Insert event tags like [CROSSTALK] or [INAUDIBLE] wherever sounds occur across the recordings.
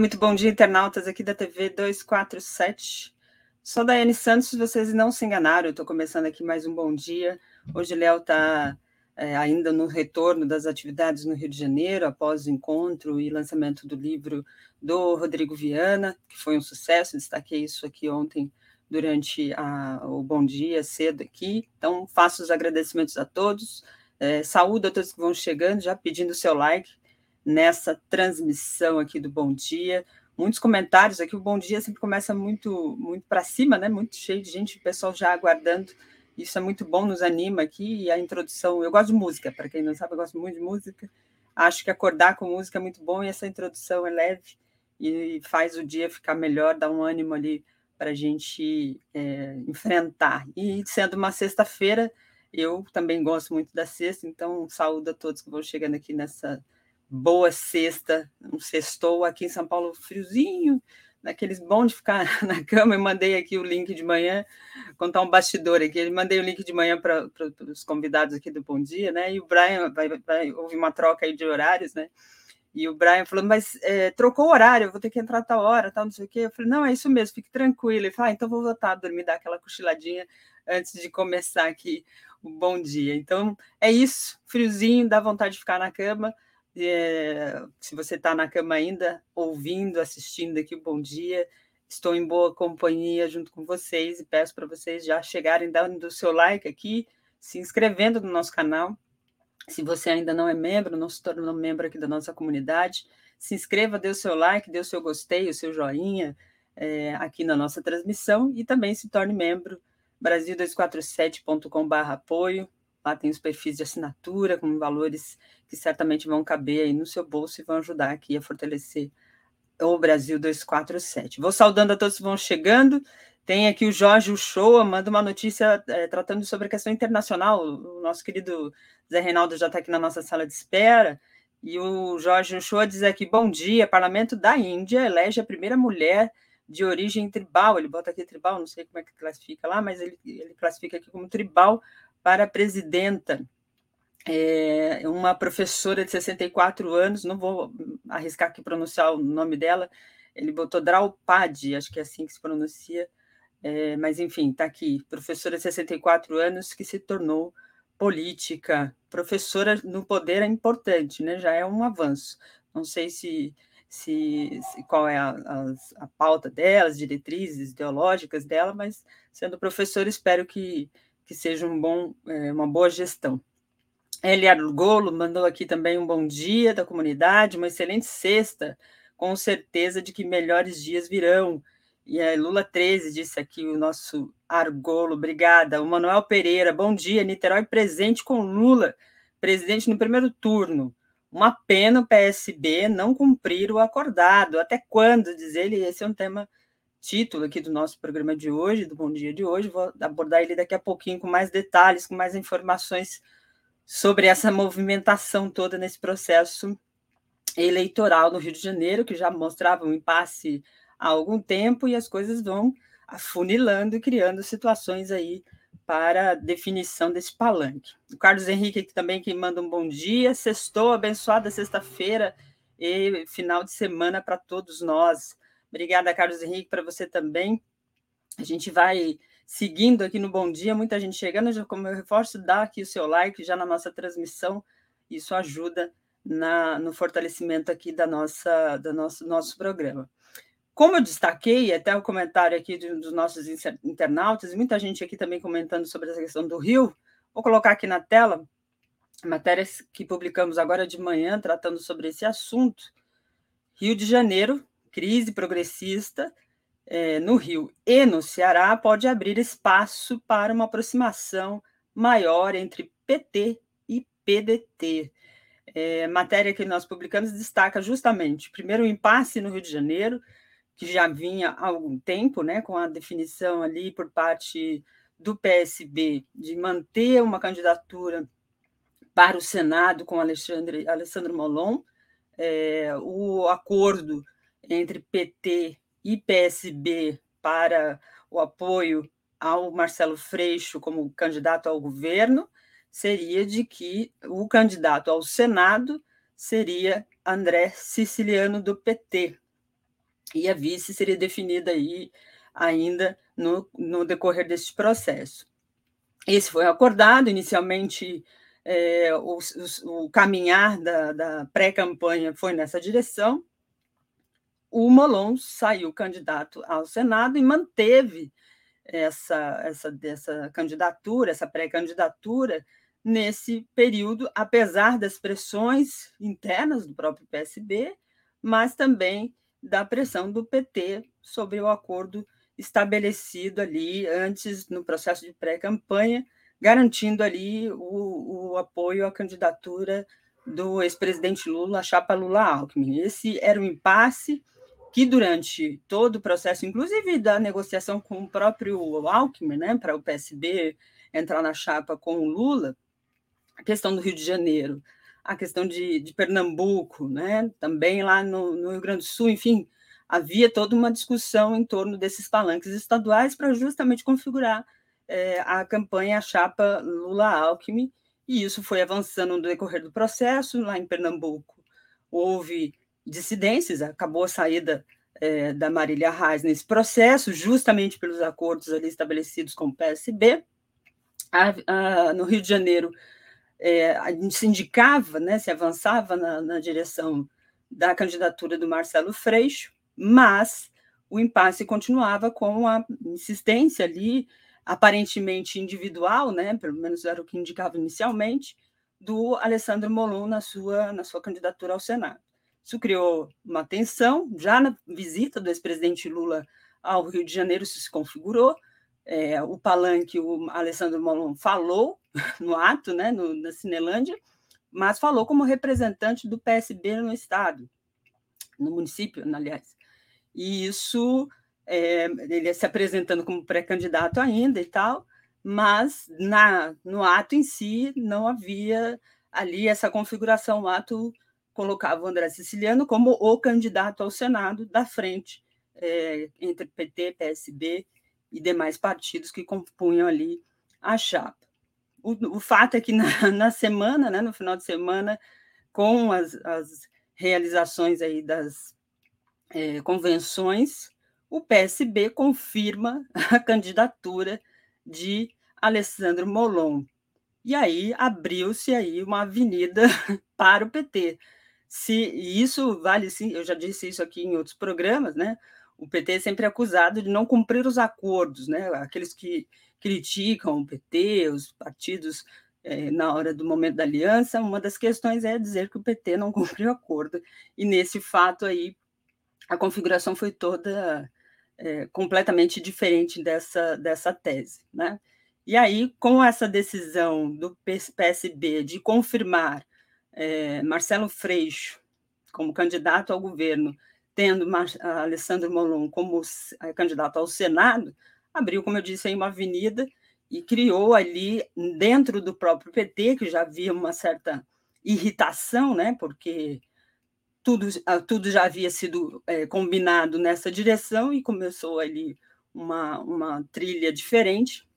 Muito bom dia, internautas aqui da TV 247. Sou Daiane Santos, vocês não se enganaram, estou começando aqui mais um bom dia. Hoje Léo está é, ainda no retorno das atividades no Rio de Janeiro, após o encontro e lançamento do livro do Rodrigo Viana, que foi um sucesso, destaquei isso aqui ontem durante a, o Bom Dia, cedo aqui. Então, faço os agradecimentos a todos, é, saúdo a todos que vão chegando, já pedindo o seu like, nessa transmissão aqui do Bom Dia. Muitos comentários aqui, o Bom Dia sempre começa muito muito para cima, né? Muito cheio de gente, o pessoal já aguardando. Isso é muito bom, nos anima aqui. E a introdução, eu gosto de música, para quem não sabe, eu gosto muito de música. Acho que acordar com música é muito bom e essa introdução é leve e faz o dia ficar melhor, dá um ânimo ali para a gente é, enfrentar. E sendo uma sexta-feira, eu também gosto muito da sexta, então saúdo a todos que vão chegando aqui nessa boa sexta, um sextou aqui em São Paulo, friozinho, naqueles bom de ficar [LAUGHS] na cama. Eu mandei aqui o link de manhã, contar um bastidor aqui. Eu mandei o link de manhã para os convidados aqui do Bom Dia, né? E o Brian vai, vai houve uma troca aí de horários, né? E o Brian falou, mas é, trocou o horário, eu vou ter que entrar tal hora, tal, não sei o quê. Eu falei, não, é isso mesmo, fique tranquilo. Ele falou, ah, então vou voltar a dormir, dar aquela cochiladinha antes de começar aqui o bom dia. Então, é isso, friozinho, dá vontade de ficar na cama, é, se você está na cama ainda, ouvindo, assistindo aqui Bom Dia, estou em boa companhia junto com vocês e peço para vocês já chegarem dando o seu like aqui, se inscrevendo no nosso canal. Se você ainda não é membro, não se tornou membro aqui da nossa comunidade, se inscreva, dê o seu like, dê o seu gostei, o seu joinha é, aqui na nossa transmissão e também se torne membro brasil247.com/apoio. Lá tem os perfis de assinatura com valores que certamente vão caber aí no seu bolso e vão ajudar aqui a fortalecer o Brasil 247. Vou saudando a todos que vão chegando. Tem aqui o Jorge Uchoa, manda uma notícia é, tratando sobre a questão internacional. O nosso querido Zé Reinaldo já está aqui na nossa sala de espera. E o Jorge Uchoa diz aqui: bom dia, Parlamento da Índia elege a primeira mulher de origem tribal. Ele bota aqui tribal, não sei como é que classifica lá, mas ele, ele classifica aqui como tribal para presidenta. É uma professora de 64 anos, não vou arriscar aqui pronunciar o nome dela, ele botou Draupadi, acho que é assim que se pronuncia, é, mas enfim, está aqui, professora de 64 anos que se tornou política, professora no poder é importante, né? já é um avanço. Não sei se, se, se qual é a, a, a pauta dela, as diretrizes ideológicas dela, mas sendo professora, espero que que seja um bom, é, uma boa gestão. Eliar Golo mandou aqui também um bom dia da comunidade, uma excelente sexta, com certeza de que melhores dias virão. E a Lula 13 disse aqui o nosso Argolo, obrigada. O Manuel Pereira, bom dia. Niterói presente com Lula, presidente no primeiro turno. Uma pena o PSB não cumprir o acordado. Até quando? Diz ele, esse é um tema título aqui do nosso programa de hoje, do Bom Dia de hoje. Vou abordar ele daqui a pouquinho com mais detalhes, com mais informações sobre essa movimentação toda nesse processo eleitoral no Rio de Janeiro, que já mostrava um impasse há algum tempo e as coisas vão afunilando e criando situações aí para definição desse palanque. O Carlos Henrique também que manda um bom dia, sextou, abençoada sexta-feira e final de semana para todos nós. Obrigada, Carlos Henrique, para você também. A gente vai seguindo aqui no Bom Dia, muita gente chegando. Já, como eu reforço, dá aqui o seu like já na nossa transmissão. Isso ajuda na, no fortalecimento aqui da nossa, do nosso, nosso programa. Como eu destaquei, até o comentário aqui dos nossos internautas, muita gente aqui também comentando sobre essa questão do Rio, vou colocar aqui na tela matérias que publicamos agora de manhã tratando sobre esse assunto. Rio de Janeiro crise progressista é, no Rio e no Ceará pode abrir espaço para uma aproximação maior entre PT e PDT. É, matéria que nós publicamos destaca justamente, primeiro, o impasse no Rio de Janeiro, que já vinha há algum tempo, né, com a definição ali por parte do PSB de manter uma candidatura para o Senado com Alexandre, Alessandro Molon, é, o acordo entre PT e PSB para o apoio ao Marcelo Freixo como candidato ao governo seria de que o candidato ao Senado seria André Siciliano do PT. e a vice seria definida aí ainda no, no decorrer deste processo. Esse foi acordado, inicialmente é, o, o, o, caminhar da, da pré-campanha foi nessa direção. O Molon saiu candidato ao Senado e manteve essa, essa, essa candidatura, essa pré-candidatura, nesse período, apesar das pressões internas do próprio PSB, mas também da pressão do PT sobre o acordo estabelecido ali antes no processo de pré-campanha, garantindo ali o, o, apoio à candidatura do ex-presidente Lula, a chapa Lula-Alckmin. Esse era um impasse que durante todo o processo, inclusive da negociação com o próprio Alckmin, né, para o PSB entrar na chapa com o Lula, a questão do Rio de Janeiro, a questão de, de Pernambuco, né, também lá no, no Rio Grande do Sul, enfim, havia toda uma discussão em torno desses palanques estaduais para justamente configurar é, a campanha a chapa Lula-Alckmin, e isso foi avançando no decorrer do processo. Lá em Pernambuco houve dissidências, acabou a saída é, da Marília Reis nesse processo, justamente pelos acordos ali estabelecidos com o PSB. A, a, no Rio de Janeiro, é, a gente se indicava, né, se avançava na, na direção da candidatura do Marcelo Freixo, mas o impasse continuava com a insistência ali, aparentemente individual, né, pelo menos era o que indicava inicialmente, do Alessandro Molon na sua, na sua candidatura ao Senado. Isso criou uma tensão, já na visita do ex-presidente Lula ao Rio de Janeiro, isso se configurou. É, o palanque, o Alessandro Molon falou [LAUGHS] no ato, né, no, na Cinelândia, mas falou como representante do PSB no Estado, no município, aliás. E isso, é, ele se apresentando como pré-candidato ainda e tal, mas na, no ato em si não havia ali essa configuração, o ato colocava o André Siciliano como o candidato ao Senado da frente é, entre PT, PSB e demais partidos que compunham ali a chapa. O, o fato é que na, [LAUGHS] na, semana, né, no final de semana, com as, as realizações aí das é, convenções, o PSB confirma a candidatura de Alessandro Molon. E aí abriu-se aí uma avenida [LAUGHS] para o PT se isso vale sim, eu já disse isso aqui em outros programas, né? O PT é sempre acusado de não cumprir os acordos, né? Aqueles que criticam o PT, os partidos é, na hora do momento da aliança, uma das questões é dizer que o PT não [LAUGHS] cumpriu o acordo. E nesse fato aí, a configuração foi toda é, completamente diferente dessa, dessa tese, né? E aí, com essa decisão do PSB de confirmar é, Marcelo Freixo como candidato ao governo, tendo Mar Alessandro Molon como é, candidato ao Senado, abriu, como eu disse, aí uma avenida e criou ali, dentro do próprio PT, que já havia uma certa irritação, né, porque tudo, tudo já havia sido é, combinado nessa direção e começou ali uma, uma trilha diferente.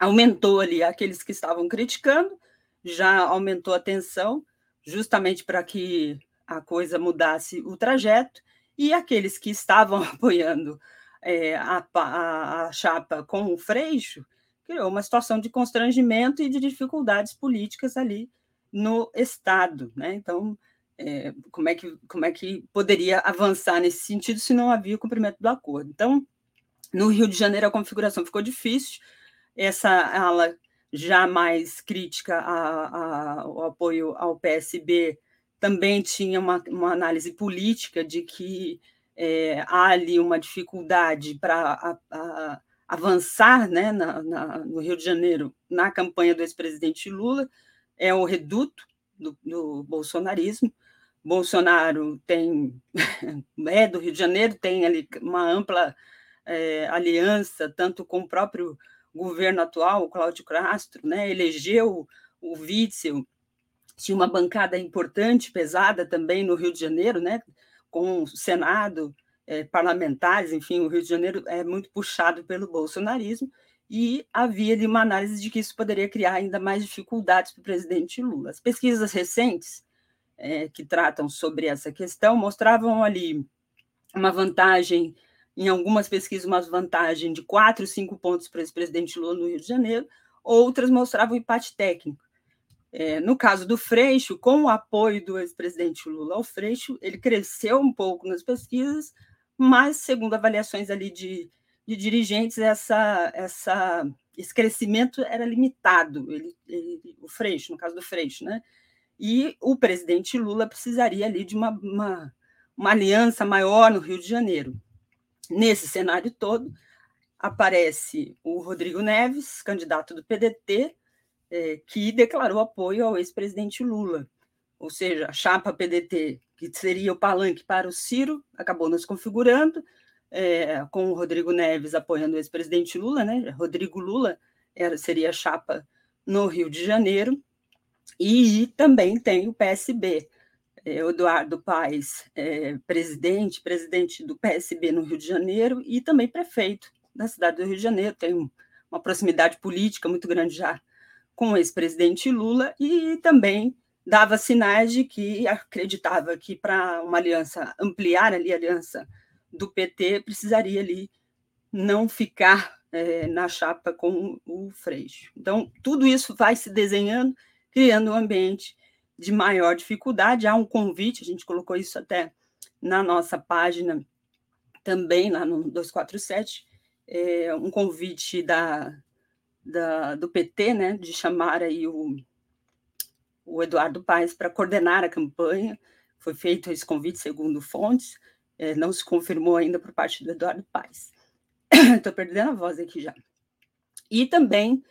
Aumentou ali aqueles que estavam criticando, já aumentou a tensão, justamente para que a coisa mudasse o trajeto, e aqueles que estavam [LAUGHS] apoiando é, a, a, a, chapa com o Freixo, criou uma situação de constrangimento e de dificuldades políticas ali no Estado. Né? Então, é, como, é que, como é que poderia avançar nesse sentido se não havia o cumprimento do acordo? Então, no Rio de Janeiro, a configuração ficou difícil, essa ala já mais crítica ao apoio ao PSB, também tinha uma, uma análise política de que é, há ali uma dificuldade para avançar né, na, na, no Rio de Janeiro na campanha do ex-presidente Lula, é o reduto do, do bolsonarismo. Bolsonaro tem [LAUGHS] é do Rio de Janeiro, tem ali uma ampla é, aliança, tanto com o próprio governo atual, o Cláudio Castro, né, elegeu o Witzel, tinha uma bancada importante, pesada também no Rio de Janeiro, né, com o Senado, é, parlamentares, enfim, o Rio de Janeiro é muito puxado pelo bolsonarismo, e havia ali uma análise de que isso poderia criar ainda mais dificuldades para o presidente Lula. As pesquisas recentes é, que tratam sobre essa questão mostravam ali uma vantagem, em algumas pesquisas, uma vantagem de quatro, cinco pontos para o ex-presidente Lula no Rio de Janeiro, outras mostravam empate técnico. É, no caso do Freixo, com o apoio do ex-presidente Lula ao Freixo, ele cresceu um pouco nas pesquisas, mas, segundo avaliações ali de, de dirigentes, essa, essa, esse crescimento era limitado, ele, ele, o Freixo, no caso do Freixo, né? E o presidente Lula precisaria ali de uma, uma, uma aliança maior no Rio de Janeiro. Nesse cenário todo, aparece o Rodrigo Neves, candidato do PDT, é, que declarou apoio ao ex-presidente Lula. Ou seja, a chapa PDT, que seria o palanque para o Ciro, acabou nos configurando, é, com o Rodrigo Neves apoiando o ex-presidente Lula, né? Rodrigo Lula era, seria a chapa no Rio de Janeiro, e também tem o PSB, Eduardo Paes, é, presidente, presidente do PSB no Rio de Janeiro e também prefeito da cidade do Rio de Janeiro, tem uma proximidade política muito grande já com o ex-presidente Lula e também dava sinais de que acreditava que para uma aliança ampliar ali a aliança do PT precisaria ali não ficar é, na chapa com o Freixo. Então tudo isso vai se desenhando, criando um ambiente de maior dificuldade. Há um convite, a gente colocou isso até na nossa página também lá no 247, é, um convite da, da, do PT, né, de chamar aí o, o Eduardo Paes para coordenar a campanha. Foi feito esse convite, segundo fontes, é, não se confirmou ainda por parte do Eduardo Paes. [COUGHS] Estou perdendo a voz aqui já. E também,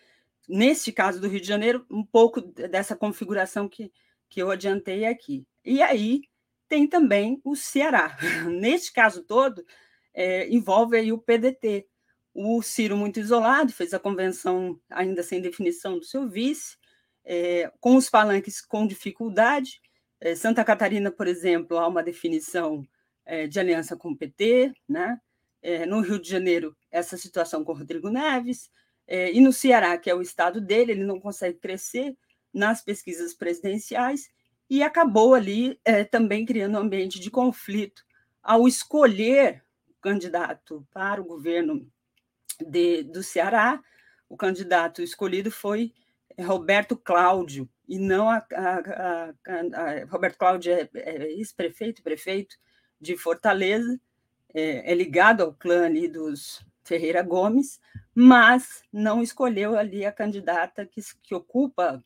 neste caso do Rio de Janeiro, um pouco dessa configuração que, que eu adiantei aqui. E aí tem também o Ceará. [LAUGHS] Neste caso todo, é, envolve aí o PDT, o Ciro muito isolado, fez a convenção ainda sem definição do seu vice, é, com os palanques com dificuldade. É, Santa Catarina, por exemplo, há uma definição é, de aliança com o PT, né? É, no Rio de Janeiro, essa situação com o Rodrigo Neves, é, e no Ceará, que é o estado dele, ele não consegue crescer nas pesquisas presidenciais, e acabou ali é, também criando um ambiente de conflito ao escolher o candidato para o governo de, do Ceará, o candidato escolhido foi Roberto Cláudio, e não a, a, a, a Roberto Cláudio é, é ex-prefeito, prefeito de Fortaleza, é, é, ligado ao clã dos Ferreira Gomes, mas não escolheu ali a candidata que, que ocupa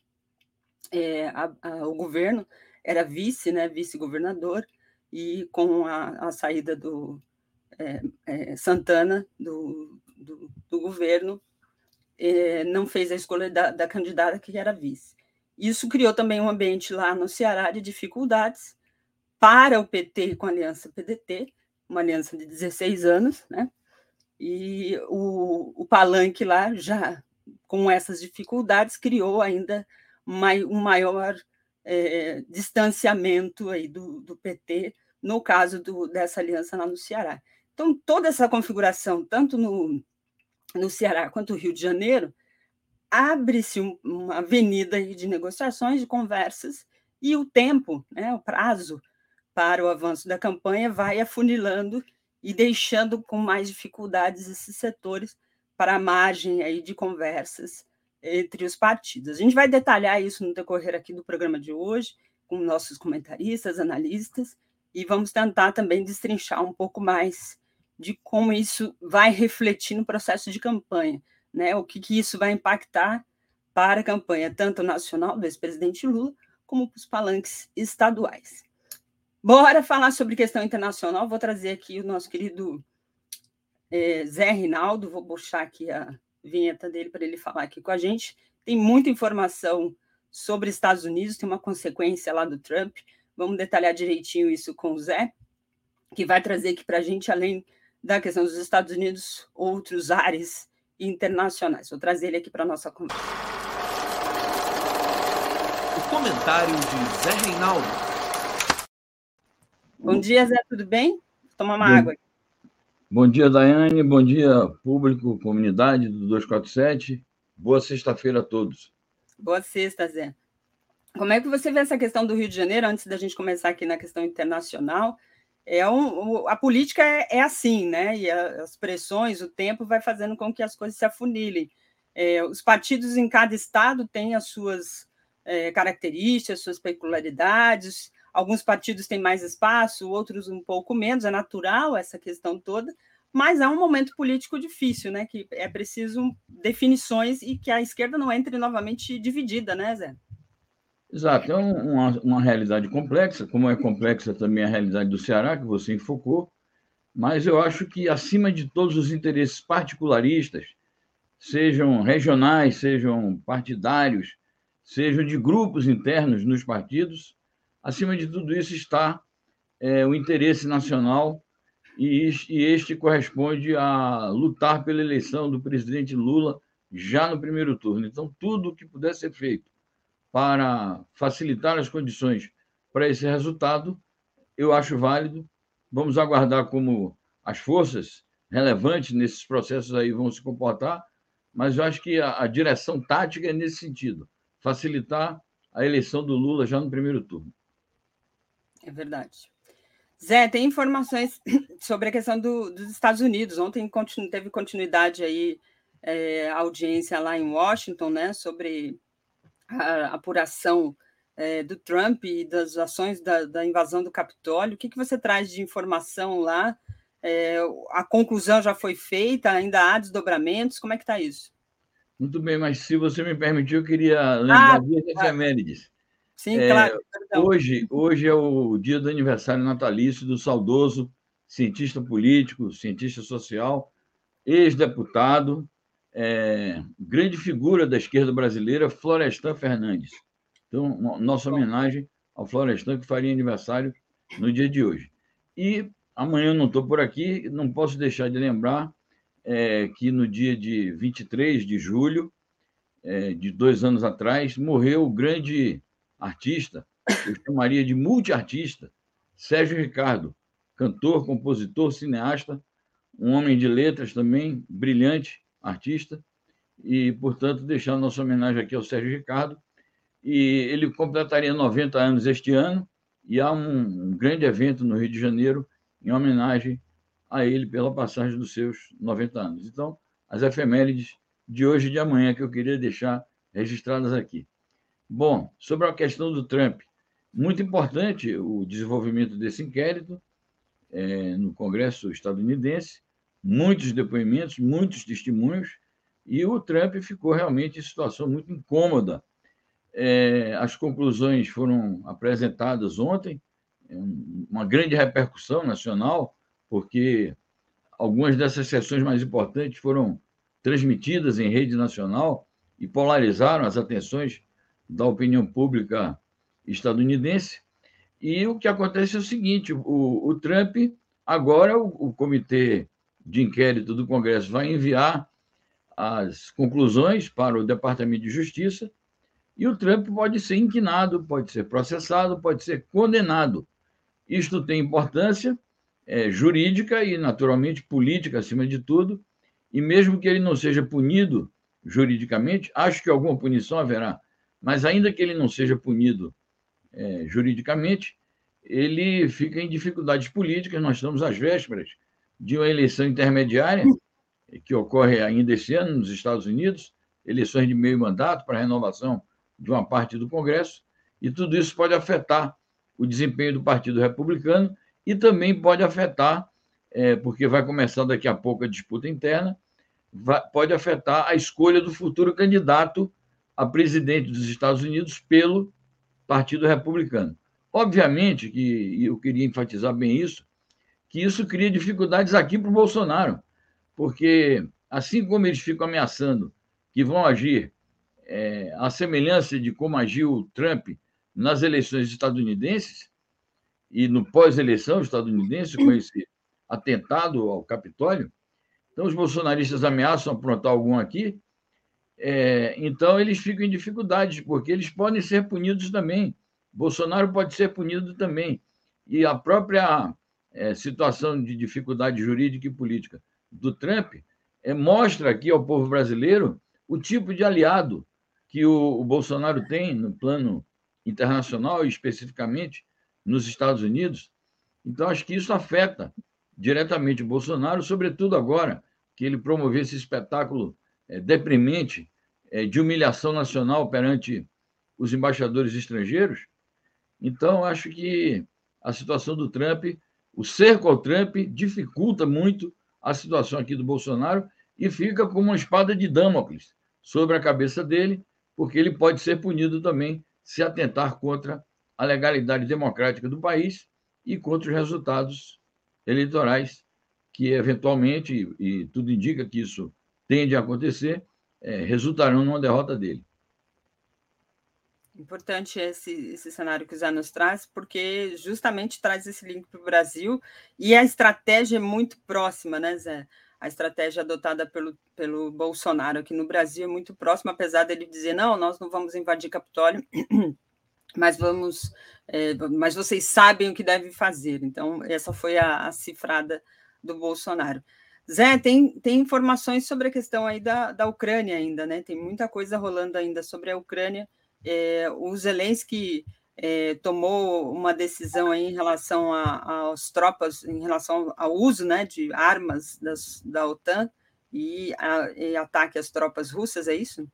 é, o governo, era vice, né, vice-governador, e com a, saída do é, é, Santana, do, do, do governo eh, não fez a escolha da, da, candidata que era vice. Isso criou também um ambiente lá no Ceará de dificuldades para o PT com a aliança PDT, uma aliança de 16 anos, né? E o, o palanque lá, já com essas dificuldades, criou ainda um maior é, distanciamento aí do, do PT, no caso do, dessa aliança lá no Ceará. Então, toda essa configuração, tanto no, no Ceará quanto no Rio de Janeiro, abre-se um, uma avenida de negociações, de conversas, e o tempo, né, o prazo para o avanço da campanha vai afunilando e deixando com mais dificuldades esses setores para a margem aí de conversas entre os partidos. A gente vai detalhar isso no decorrer aqui do programa de hoje, com nossos comentaristas, analistas, e vamos tentar também destrinchar um pouco mais de como isso vai refletir no processo de campanha, né? O que, que isso vai impactar para a campanha, tanto nacional do ex-presidente Lula, como para os palanques estaduais. Bora falar sobre questão internacional. Vou trazer aqui o nosso querido é, Zé Rinaldo, vou puxar aqui a vinheta dele para ele falar aqui com a gente. Tem muita informação sobre Estados Unidos, tem uma consequência lá do Trump. Vamos detalhar direitinho isso com o Zé, que vai trazer aqui para a gente, além da questão dos Estados Unidos, outros ares internacionais. Vou trazer ele aqui para a nossa conversa. O comentário de Zé Reinaldo. Bom dia, Zé, tudo bem? Toma uma bom, água. Aqui. Bom dia, Daiane. Bom dia, público, comunidade do 247. Boa sexta-feira a todos. Boa sexta, Zé. Como é que você vê essa questão do Rio de Janeiro, antes da gente começar aqui na questão internacional? é um, a política é, é, assim, né? E as pressões, o tempo vai fazendo com que as coisas se afunilem. É, os partidos em cada estado têm as suas é, características, suas peculiaridades. Alguns partidos têm mais espaço, outros um pouco menos. É natural essa questão toda, mas é um momento político difícil, né? Que é preciso definições e que a esquerda não entre novamente dividida, né, Zé? Exato, é uma, uma realidade complexa, como é complexa também a realidade do Ceará, que você enfocou, mas eu acho que, acima de todos os interesses particularistas, sejam regionais, sejam partidários, sejam de grupos internos nos partidos, acima de tudo isso está é, o interesse nacional e, e este corresponde a lutar pela eleição do presidente Lula já no primeiro turno. Então, tudo o que puder ser feito para facilitar as condições para esse resultado, eu acho válido. Vamos aguardar como as forças relevantes nesses processos aí vão se comportar, mas eu acho que a, a direção tática é nesse sentido, facilitar a eleição do Lula já no primeiro turno. É verdade. Zé, tem informações [COUGHS] sobre a questão do, dos Estados Unidos. Ontem continu, teve continuidade aí é, a audiência lá em Washington, né, sobre a apuração é, do Trump e das ações da, da, invasão do Capitólio. O que, que você traz de informação lá? É, a conclusão já foi feita, ainda há desdobramentos? Como é que está isso? Muito bem, mas se você me permitir, eu queria lembrar ah, duas claro. efemérides. Sim, é, claro. Hoje, hoje é o dia do aniversário natalício do saudoso cientista político, cientista social, ex-deputado, é, grande figura da esquerda brasileira, Florestan Fernandes. Então, nossa homenagem ao Florestan, que faria aniversário no dia de hoje. E amanhã não estou por aqui, não posso deixar de lembrar é, que no dia de 23 de julho, é, de dois anos atrás, morreu o grande artista, eu chamaria de multiartista, Sérgio Ricardo, cantor, compositor, cineasta, um homem de letras também, brilhante, artista, e, portanto, deixar nossa homenagem aqui ao Sérgio Ricardo. E ele completaria 90 anos este ano, e há um, um grande evento no Rio de Janeiro em homenagem a ele pela passagem dos seus 90 anos. Então, as efemérides de hoje e de amanhã que eu queria deixar registradas aqui. Bom, sobre a questão do Trump, muito importante o desenvolvimento desse inquérito é, no Congresso estadunidense, muitos depoimentos, muitos testemunhos, e o Trump ficou realmente em situação muito incômoda. É, as conclusões foram apresentadas ontem, é uma grande repercussão nacional, porque algumas dessas sessões mais importantes foram transmitidas em rede nacional e polarizaram as atenções da opinião pública estadunidense. E o que acontece é o seguinte: o, o Trump, agora, o, o comitê de inquérito do Congresso vai enviar as conclusões para o Departamento de Justiça e o Trump pode ser inquinado, pode ser processado, pode ser condenado. Isto tem importância é, jurídica e, naturalmente, política acima de tudo, e mesmo que ele não seja punido juridicamente, acho que alguma punição haverá, mas ainda que ele não seja punido é, juridicamente, ele fica em dificuldades políticas. Nós estamos às vésperas de uma eleição intermediária, que ocorre ainda esse ano nos Estados Unidos, eleições de meio mandato para renovação de uma parte do Congresso, e tudo isso pode afetar o desempenho do Partido Republicano e também pode afetar, é, porque vai começar daqui a pouco a disputa interna, pode afetar a escolha do futuro candidato a presidente dos Estados Unidos pelo Partido Republicano. Obviamente que, e eu queria enfatizar bem isso, que isso cria dificuldades aqui para o Bolsonaro, porque assim como eles ficam ameaçando que vão agir é, à semelhança de como agiu Trump nas eleições estadunidenses e no pós-eleição estadunidense, com esse atentado ao Capitólio, então os bolsonaristas ameaçam aprontar algum aqui, é, então eles ficam em dificuldades, porque eles podem ser punidos também. Bolsonaro pode ser punido também. E a própria é, situação de dificuldade jurídica e política do Trump é, mostra aqui ao povo brasileiro o tipo de aliado que o, o Bolsonaro tem no plano internacional especificamente nos Estados Unidos. Então, acho que isso afeta diretamente o Bolsonaro, sobretudo agora que ele promoveu esse espetáculo é, deprimente é, de humilhação nacional perante os embaixadores estrangeiros. Então, acho que a situação do Trump, o cerco ao Trump, dificulta muito a situação aqui do Bolsonaro e fica como uma espada de Damocles sobre a cabeça dele, porque ele pode ser punido também se atentar contra a legalidade democrática do país e contra os resultados eleitorais que, eventualmente, e, tudo indica que isso tende a acontecer, é, resultarão numa derrota dele. Importante esse, esse cenário que o Zé nos traz, porque justamente traz esse link para o Brasil e a estratégia é muito próxima, né, Zé? A estratégia adotada pelo, pelo Bolsonaro aqui no Brasil é muito próxima, apesar dele dizer: não, nós não vamos invadir Capitólio, [CLEARS THROAT] mas vamos, é, mas vocês sabem o que devem fazer. Então, essa foi a, a cifrada do Bolsonaro. Zé, tem, tem informações sobre a questão aí da, da Ucrânia ainda, né? Tem muita coisa rolando ainda sobre a Ucrânia. É, o Zelensky é, tomou uma decisão aí em relação às tropas, em relação ao uso né, de armas das, da OTAN e, a, e ataque às tropas russas, é isso?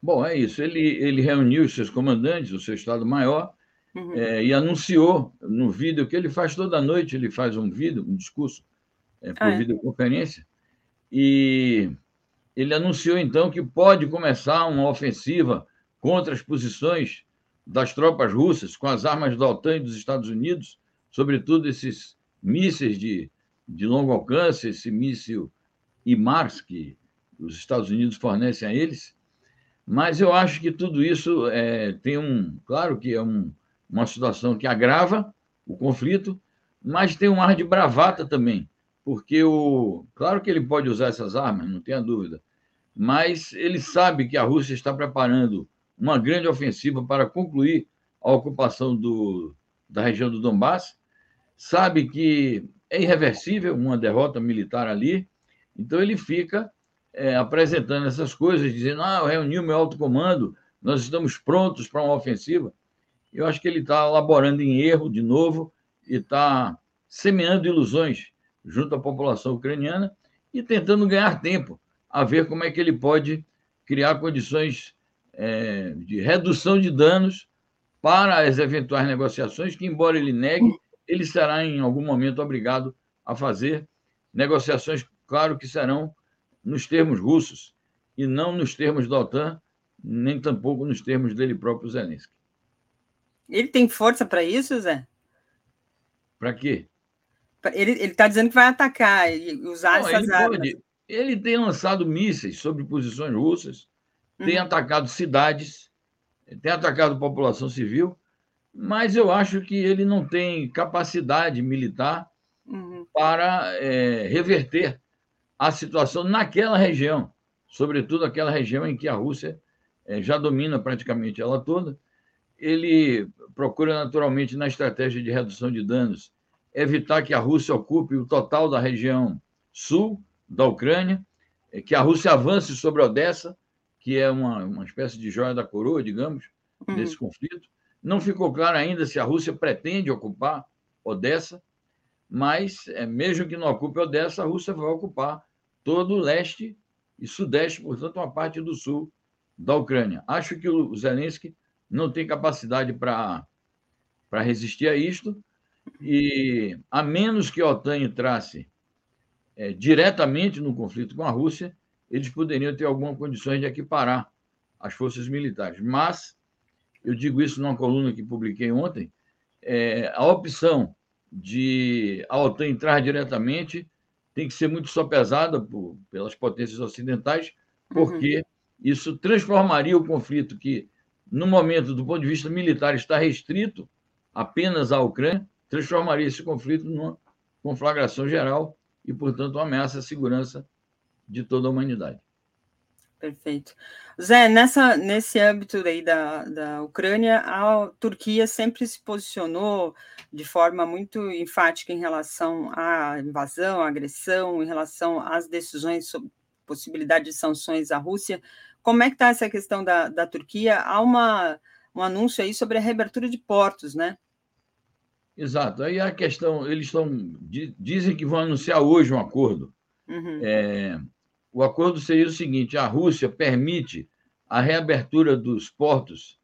Bom, é isso. Ele, ele reuniu os seus comandantes, o seu Estado-Maior, uhum. é, e anunciou no vídeo que ele faz toda noite, ele faz um vídeo, um discurso é, por ah, é. videoconferência, e ele anunciou então que pode começar uma ofensiva contra as posições das tropas russas com as armas da OTAN e dos Estados Unidos, sobretudo esses mísseis de, de longo alcance, esse míssil IMARS que os Estados Unidos fornecem a eles. Mas eu acho que tudo isso é, tem um. Claro que é um, uma situação que agrava o conflito, mas tem um ar de bravata também porque o claro que ele pode usar essas armas, não tenha dúvida, mas ele sabe que a Rússia está preparando uma grande ofensiva para concluir a ocupação do, da região do Donbass, sabe que é irreversível uma derrota militar ali, então ele fica é, apresentando essas coisas, dizendo: ah, eu reuni o meu alto comando, nós estamos prontos para uma ofensiva. Eu acho que ele está elaborando em erro de novo e está semeando ilusões junto à população ucraniana e tentando ganhar tempo a ver como é que ele pode criar condições é, de redução de danos para as eventuais negociações, que, embora ele negue, ele será em algum momento obrigado a fazer negociações, claro que serão nos termos russos e não nos termos da OTAN, nem tampouco nos termos dele próprio Zelensky. Ele tem força para isso, Zé? Para quê? Ele está dizendo que vai atacar e usar Não, essas ele armas. Pode. Ele tem lançado mísseis sobre posições russas, uhum. tem atacado cidades, tem atacado população civil, mas eu acho que ele não tem capacidade militar uhum. para é, reverter a situação naquela região, sobretudo aquela região em que a Rússia é, já domina praticamente ela toda. Ele procura naturalmente na estratégia de redução de danos evitar que a Rússia ocupe o total da região sul da Ucrânia, é, que a Rússia avance sobre Odessa, que é uma, uma espécie de joia da coroa, digamos, uhum. desse conflito. Não ficou claro ainda se a Rússia pretende ocupar Odessa, mas é, mesmo que não ocupe Odessa, a Rússia vai ocupar todo o leste e sudeste, portanto, uma parte do sul da Ucrânia. Acho que o Zelensky não tem capacidade para resistir a isto, e a menos que a OTAN entrasse é, diretamente no conflito com a Rússia, eles poderiam ter alguma condições de equiparar as forças militares. Mas, eu digo isso numa coluna que publiquei ontem, é, a opção de a OTAN entrar diretamente tem que ser muito sopesada por, pelas potências ocidentais, porque uhum. isso transformaria o conflito que, no momento, do ponto de vista militar, está restrito apenas à Ucrânia, transformaria esse conflito numa conflagração geral e, portanto, uma ameaça à segurança de toda a humanidade. Perfeito. Zé, nessa, nesse âmbito aí da, da Ucrânia, a Turquia sempre se posicionou de forma muito enfática em relação à invasão, à agressão, em relação às decisões sobre possibilidade de sanções à Rússia. Como é que está essa questão da, da Turquia? Há uma, um anúncio aí sobre a reabertura de portos, né? Exato. Aí a questão, eles estão dizem que vão anunciar hoje um acordo. Uhum. É, o acordo seria o seguinte: a Rússia permite a reabertura dos portos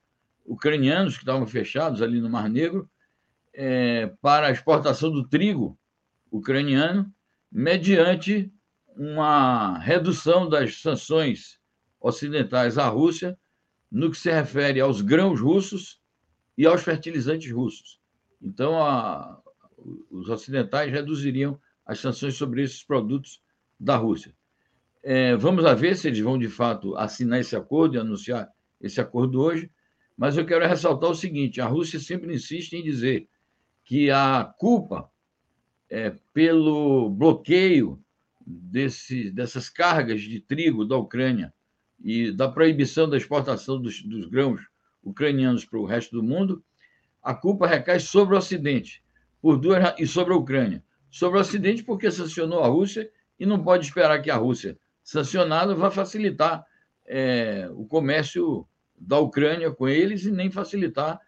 ucranianos que estavam fechados ali no Mar Negro é, para a exportação do trigo ucraniano, mediante uma redução das sanções ocidentais à Rússia no que se refere aos grãos russos e aos fertilizantes russos. Então, a, os ocidentais reduziriam as sanções sobre esses produtos da Rússia. É, vamos a ver se eles vão, de fato, assinar esse acordo e anunciar esse acordo hoje, mas eu quero ressaltar o seguinte: a Rússia sempre insiste em dizer que a culpa é, pelo bloqueio desse, dessas cargas de trigo da Ucrânia e da proibição da exportação dos, dos grãos ucranianos para o resto do mundo, a culpa recai sobre o Ocidente por duas, e sobre a Ucrânia. Sobre o Ocidente, porque sancionou a Rússia e não pode esperar que a Rússia, sancionada, vá facilitar é, o comércio da Ucrânia com eles e nem facilitar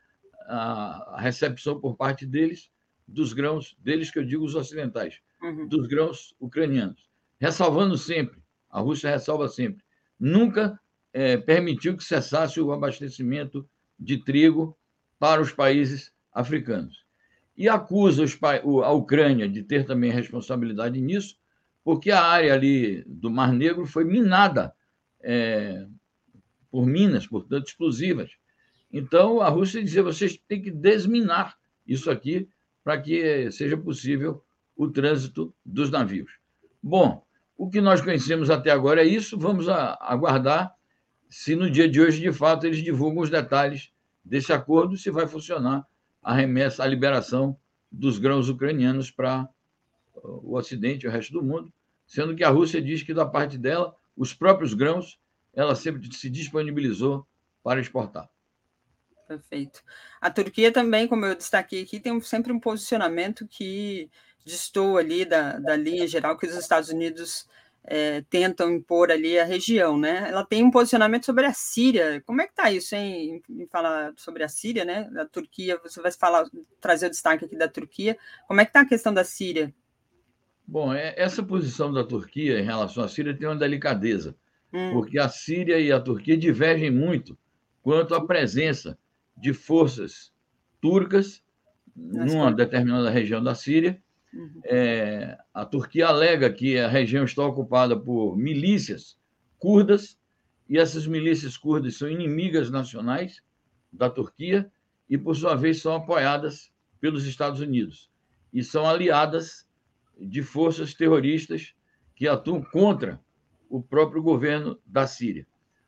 a, a, recepção por parte deles dos grãos, deles que eu digo os ocidentais, uhum. dos grãos ucranianos. Ressalvando sempre, a Rússia ressalva sempre, nunca é, permitiu que cessasse o abastecimento de trigo para os países africanos. E acusa a Ucrânia de ter também responsabilidade nisso, porque a área ali do Mar Negro foi minada é, por minas, portanto, explosivas. Então, a Rússia dizia: vocês têm que desminar isso aqui para que seja possível o trânsito dos navios. Bom, o que nós conhecemos até agora é isso. Vamos aguardar se no dia de hoje, de fato, eles divulgam os detalhes desse acordo, se vai funcionar a remessa, a liberação dos grãos ucranianos para o Ocidente o resto do mundo, sendo que a Rússia diz que, da parte dela, os próprios grãos ela sempre se disponibilizou para exportar. Perfeito. A Turquia também, como eu destaquei aqui, tem sempre um posicionamento que distou ali da, da linha geral que os Estados Unidos é, tentam impor ali a região, né? Ela tem um posicionamento sobre a Síria. Como é que está isso, hein? Em falar sobre a Síria, né? Da Turquia, você vai falar, trazer o destaque aqui da Turquia. Como é que está a questão da Síria? Bom, é, essa posição da Turquia em relação à Síria tem uma delicadeza, hum. porque a Síria e a Turquia divergem muito quanto à presença de forças turcas numa determinada região da Síria Uhum. É, a Turquia alega que a região está ocupada por milícias curdas, e essas milícias curdas são inimigas nacionais da Turquia e, por sua vez, são apoiadas pelos Estados Unidos e são aliadas de forças terroristas que atuam contra o próprio governo da Síria.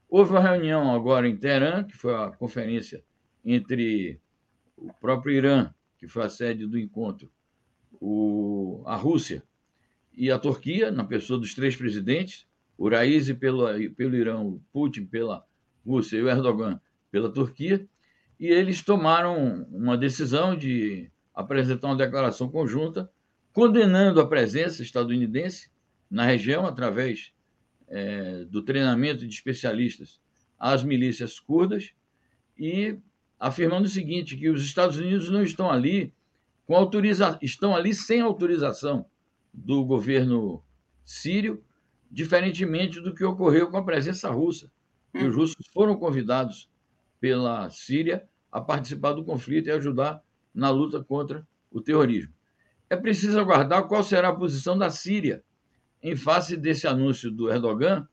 Houve uma reunião agora em Teherã, que foi a conferência entre o próprio Irã, que foi a sede do encontro, o, a Rússia e a Turquia, na pessoa dos três presidentes, o pelo, pelo Irã, Putin pela Rússia e o Erdogan pela Turquia, e eles tomaram uma decisão de apresentar uma declaração conjunta condenando a presença estadunidense na região através é, do treinamento de especialistas às milícias curdas e afirmando o seguinte, que os Estados Unidos não estão ali com autoriza... estão ali sem autorização do governo sírio, diferentemente do que ocorreu com a presença russa. Hum. Os russos foram convidados pela Síria a participar do conflito e ajudar na luta contra o terrorismo. É preciso aguardar qual será a posição da Síria em face desse anúncio do Erdogan,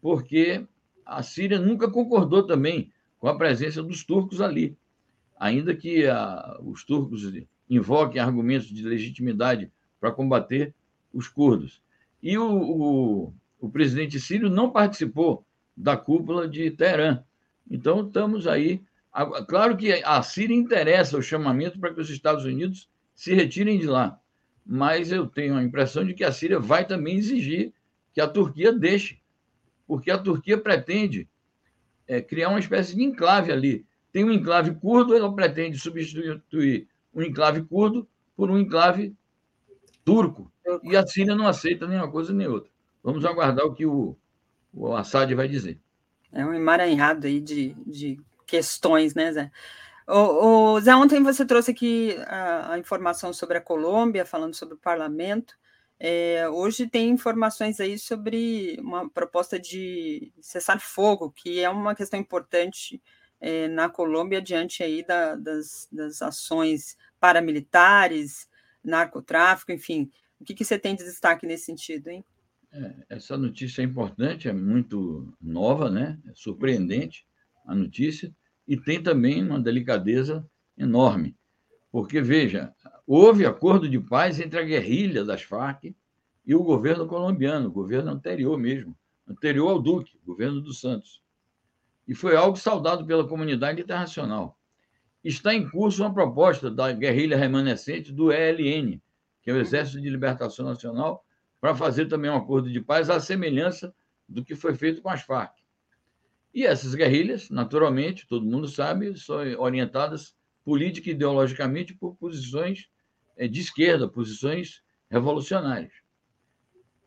porque a Síria nunca concordou também com a presença dos turcos ali, ainda que a, os turcos invoquem argumentos de legitimidade para combater os curdos. E o, o, o presidente sírio não participou da cúpula de Teherã. Então, estamos aí. Claro que a Síria interessa o chamamento para que os Estados Unidos se retirem de lá, mas eu tenho a impressão de que a Síria vai também exigir que a Turquia deixe, porque a Turquia pretende é, criar uma espécie de enclave ali. Tem um enclave curdo, ela pretende substituir um enclave curdo por um enclave turco. E a Síria não aceita nem uma coisa nem outra. Vamos aguardar o que o, o Assad vai dizer. É um emaranhado aí de, de questões, né, Zé? O, o Zé, ontem você trouxe aqui a, a, informação sobre a Colômbia, falando sobre o parlamento. É, hoje tem informações aí sobre uma proposta de cessar fogo, que é uma questão importante é, na Colômbia diante aí da, das, das ações paramilitares, narcotráfico, enfim. O que, que você tem de destaque nesse sentido, hein? É, essa notícia é importante, é muito nova, né? É surpreendente a notícia, e tem também uma delicadeza enorme. Porque, veja, houve acordo de paz entre a guerrilha das Farc e o governo colombiano, o governo anterior mesmo, anterior ao Duque, governo dos Santos. E foi algo saudado pela comunidade internacional. Está em curso uma proposta da guerrilha remanescente do ELN, que é o Exército de Libertação Nacional, para fazer também um acordo de paz à semelhança do que foi feito com as Farc. E essas guerrilhas, naturalmente, todo mundo sabe, são orientadas política e ideologicamente por posições eh, de esquerda, posições revolucionárias.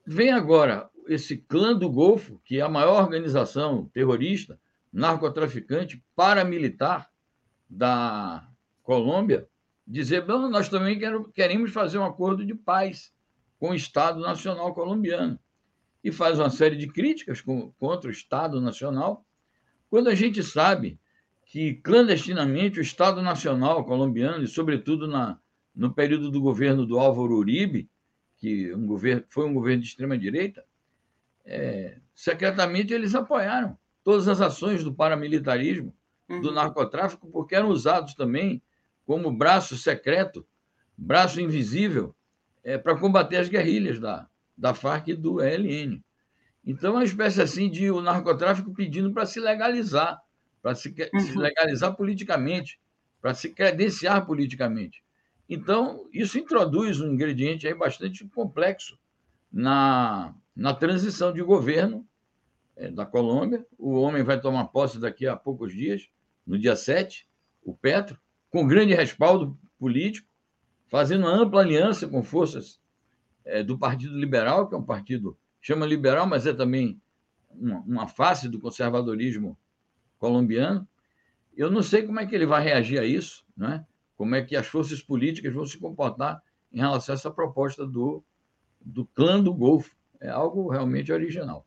Vem agora esse clã do Golfo, que é a maior organização terrorista, narcotraficante, paramilitar da Colômbia, dizer: Bom, nós também queremos fazer um acordo de paz com o Estado Nacional colombiano. E faz uma série de críticas contra o Estado Nacional, quando a gente sabe que clandestinamente o Estado Nacional colombiano, e sobretudo na, no período do governo do Álvaro Uribe, que um governo, foi um governo de extrema-direita, é, secretamente eles apoiaram todas as ações do paramilitarismo, do uhum. narcotráfico, porque eram usados também como braço secreto, braço invisível, é, para combater as guerrilhas da, da Farc e do ELN. Então, é uma espécie assim de o narcotráfico pedindo para se legalizar para se, uhum. se legalizar politicamente, para se credenciar politicamente. Então, isso introduz um ingrediente aí bastante complexo na, na transição de governo é, da Colômbia. O homem vai tomar posse daqui a poucos dias, no dia 7, o Petro, com grande respaldo político, fazendo uma ampla aliança com forças é, do Partido Liberal, que é um partido, chama liberal, mas é também uma, uma face do conservadorismo colombiano. Eu não sei como é que ele vai reagir a isso, né? como é que as forças políticas vão se comportar em relação a essa proposta do, do clã do Golfo. É algo realmente original.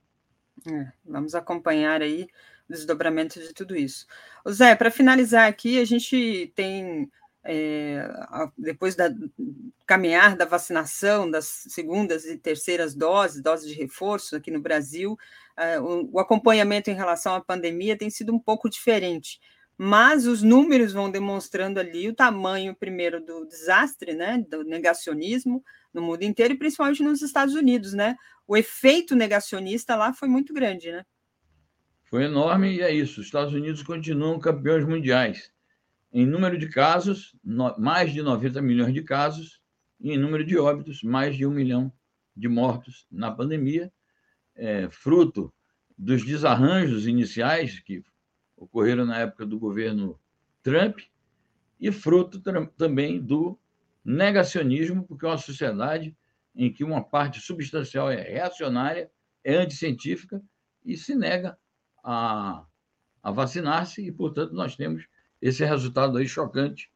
É, vamos acompanhar aí desdobramento de tudo isso. Zé, para finalizar aqui, a gente tem, é, depois da caminhar da vacinação das segundas e terceiras doses, doses de reforço aqui no Brasil, é, o, o acompanhamento em relação à pandemia tem sido um pouco diferente mas os números vão demonstrando ali o tamanho, primeiro, do desastre, né, do negacionismo no mundo inteiro e principalmente nos Estados Unidos, né? O efeito negacionista lá foi muito grande, né? Foi enorme e é isso. Os Estados Unidos continuam campeões mundiais. Em número de casos, mais de 90 milhões de casos, e em número de óbitos, mais de um milhão de mortos na pandemia, é, fruto dos desarranjos iniciais que ocorreram na época do governo Trump e fruto também do negacionismo, porque é uma sociedade em que uma parte substancial é reacionária, é anticientífica e se nega a, a vacinar-se, e, portanto, nós temos esse resultado aí chocante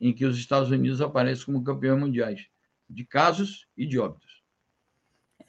em que os Estados Unidos aparecem como campeões mundiais de casos e de óbitos.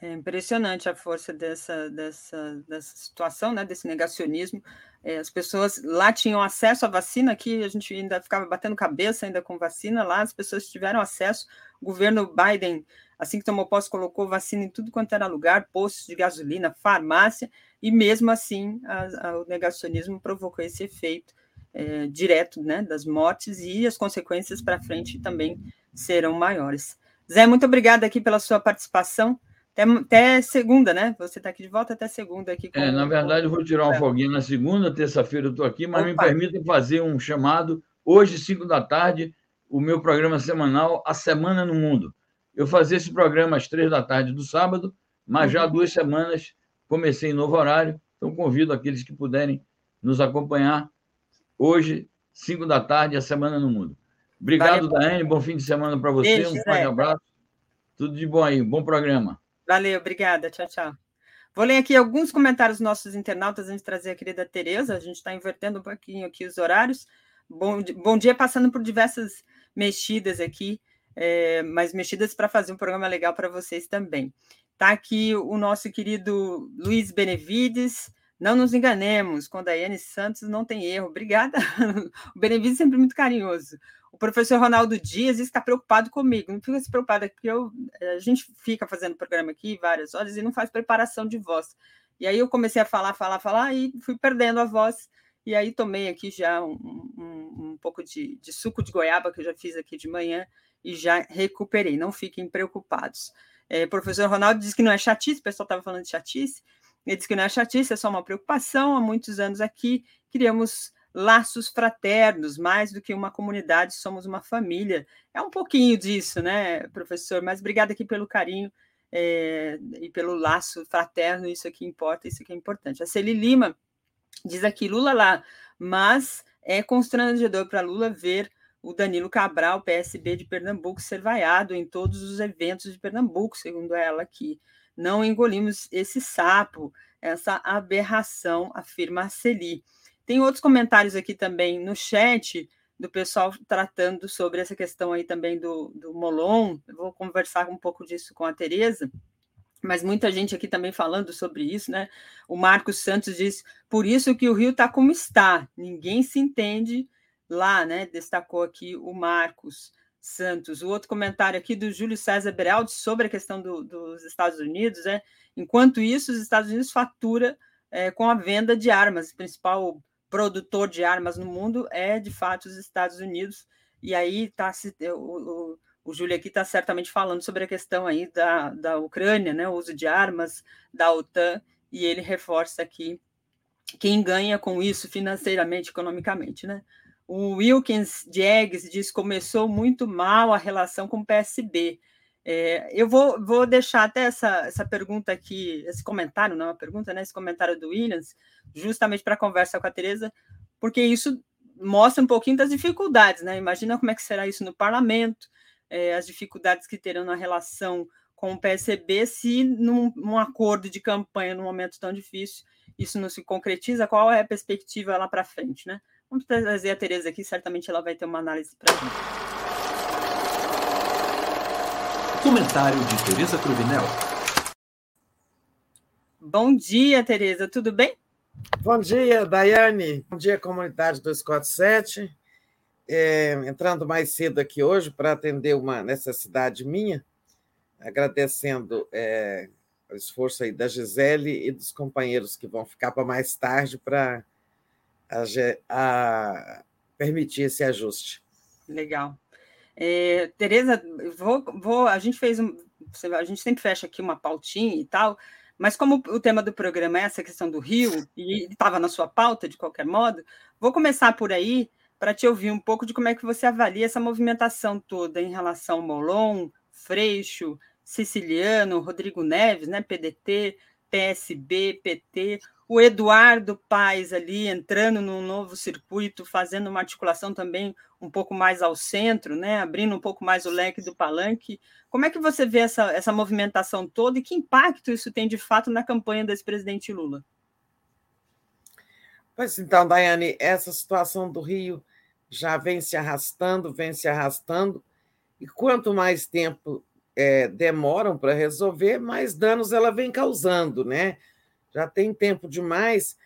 É impressionante a força dessa, dessa, dessa situação, né, desse negacionismo. É, as pessoas lá tinham acesso à vacina, aqui a gente ainda ficava batendo cabeça ainda com vacina, lá as pessoas tiveram acesso. O governo Biden, assim que tomou posse, colocou vacina em tudo quanto era lugar, postos de gasolina, farmácia, e mesmo assim a, a, o negacionismo provocou esse efeito é, direto né, das mortes e as consequências para frente também serão maiores. Zé, muito obrigada aqui pela sua participação. Até, até segunda, né? Você está aqui de volta até segunda. Aqui é, na verdade, eu vou tirar uma folguinha na segunda, terça-feira eu estou aqui, mas Opa. me permitem fazer um chamado. Hoje, cinco da tarde, o meu programa semanal, A Semana no Mundo. Eu fazia esse programa às três da tarde do sábado, mas já há uhum. duas semanas comecei em novo horário, então convido aqueles que puderem nos acompanhar hoje, cinco da tarde, A Semana no Mundo. Obrigado, Daiane, bom fim de semana para você, Beijo, um forte abraço. Tudo de bom aí, bom programa. Valeu, obrigada. Tchau, tchau. Vou ler aqui alguns comentários dos nossos internautas antes de trazer a querida Tereza. A gente está invertendo um pouquinho aqui os horários. Bom, bom dia, passando por diversas mexidas aqui, é, mas mexidas para fazer um programa legal para vocês também. Está aqui o nosso querido Luiz Benevides. Não nos enganemos, com Daiane Santos não tem erro. Obrigada. [LAUGHS] o Benevides é sempre muito carinhoso. O professor Ronaldo Dias está preocupado comigo. Não fica se preocupado, porque eu, a gente fica fazendo programa aqui várias horas e não faz preparação de voz. E aí eu comecei a falar, falar, falar e fui perdendo a voz. E aí tomei aqui já um, um, um pouco de, de, suco de goiaba que eu já fiz aqui de manhã e já recuperei. Não fiquem preocupados. É, o professor Ronaldo disse que não é chatice, o pessoal estava falando de chatice. Ele disse que não é chatice, é só uma preocupação. Há muitos anos aqui criamos laços fraternos, mais do que uma comunidade, somos uma família. É um pouquinho disso, né, professor? Mas obrigada aqui pelo carinho é, e pelo laço fraterno, isso aqui importa, isso aqui é importante. A Celi Lima diz aqui, Lula lá, mas é constrangedor para Lula ver o Danilo Cabral, PSB de Pernambuco, ser vaiado em todos os eventos de Pernambuco, segundo ela aqui. Não engolimos esse sapo, essa aberração, afirma a Celi. Tem outros comentários aqui também no chat, do pessoal tratando sobre essa questão aí também do, do Molon. Eu vou conversar um pouco disso com a Tereza, mas muita gente aqui também falando sobre isso, né? O Marcos Santos diz: por isso que o Rio está como está, ninguém se entende lá, né? Destacou aqui o Marcos Santos. O outro comentário aqui do Júlio César Beraldi sobre a questão do, dos Estados Unidos, né? Enquanto isso, os Estados Unidos fatura é, com a venda de armas, o principal produtor de armas no mundo é, de fato, os Estados Unidos. E aí tá, o, o, o Júlio aqui está certamente falando sobre a questão aí da, da Ucrânia, né, o uso de armas da OTAN, e ele reforça aqui quem ganha com isso financeiramente, economicamente, né? O Wilkins Diegues diz que começou muito mal a relação com o PSB. É, eu vou, vou deixar até essa, essa pergunta aqui, esse comentário, não é uma pergunta, né? Esse comentário do Williams, justamente para conversar com a Tereza, porque isso mostra um pouquinho das dificuldades, né? Imagina como é que será isso no parlamento, é, as dificuldades que terão na relação com o PSB se num, num, acordo de campanha num momento tão difícil isso não se concretiza, qual é a perspectiva lá para frente, né? Vamos trazer a Tereza aqui, certamente ela vai ter uma análise para a gente. Comentário de Tereza Cruvinel. Bom dia, Tereza, tudo bem? Bom dia, Daiane. Bom dia, comunidade 247. É, entrando mais cedo aqui hoje para atender uma necessidade minha, agradecendo é, o esforço aí da Gisele e dos companheiros que vão ficar para mais tarde para a, a permitir esse ajuste. Legal. É, Tereza, vou, vou, a gente fez um, a gente sempre fecha aqui uma pautinha e tal, mas como o tema do programa é essa questão do Rio, e estava na sua pauta de qualquer modo, vou começar por aí para te ouvir um pouco de como é que você avalia essa movimentação toda em relação ao Molon, Freixo, Siciliano, Rodrigo Neves, né, PDT, PSB, PT, o Eduardo Paes ali entrando num novo circuito, fazendo uma articulação também um pouco mais ao centro, né, abrindo um pouco mais o leque do palanque. Como é que você vê essa, essa movimentação toda e que impacto isso tem de fato na campanha do ex-presidente Lula? Pois então, Daiane, essa situação do Rio já vem se arrastando, vem se arrastando, e quanto mais tempo é, demoram para resolver, mais danos ela vem causando, né? Já tem tempo demais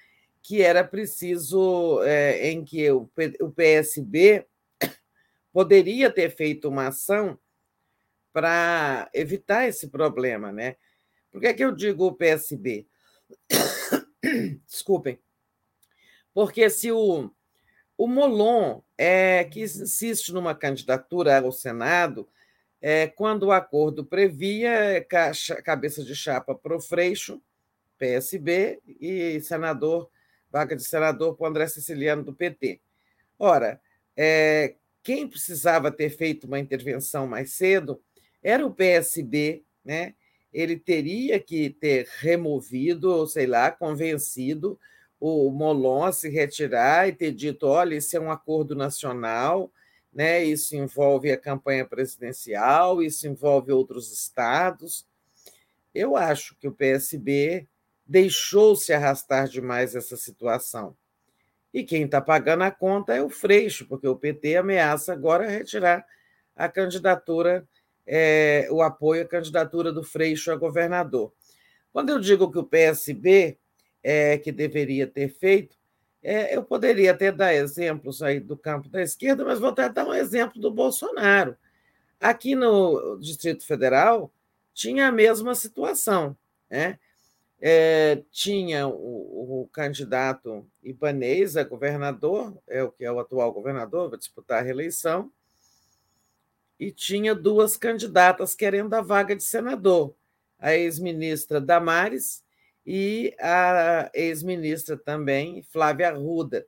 que era preciso é, em que o, o PSB [COUGHS] poderia ter feito uma ação para evitar esse problema, né? Por que, é que eu digo o PSB? [COUGHS] Desculpem. Porque se o, o Molon, é, que insiste numa candidatura ao Senado, é, quando o acordo previa cabeça de chapa para o Freixo, PSB, e senador, vaga de senador para o André Siciliano, do PT. Ora, é, quem precisava ter feito uma intervenção mais cedo era o PSB, né? ele teria que ter removido, ou sei lá, convencido o Molon a se retirar e ter dito: olha, isso é um acordo nacional, né? Isso envolve a campanha presidencial, isso envolve outros estados. Eu acho que o PSB deixou se arrastar demais essa situação. E quem está pagando a conta é o Freixo, porque o PT ameaça agora retirar a candidatura, é, o apoio à candidatura do Freixo a governador. Quando eu digo que o PSB é que deveria ter feito, é, eu poderia até dar exemplos aí do campo da esquerda, mas vou até dar um exemplo do Bolsonaro. Aqui no Distrito Federal tinha a mesma situação. Né? É, tinha o, o, candidato Ibanez a governador, é o que é o atual governador, vai disputar a reeleição, e tinha duas candidatas querendo a vaga de senador, a ex-ministra Damares e a ex-ministra também, Flávia Arruda,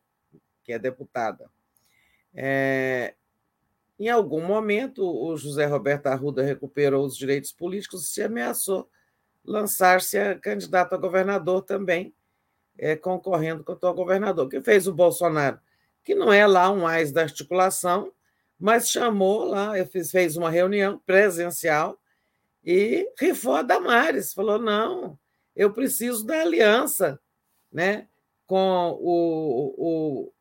que é deputada. É, em algum momento, o José Roberto Arruda recuperou os direitos políticos e se ameaçou lançar-se a candidato a governador também, é, concorrendo com o atual governador. Que fez o Bolsonaro? Que não é lá um mais da articulação, mas chamou lá, fez uma reunião presencial e rifou a Damares. Falou: não, eu preciso da aliança né, com o, o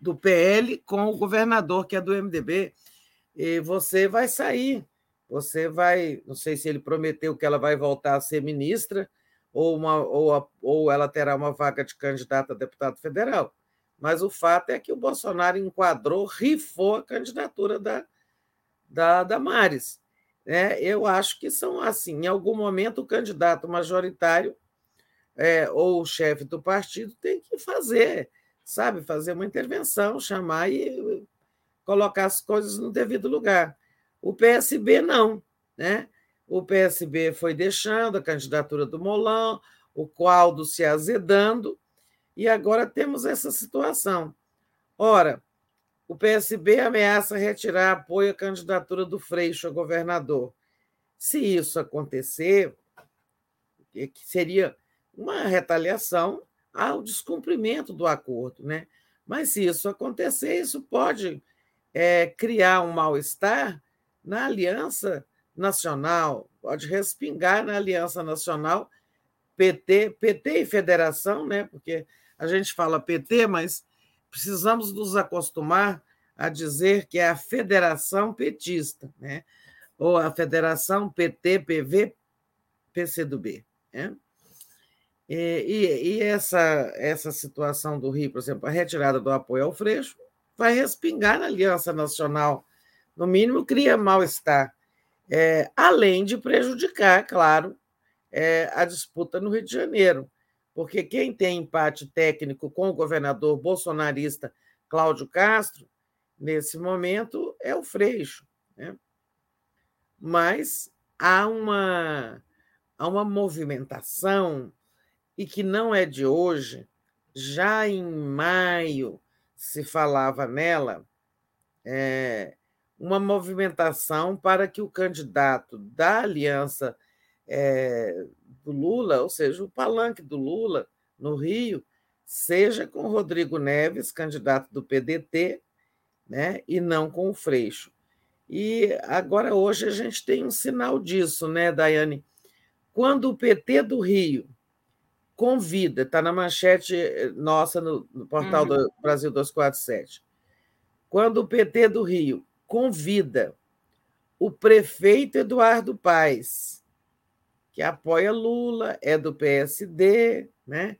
do PL com o governador, que é do MDB, e você vai sair você vai, não sei se ele prometeu que ela vai voltar a ser ministra ou, uma, ou, ou ela terá uma vaga de candidata a deputado federal. Mas o fato é que o Bolsonaro enquadrou, rifou a candidatura da, da Damares. É, eu acho que são assim. Em algum momento, o candidato majoritário é, ou o chefe do partido tem que fazer, sabe, fazer uma intervenção, chamar e colocar as coisas no devido lugar. O PSB não, né? O PSB foi deixando a candidatura do Molão, o Qualdo se azedando, e agora temos essa situação. Ora, o PSB ameaça retirar apoio à candidatura do Freixo a governador. Se isso acontecer, seria uma retaliação ao descumprimento do acordo, né? Mas se isso acontecer, isso pode é, criar um mal-estar na Aliança Nacional, pode respingar na Aliança Nacional, PT, PT e federação, né? porque a gente fala PT, mas precisamos nos acostumar a dizer que é a Federação Petista, né? ou a Federação PT, PV, PCdoB. Né? E, e, e, essa, essa situação do Rio, por exemplo, a retirada do apoio ao Freixo, vai respingar na Aliança Nacional no mínimo, cria mal-estar, é, além de prejudicar, claro, é, a disputa no Rio de Janeiro, porque quem tem empate técnico com o governador bolsonarista Cláudio Castro, nesse momento, é o Freixo. Né? Mas há uma, há uma movimentação, e que não é de hoje, já em maio se falava nela, é, uma movimentação para que o candidato da aliança é, do Lula, ou seja, o palanque do Lula no Rio, seja com Rodrigo Neves, candidato do PDT, né, e não com o Freixo. E agora, hoje, a gente tem um sinal disso, né, Daiane? Quando o PT do Rio convida, está na manchete eh, nossa no, no portal uhum. do Brasil 247, quando o PT do Rio convida o prefeito Eduardo Paes, que apoia Lula, é do PSD, né?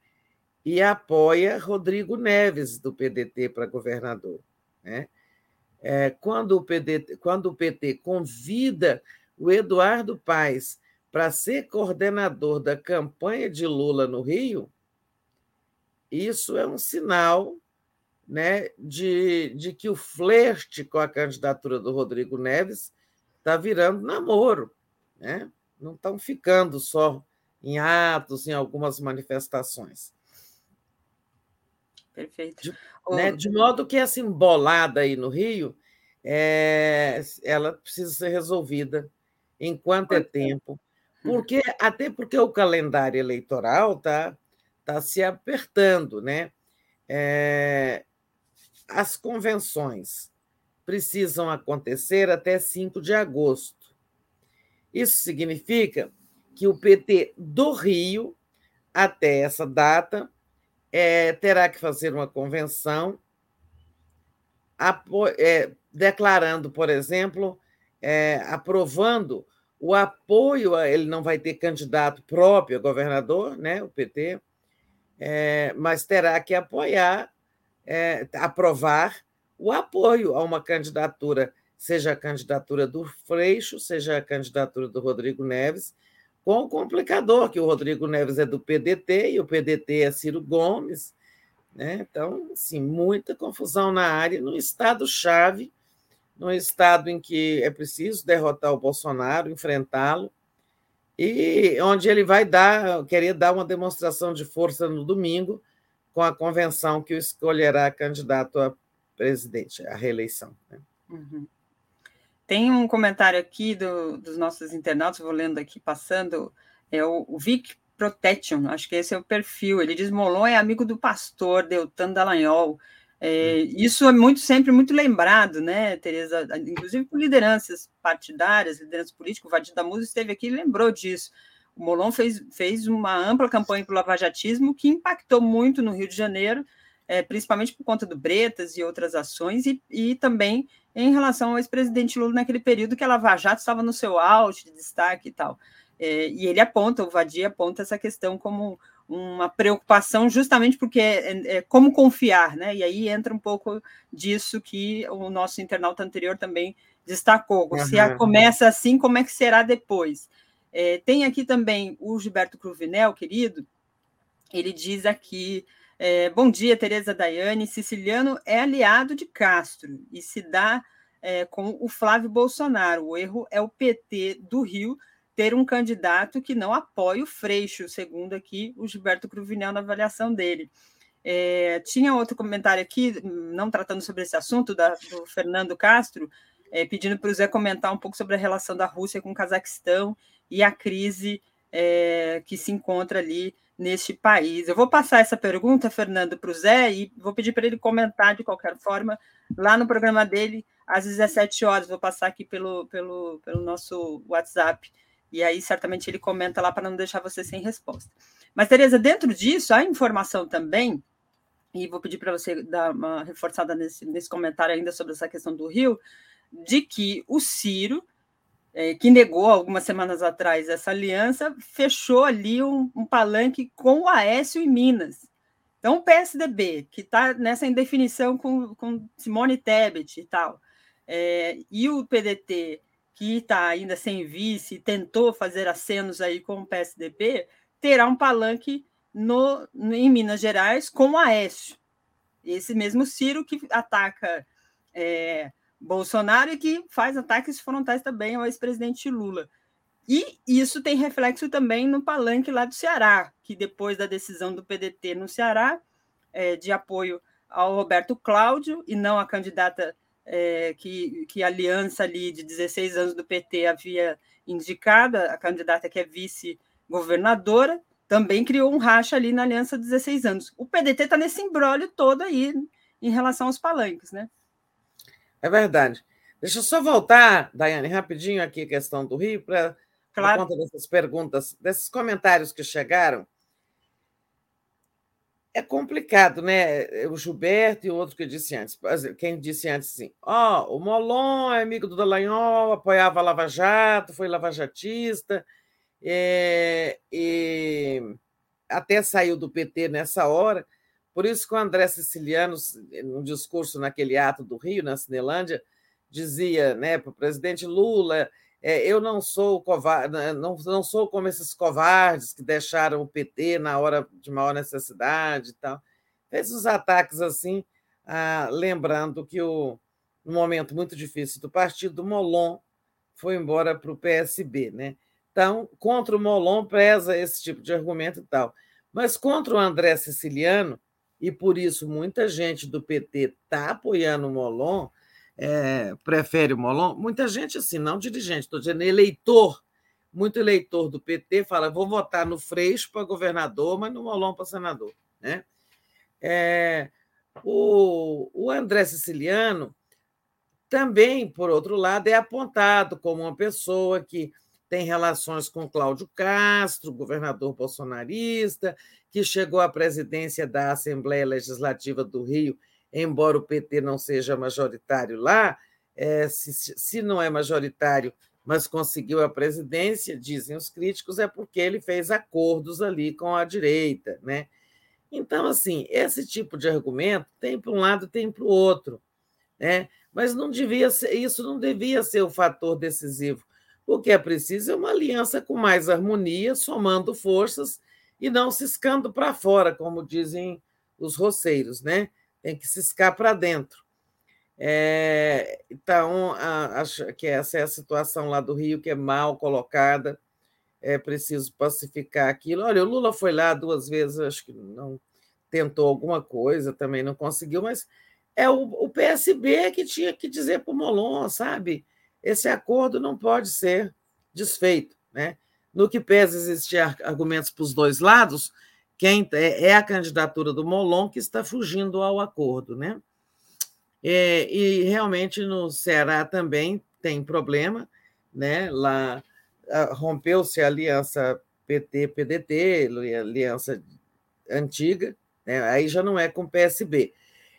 e apoia Rodrigo Neves, do PDT, para governador. Né? É, quando, o PDT, quando o PT convida o Eduardo Paes para ser coordenador da campanha de Lula no Rio, isso é um sinal né, de, de que o flerte com a candidatura do Rodrigo Neves está virando namoro. Né? Não estão ficando só em atos, em algumas manifestações. Perfeito. De, né, de modo que essa embolada aí no Rio, é, ela precisa ser resolvida enquanto é tempo, porque até porque o calendário eleitoral está tá se apertando, né? É, as convenções precisam acontecer até 5 de agosto. Isso significa que o PT do Rio, até essa data, é, terá que fazer uma convenção é, declarando, por exemplo, é, aprovando o apoio, a, ele não vai ter candidato próprio a governador, né, o PT, é, mas terá que apoiar, é, aprovar o apoio a uma candidatura, seja a candidatura do Freixo, seja a candidatura do Rodrigo Neves, com o complicador, que o Rodrigo Neves é do PDT e o PDT é Ciro Gomes. Né? Então, assim, muita confusão na área, no estado-chave num estado em que é preciso derrotar o Bolsonaro, enfrentá-lo, e onde ele vai dar, querer dar uma demonstração de força no domingo, com a convenção que o escolherá candidato a presidente, à reeleição. Né? Uhum. Tem um comentário aqui do, dos nossos internautas, vou lendo aqui, passando, é o, o Vic Protection, acho que esse é o perfil. Ele diz: Molon é amigo do pastor Deltan Dallagnol, é, isso é muito sempre muito lembrado, né, Tereza? Inclusive por lideranças partidárias, lideranças políticas. O Vadir da Musa esteve aqui e lembrou disso. O Molon fez, fez uma ampla campanha para o lavajatismo que impactou muito no Rio de Janeiro, é, principalmente por conta do Bretas e outras ações, e, e também em relação ao ex-presidente Lula naquele período que a Lava Jato estava no seu auge de destaque e tal. É, e ele aponta, o Vadir aponta essa questão como uma preocupação justamente porque é, é, é, como confiar, né? E aí entra um pouco disso que o nosso internauta anterior também destacou. Uhum. Se a, começa assim, como é que será depois? É, tem aqui também o Gilberto Cruvinel, querido, ele diz aqui. É, bom dia, Tereza Daiane. Siciliano é aliado de Castro e se dá é, com o Flávio Bolsonaro. O erro é o PT do Rio ter um candidato que não apoie o Freixo, segundo aqui o Gilberto Cruvinel na avaliação dele. É, tinha outro comentário aqui, não tratando sobre esse assunto, da, do Fernando Castro, é, pedindo para o Zé comentar um pouco sobre a relação da Rússia com o Cazaquistão e a crise é, que se encontra ali neste país. Eu vou passar essa pergunta, Fernando, para o Zé e vou pedir para ele comentar de qualquer forma lá no programa dele às 17 horas. Vou passar aqui pelo, pelo, pelo nosso WhatsApp e aí, certamente, ele comenta lá para não deixar você sem resposta. Mas, Tereza, dentro disso, há informação também, e vou pedir para você dar uma reforçada nesse, nesse comentário ainda sobre essa questão do Rio, de que o Ciro, é, que negou algumas semanas atrás essa aliança, fechou ali um, um palanque com o Aécio em Minas. Então, o PSDB, que está nessa indefinição com, com Simone Tebet e tal, é, e o PDT que está ainda sem vice, tentou fazer acenos aí com o PSDB, terá um palanque no, em Minas Gerais com o Aécio. Esse mesmo Ciro que ataca é, Bolsonaro e que faz ataques frontais também ao ex-presidente Lula. E isso tem reflexo também no palanque lá do Ceará, que depois da decisão do PDT no Ceará, é, de apoio ao Roberto Cláudio e não a candidata é, que, que a aliança ali de 16 anos do PT havia indicado, a candidata que é vice-governadora, também criou um racha ali na aliança de 16 anos. O PDT está nesse embrólio todo aí em relação aos palanques, né? É verdade. Deixa eu só voltar, Daiane, rapidinho aqui a questão do Rio, para claro. conta dessas perguntas, desses comentários que chegaram. É complicado, né? O Gilberto e o outro que disse antes. Quem disse antes assim: ó, oh, o Molon é amigo do Dallagnol, apoiava a Lava Jato, foi lavajatista, é, e até saiu do PT nessa hora. Por isso que o André Siciliano, no discurso naquele ato do Rio, na Cinelândia, dizia né, para o presidente Lula é, eu não sou covarde, né, não, não sou como esses covardes que deixaram o PT na hora de maior necessidade e tal. Fez os ataques assim, ah, lembrando que o, no momento muito difícil do partido, o Molon foi embora para o PSB. Né? Então, contra o Molon preza esse tipo de argumento e tal. Mas contra o André Siciliano, e por isso muita gente do PT está apoiando o Molon, é, prefere o Molon, muita gente assim, não dirigente, estou dizendo eleitor, muito eleitor do PT fala, vou votar no Freixo para governador, mas no Molon para senador. Né? É, o, o André Siciliano também, por outro lado, é apontado como uma pessoa que tem relações com Cláudio Castro, governador bolsonarista, que chegou à presidência da Assembleia Legislativa do Rio, embora o PT não seja majoritário lá, é, se, se não é majoritário, mas conseguiu a presidência, dizem os críticos, é porque ele fez acordos ali com a direita, né? Então, assim, esse tipo de argumento tem para um lado, tem para o outro, né? Mas não devia ser, isso não devia ser o fator decisivo. O que é preciso é uma aliança com mais harmonia, somando forças e não ciscando para fora, como dizem os roceiros, né? Tem que ciscar para dentro. É, então, acho que essa é a situação lá do Rio, que é mal colocada é preciso pacificar aquilo. Olha, o Lula foi lá duas vezes, acho que não tentou alguma coisa, também não conseguiu, mas é o, o PSB que tinha que dizer para o Molon, sabe? Esse acordo não pode ser desfeito. Né? No que pesa existir argumentos para os dois lados, quem é, é a candidatura do Molon que está fugindo ao acordo. Né? É, e realmente no Ceará também tem problema, né? lá rompeu-se a aliança PT-PDT, aliança antiga, né? aí já não é com PSB.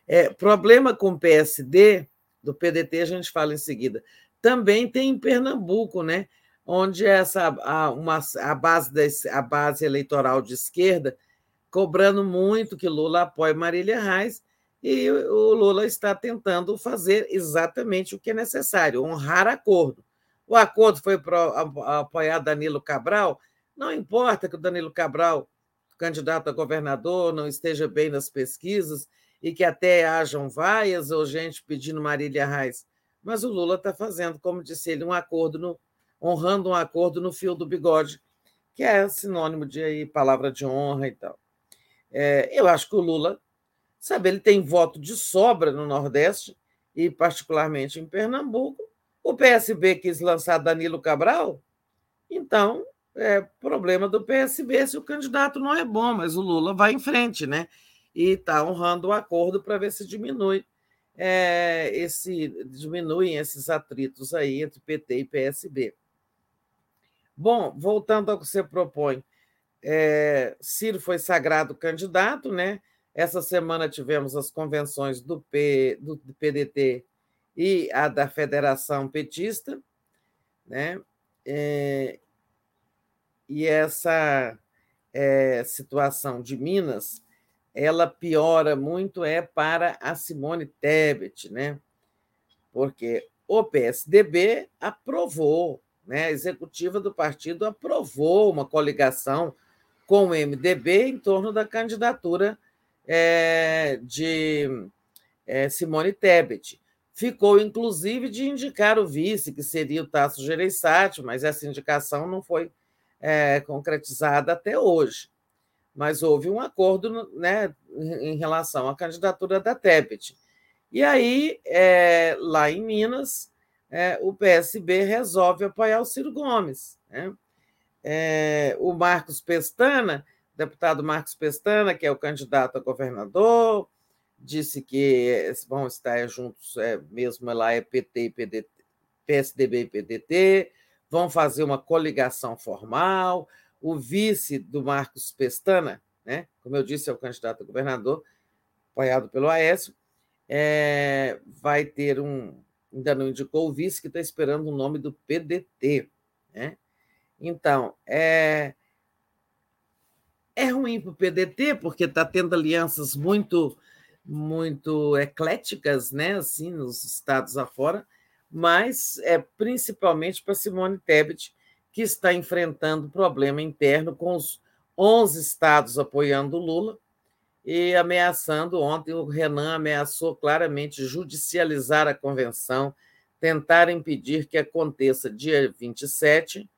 É, problema com PSD, do PDT a gente fala em seguida, também tem em Pernambuco, né? Onde essa a, uma, a, base desse, a base eleitoral de esquerda cobrando muito que Lula apoie Marília Reis, e o Lula está tentando fazer exatamente o que é necessário, honrar acordo. O acordo foi para apoiar Danilo Cabral. Não importa que o Danilo Cabral, candidato a governador, não esteja bem nas pesquisas e que até hajam vaias ou gente pedindo Marília Reis. Mas o Lula está fazendo, como disse ele, um acordo, no, honrando um acordo no fio do bigode, que é sinônimo de aí, palavra de honra e tal. É, eu acho que o Lula, sabe, ele tem voto de sobra no Nordeste e particularmente em Pernambuco, o PSB quis lançar Danilo Cabral, então é problema do PSB se o candidato não é bom, mas o Lula vai em frente, né? E está honrando o acordo para ver se diminui é, esse diminuem esses atritos aí entre PT e PSB. Bom, voltando ao que você propõe, é, Ciro foi sagrado candidato, né? Essa semana tivemos as convenções do, P, do PDT e a da Federação Petista, né? É, e essa é, situação de Minas, ela piora muito é para a Simone Tebet, né? Porque o PSDB aprovou, né? Executiva do partido aprovou uma coligação com o MDB em torno da candidatura é, de é, Simone Tebet. Ficou, inclusive, de indicar o vice, que seria o Tasso Gereissati, mas essa indicação não foi é, concretizada até hoje. Mas houve um acordo né, em relação à candidatura da Tebet. E aí, é, lá em Minas, é, o PSB resolve apoiar o Ciro Gomes. Né? É, o Marcos Pestana, deputado Marcos Pestana, que é o candidato a governador, disse que vão estar juntos, é, mesmo lá é PT e PDT, PSDB e PDT, vão fazer uma coligação formal. O vice do Marcos Pestana, né, como eu disse, é o candidato a governador, apoiado pelo Aécio, é, vai ter um. Ainda não indicou o vice, que está esperando o nome do PDT. Né? Então, é, é ruim para o PDT, porque está tendo alianças muito muito ecléticas, né, assim, nos estados afora, mas é principalmente para Simone Tebet, que está enfrentando problema interno com os 11 estados apoiando Lula e ameaçando, ontem o Renan ameaçou claramente judicializar a convenção, tentar impedir que aconteça dia 27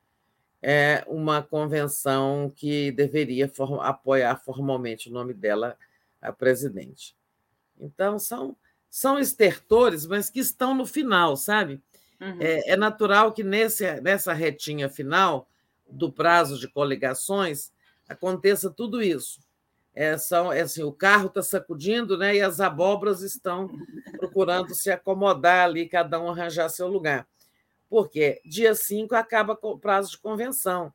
é, uma convenção que deveria for, apoiar formalmente o nome dela a presidente. Então, são, são estertores, mas que estão no final, sabe? Uhum. É, é, natural que nesse, nessa retinha final do prazo de coligações aconteça tudo isso. É, são, é assim, o carro está sacudindo né, e as abóboras estão procurando se acomodar ali, cada um arranjar seu lugar. porque dia 5 acaba o prazo de convenção.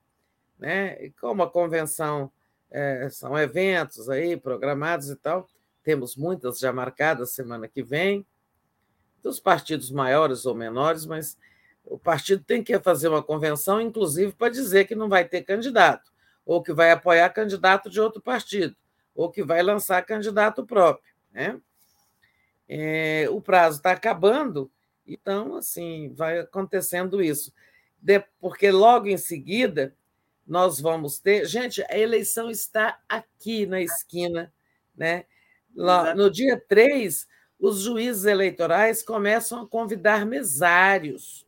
Né? E como a convenção é, são eventos aí programados e tal, temos muitas já marcadas semana que vem, dos partidos maiores ou menores, mas o partido tem que fazer uma convenção, inclusive, para dizer que não vai ter candidato, ou que vai apoiar candidato de outro partido, ou que vai lançar candidato próprio. Né? É, o prazo está acabando, então, assim, vai acontecendo isso. De, porque logo em seguida nós vamos ter. Gente, a eleição está aqui na esquina, né? Lá, no dia 3, os juízes eleitorais começam a convidar mesários,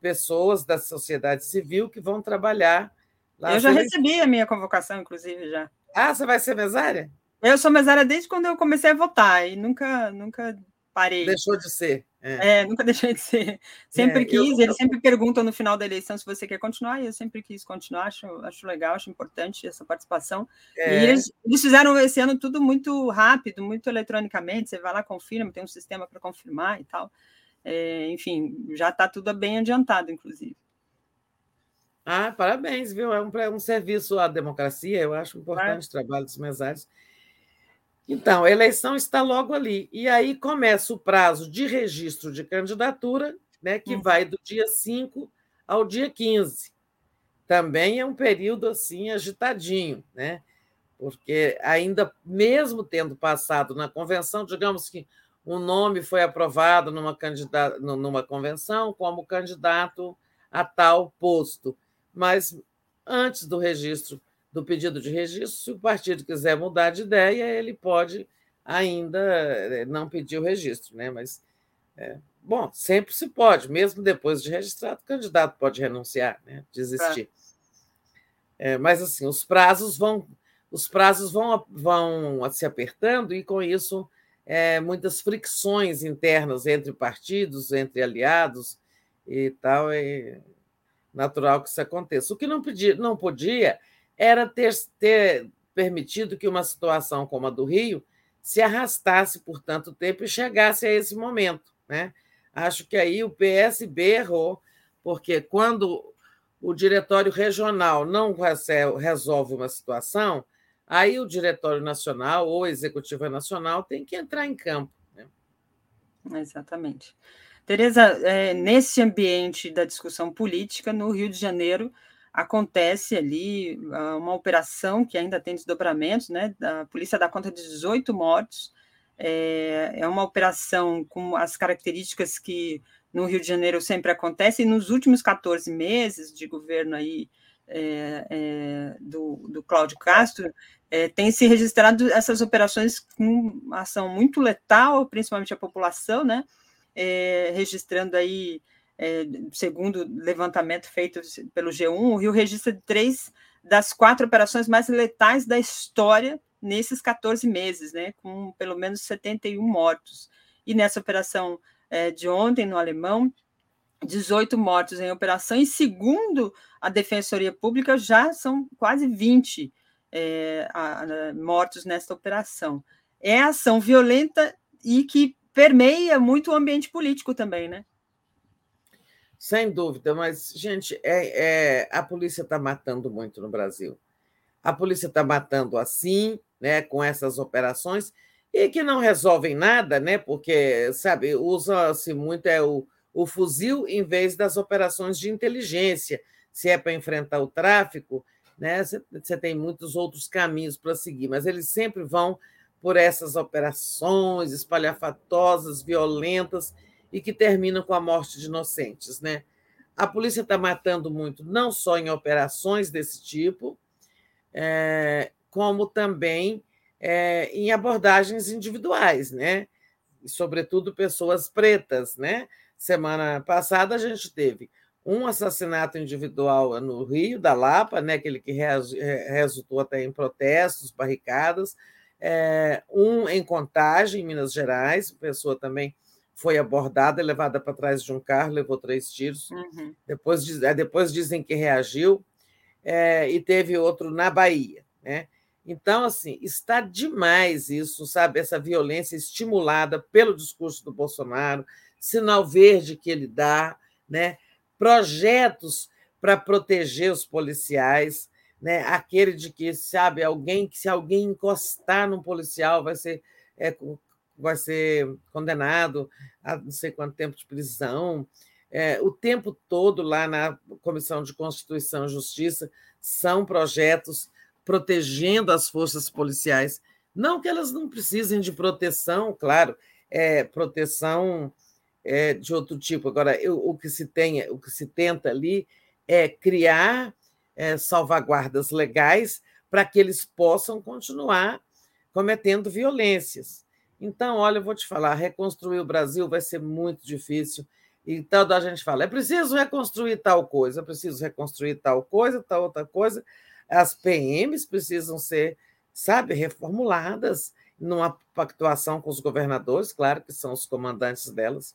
pessoas da sociedade civil que vão trabalhar lá. Eu já recebi a minha convocação, inclusive, já. Ah, você vai ser mesária? Eu sou mesária desde quando eu comecei a votar e nunca, nunca parei. Deixou de ser. É. é nunca [LAUGHS] deixei de ser. Sempre é, quis, eu... eles sempre perguntam no final da eleição se você quer continuar, e eu sempre quis continuar, acho, acho legal, acho importante essa participação. É. E eles, eles, fizeram esse ano tudo muito rápido, muito eletronicamente, você vai lá, confirma, tem um sistema para confirmar e tal. É, enfim, já está tudo bem adiantado, inclusive. Ah, parabéns, viu? É um, é um serviço à democracia, eu acho importante o trabalho dos mesários. Então, a eleição está logo ali. E aí começa o prazo de registro de candidatura, né, que uhum. vai do dia 5 ao dia 15. Também é um período assim agitadinho, né? Porque ainda mesmo tendo passado na convenção, digamos que um nome foi aprovado numa, candidata, numa convenção como candidato a tal posto, mas antes do registro do pedido de registro. Se o partido quiser mudar de ideia, ele pode ainda eh, não pedir o registro, né? Mas, é, bom, sempre se pode, mesmo depois de registrado, o candidato pode renunciar, né? desistir. É. É, mas, assim, os prazos vão os prazos vão, vão se apertando e, com isso, é, muitas fricções internas entre partidos, entre aliados e tal. É natural que isso aconteça. O que não, podia, não podia era ter, ter permitido que uma situação como a do Rio se arrastasse por tanto tempo e chegasse a esse momento. Né? Acho que aí o PSB errou, porque quando o diretório regional não resolve uma situação, aí o diretório nacional ou a executiva nacional tem que entrar em campo. Né? Exatamente. Tereza, é, nesse ambiente da discussão política, no Rio de Janeiro, acontece ali ah, uma operação que ainda tem desdobramentos, né? A polícia dá conta de 18 mortos. É, é uma operação com as características que no Rio de Janeiro sempre acontece, e nos últimos 14 meses de governo aí é, é, do, do Cláudio Castro, é, tem se registrado essas operações com ação muito letal, principalmente a população, né? É, registrando aí é, segundo levantamento feito pelo G1, o Rio registra três das quatro operações mais letais da história nesses 14 meses, né, com pelo menos 71 mortos. E nessa operação é, de ontem, no Alemão, 18 mortos em operação, e segundo a Defensoria Pública, já são quase 20 é, a, a, mortos nessa operação. É ação violenta e que permeia muito o ambiente político também, né? Sem dúvida, mas, gente, é, é a polícia está matando muito no Brasil. A polícia está matando assim, né, com essas operações, e que não resolvem nada, né, porque, sabe, usa-se muito é o, o fuzil em vez das operações de inteligência. Se é para enfrentar o tráfico, né, você tem muitos outros caminhos para seguir, mas eles sempre vão por essas operações espalhafatosas, violentas, e que terminam com a morte de inocentes. Né? A polícia está matando muito, não só em operações desse tipo, é, como também é, em abordagens individuais, né? E, sobretudo pessoas pretas. Né? Semana passada a gente teve um assassinato individual no Rio, da Lapa, né? aquele que resultou até em protestos, barricadas, é, um em Contagem, em Minas Gerais, pessoa também foi abordada, levada para trás de um carro, levou três tiros. Uhum. Depois, é, depois dizem que reagiu. É, e teve outro na Bahia. Né? Então, assim, está demais isso, sabe? Essa violência estimulada pelo discurso do Bolsonaro, sinal verde que ele dá, né? projetos para proteger os policiais, né? aquele de que, sabe, alguém que se alguém encostar num policial vai ser, é, vai ser condenado a não sei quanto tempo de prisão. É, o tempo todo lá na Comissão de Constituição e Justiça são projetos protegendo as forças policiais. Não que elas não precisem de proteção, claro, é, proteção é, de outro tipo. Agora, eu, o que se tem, o que se tenta ali é criar é, salvaguardas legais para que eles possam continuar cometendo violências. Então, olha, eu vou te falar, reconstruir o Brasil vai ser muito difícil. Então, a gente fala, é preciso reconstruir tal coisa, é preciso reconstruir tal coisa, tal outra coisa. As PMs precisam ser, sabe, reformuladas numa pactuação com os governadores, claro que são os comandantes delas.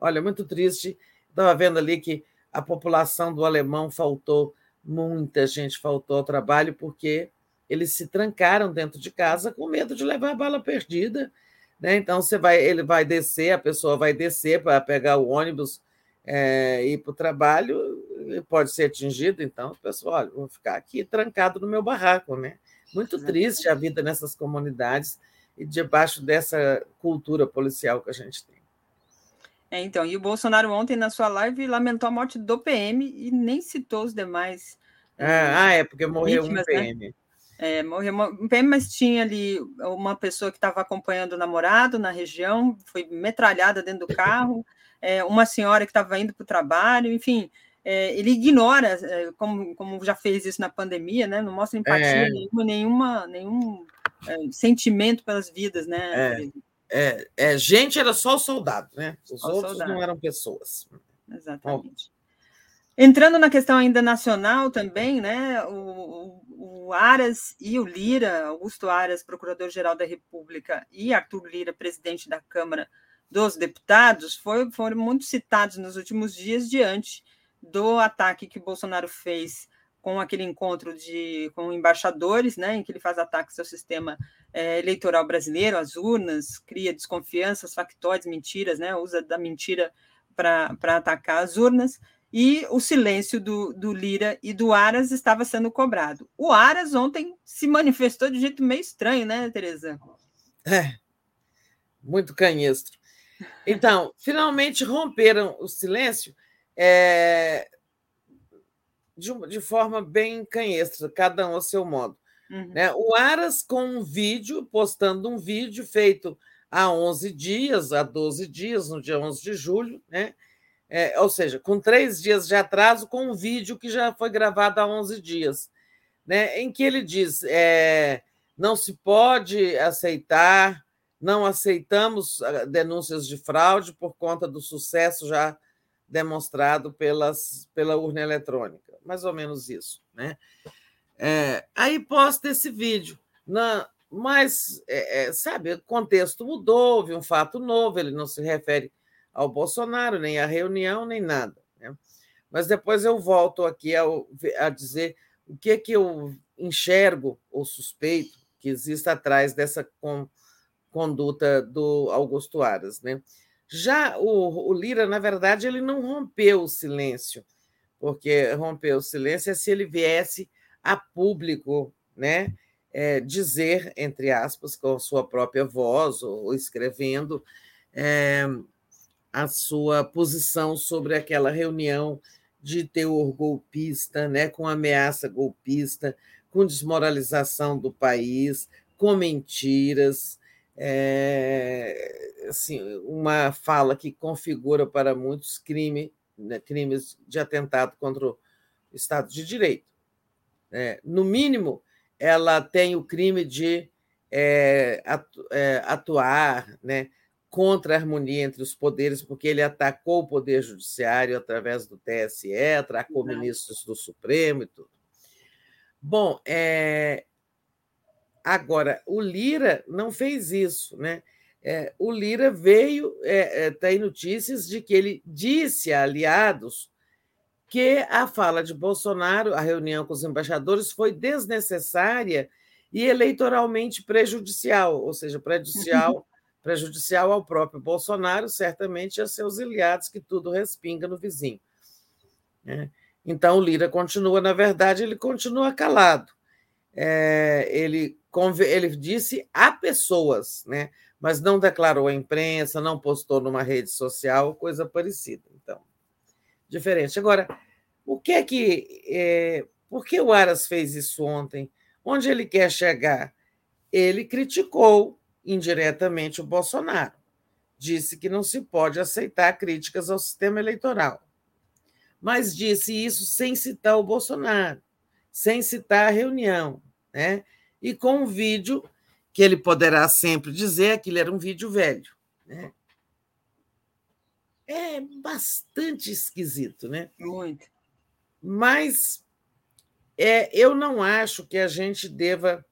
Olha, muito triste. Estava vendo ali que a população do alemão faltou, muita gente faltou ao trabalho porque eles se trancaram dentro de casa com medo de levar a bala perdida. Né? Então você vai, ele vai descer, a pessoa vai descer para pegar o ônibus é, ir para o trabalho, pode ser atingido, então, pessoal, olha, vou ficar aqui trancado no meu barraco, né? Muito triste a vida nessas comunidades e debaixo dessa cultura policial que a gente tem. É, então, e o Bolsonaro ontem na sua live lamentou a morte do PM e nem citou os demais. É, ah, é, porque morreu vítimas, um PM. Né? É, morreu um PM, mas tinha ali uma pessoa que estava acompanhando o namorado na região, foi metralhada dentro do carro, [LAUGHS] é, uma senhora que estava indo para o trabalho, enfim, é, ele ignora, como, como já fez isso na pandemia, né? Não mostra empatia nenhuma, nenhuma, nenhum sentimento pelas vidas, né? É. É, gente era só o soldado, né? Os outros soldado. não eram pessoas. Exatamente. Bom. Entrando na questão ainda nacional também, né? O, o Aras e o Lira, Augusto Aras, procurador-geral da República, e Arthur Lira, presidente da Câmara dos Deputados, foi, foram muito citados nos últimos dias diante do ataque que Bolsonaro fez com aquele encontro de, com embaixadores, né, em que ele faz ataques ao sistema é, eleitoral brasileiro, às urnas, cria desconfianças, factóides, mentiras, né, usa da mentira para atacar as urnas, e o silêncio do, do Lira e do Aras estava sendo cobrado. O Aras ontem se manifestou de jeito meio estranho, né, Tereza? É, muito canhestro. Então, [LAUGHS] finalmente romperam o silêncio é, de, de forma bem canhestra, cada um ao seu modo. Uhum. Né? O Aras com um vídeo, postando um vídeo feito há 11 dias, há 12 dias, no dia 11 de julho, né? É, ou seja, com três dias de atraso, com um vídeo que já foi gravado há 11 dias, né? em que ele diz: é, não se pode aceitar, não aceitamos ah, denúncias de fraude por conta do sucesso já demonstrado pelas, pela urna eletrônica. Mais ou menos isso. Né? É, aí posta esse vídeo. Na, mas, é, é, sabe, o contexto mudou, houve um fato novo, ele não se refere ao Bolsonaro, nem à reunião, nem nada. Né? Mas depois eu volto aqui ao, a dizer o que, é que eu enxergo ou suspeito que existe atrás dessa com, conduta do Augusto Aras. Né? Já o, o Lira, na verdade, ele não rompeu o silêncio, porque romper o silêncio é se ele viesse a público né, é, dizer, entre aspas, com sua própria voz ou escrevendo, é, a sua posição sobre aquela reunião de teor golpista, né, com ameaça golpista, com desmoralização do país, com mentiras, é, assim, uma fala que configura para muitos crime, né, crimes de atentado contra o Estado de Direito. É, no mínimo, ela tem o crime de é, atuar, né, contra a harmonia entre os poderes, porque ele atacou o Poder Judiciário através do TSE, atacou Exato. ministros do Supremo e tudo. Bom, é... agora, o Lira não fez isso, né? É, o Lira veio, é, é, tem notícias de que ele disse a aliados que a fala de Bolsonaro, a reunião com os embaixadores, foi desnecessária e eleitoralmente prejudicial, ou seja, prejudicial [LAUGHS] prejudicial ao próprio Bolsonaro, certamente a seus aliados, que tudo respinga no vizinho. Né? Então, o Lira continua, na verdade, ele continua calado. É, ele, ele disse a pessoas, né? mas não declarou à imprensa, não postou numa rede social, coisa parecida. Então, diferente. Agora, o que é que. É, por que o Aras fez isso ontem? Onde ele quer chegar? Ele criticou indiretamente o Bolsonaro. Disse que não se pode aceitar críticas ao sistema eleitoral. Mas disse isso sem citar o Bolsonaro, sem citar a reunião, né? E com um vídeo que ele poderá sempre dizer que ele era um vídeo velho, né? É bastante esquisito, né? Muito. Mas é, eu não acho que a gente deva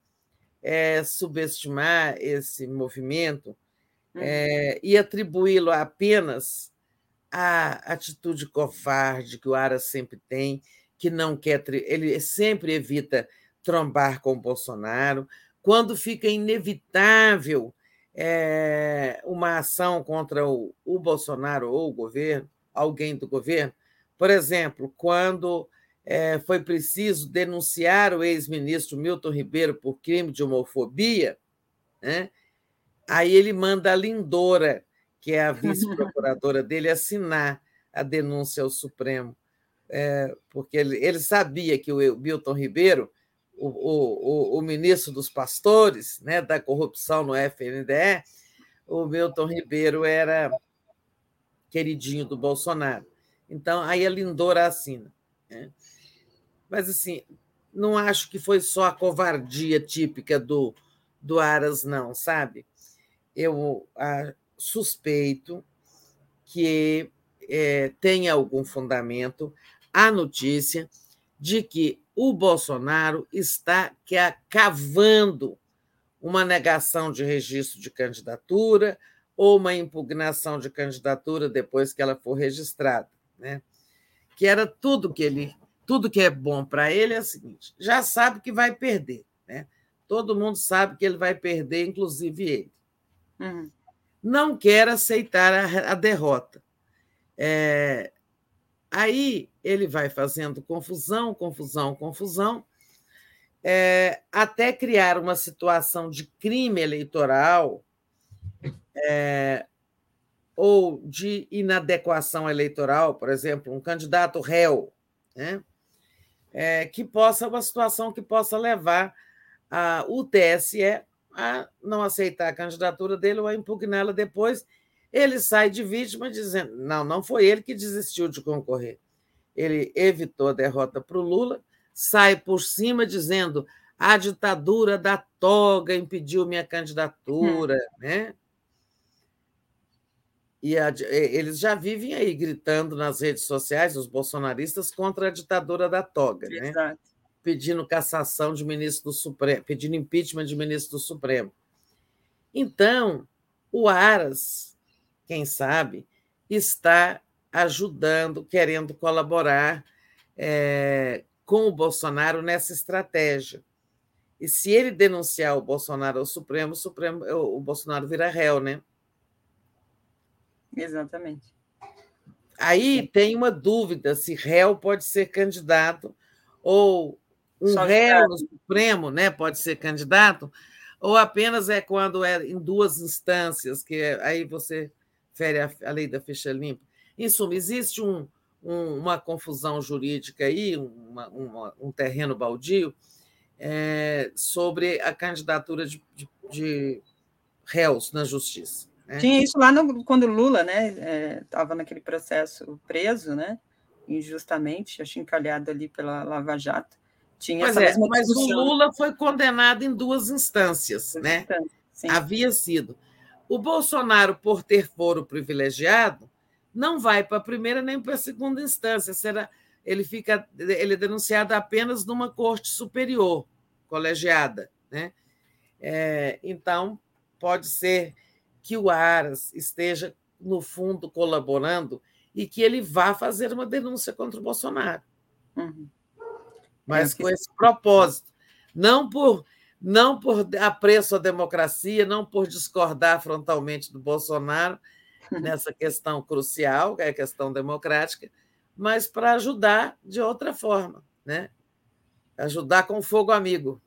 é, subestimar esse movimento uhum. é, e atribuí-lo apenas à atitude covarde que o Ara sempre tem, que não quer. Ele sempre evita trombar com o Bolsonaro. Quando fica inevitável é, uma ação contra o, o Bolsonaro ou o governo, alguém do governo, por exemplo, quando é, foi preciso denunciar o ex-ministro Milton Ribeiro por crime de homofobia, né? aí ele manda a Lindora, que é a vice-procuradora [LAUGHS] dele, assinar a denúncia ao Supremo, é, porque ele, ele, sabia que o Milton Ribeiro, o, o, o, ministro dos pastores, né, da corrupção no FNDE, o Milton Ribeiro era queridinho do Bolsonaro. Então, aí a Lindora assina. Né? Mas, assim, não acho que foi só a covardia típica do, do Aras, não, sabe? Eu a, suspeito que é, tenha algum fundamento a notícia de que o Bolsonaro está cavando uma negação de registro de candidatura ou uma impugnação de candidatura depois que ela for registrada, né? Que era tudo que ele tudo que é bom para ele é o seguinte: já sabe que vai perder. Né? Todo mundo sabe que ele vai perder, inclusive ele. Uhum. Não quer aceitar a, a derrota. É, aí ele vai fazendo confusão, confusão, confusão, é, até criar uma situação de crime eleitoral é, ou de inadequação eleitoral, por exemplo, um candidato réu, né? é, que possa, uma situação que possa levar a, o TSE a não aceitar a candidatura dele ou a impugná-la depois. Ele sai de vítima dizendo: não, não foi ele que desistiu de concorrer. Ele evitou a derrota para o Lula, sai por cima dizendo: a ditadura da toga impediu minha candidatura, hum. né? E a, eles já vivem aí gritando nas redes sociais, os bolsonaristas, contra a ditadura da toga, né? Exato. pedindo cassação de ministro do Supremo, pedindo impeachment de ministro do Supremo. Então, o Aras, quem sabe, está ajudando, querendo colaborar é, com o Bolsonaro nessa estratégia. E se ele denunciar o Bolsonaro ao Supremo, o, Supremo, o Bolsonaro vira réu, né? Exatamente. Aí tem uma dúvida se réu pode ser candidato ou um Só réu no Supremo né, pode ser candidato, ou apenas é quando é em duas instâncias, que é, aí você fere a, a, lei da ficha limpa. Em suma, existe um, um, uma confusão jurídica aí, uma, uma, um terreno baldio, é, sobre a candidatura de, de, de réus na justiça. É. Tinha isso lá no, quando Lula né, estava é, naquele processo preso, né, injustamente, achincalhado ali pela Lava Jato. Tinha pois é, mas o Lula foi condenado em duas instâncias, duas né? Instâncias, Havia sido. O Bolsonaro, por ter foro privilegiado, não vai para a primeira nem para a segunda instância. Será, ele fica, ele é denunciado apenas numa corte superior, colegiada, né? É, então pode ser que o Aras esteja, no fundo, colaborando e que ele vá fazer uma denúncia contra o Bolsonaro. Uhum. Mas é com esse propósito. Não por, não por apreço à democracia, não por discordar frontalmente do Bolsonaro nessa questão crucial, que é a questão democrática, mas para ajudar de outra forma, né? Ajudar com fogo amigo.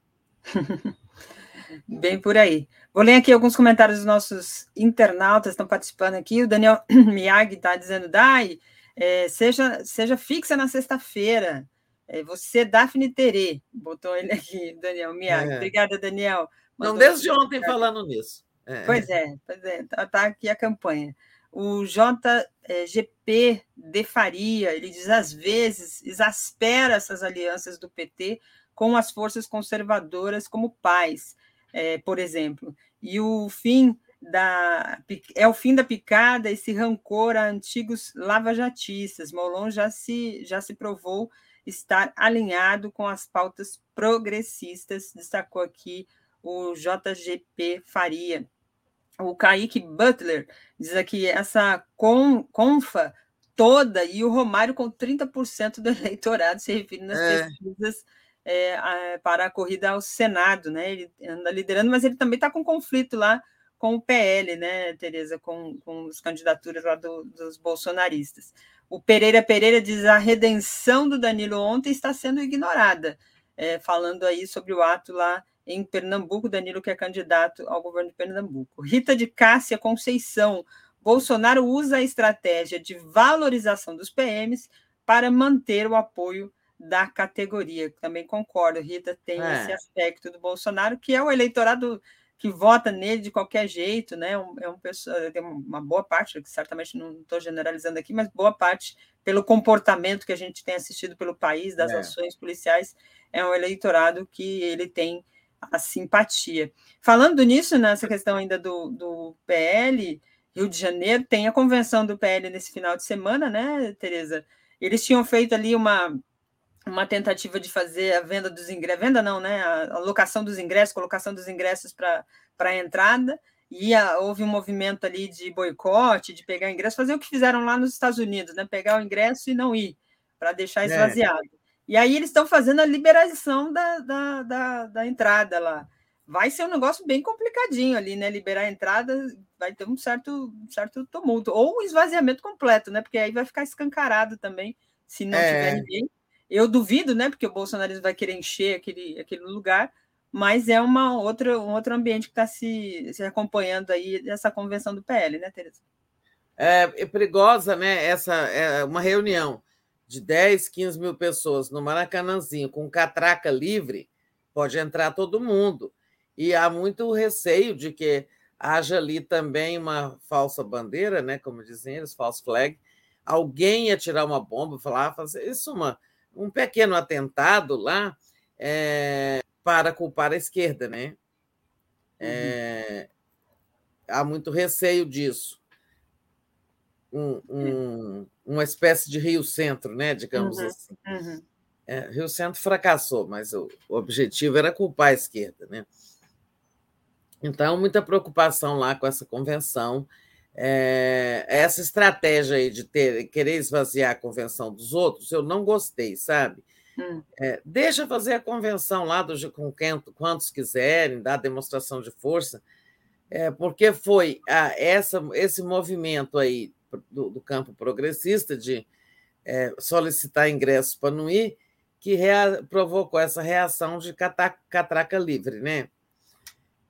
[LAUGHS] Bem por aí. Vou ler aqui alguns comentários dos nossos internautas estão participando aqui. O Daniel [CLEARS THROAT] Miyagi está dizendo, Dai, é, seja, seja fixa na sexta-feira. É, você, Daphne Terê, botou ele [LAUGHS] aqui, Daniel Miyagi. É. Obrigada, Daniel. Mandou Não, desde ontem falando nisso. É. Pois é, pois é, tá, tá aqui a campanha. O JGP de Faria, ele diz, às vezes, exaspera essas alianças do PT com as forças conservadoras como pais, é, por exemplo. E o fim da é o fim da picada, esse rancor a antigos lavajatistas. Molon já se já se provou estar alinhado com as pautas progressistas, destacou aqui o JGP Faria. O Kaique Butler diz aqui essa con, confa toda e o Romário com 30% do eleitorado, se referindo às é. pesquisas é, a, para a corrida ao Senado, né? Ele anda liderando, mas ele também está com conflito lá com o PL, né, Tereza, com, com as candidaturas lá do, dos bolsonaristas. O Pereira Pereira diz a redenção do Danilo ontem está sendo ignorada, é, falando aí sobre o ato lá em Pernambuco, Danilo que é candidato ao governo de Pernambuco. Rita de Cássia Conceição, Bolsonaro usa a estratégia de valorização dos PMs para manter o apoio da categoria. Também concordo, Rita tem é. esse aspecto do Bolsonaro, que é o eleitorado que vota nele de qualquer jeito, né? É um pessoa, tem uma boa parte, que certamente não estou generalizando aqui, mas boa parte pelo comportamento que a gente tem assistido pelo país, das é. ações policiais, é um eleitorado que ele tem a simpatia. Falando nisso, nessa questão ainda do, do PL, Rio de Janeiro, tem a convenção do PL nesse final de semana, né, Tereza? Eles tinham feito ali uma, uma tentativa de fazer a venda dos ingressos, venda não, né? A locação dos ingressos, colocação dos ingressos para a entrada, e a, houve um movimento ali de boicote, de pegar ingresso, fazer o que fizeram lá nos Estados Unidos, né? Pegar o ingresso e não ir, para deixar é. esvaziado. É. E aí eles estão fazendo a liberação da, da, da, da, entrada lá. Vai ser um negócio bem complicadinho ali, né? Liberar a entrada vai ter um certo, certo tumulto. Ou um esvaziamento completo, né? Porque aí vai ficar escancarado também, se não é. tiver ninguém. Eu duvido, né? Porque o bolsonarismo vai querer encher aquele, aquele lugar, mas é uma outra, um outro ambiente que está se, se acompanhando aí essa convenção do PL, né, Tereza? É, é perigosa, né? Essa é uma reunião de 10, 15 mil pessoas no Maracanãzinho com catraca livre, pode entrar todo mundo. E há muito receio de que haja ali também uma falsa bandeira, né, como dizem eles, false flag, alguém ia tirar uma bomba, falar, ah, fazer isso uma, um pequeno atentado lá é, para culpar a esquerda, né? É, uhum. Há muito receio disso. Um, um, uma espécie de Rio Centro, né? Digamos uhum. assim. Uhum. É, Rio Centro fracassou, mas o, o objetivo era culpar a esquerda, né? Então, muita preocupação lá com essa convenção. É, essa estratégia aí de ter, querer esvaziar a convenção dos outros, eu não gostei, sabe? Hum. É, deixa fazer a convenção lá do, com quantos quiserem, dar demonstração de força, é, porque foi a, essa, esse movimento aí do, do campo progressista de é, solicitar ingressos para não ir que rea, provocou essa reação de catraca, catraca livre, né?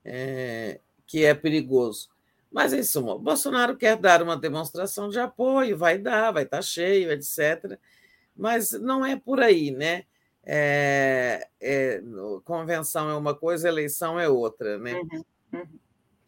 É, que é perigoso. Mas, em suma, o Bolsonaro quer dar uma demonstração de apoio, vai dar, vai estar cheio, etc. Mas não é por aí, né? É, é, convenção é uma coisa, eleição é outra, né? Uhum, uhum.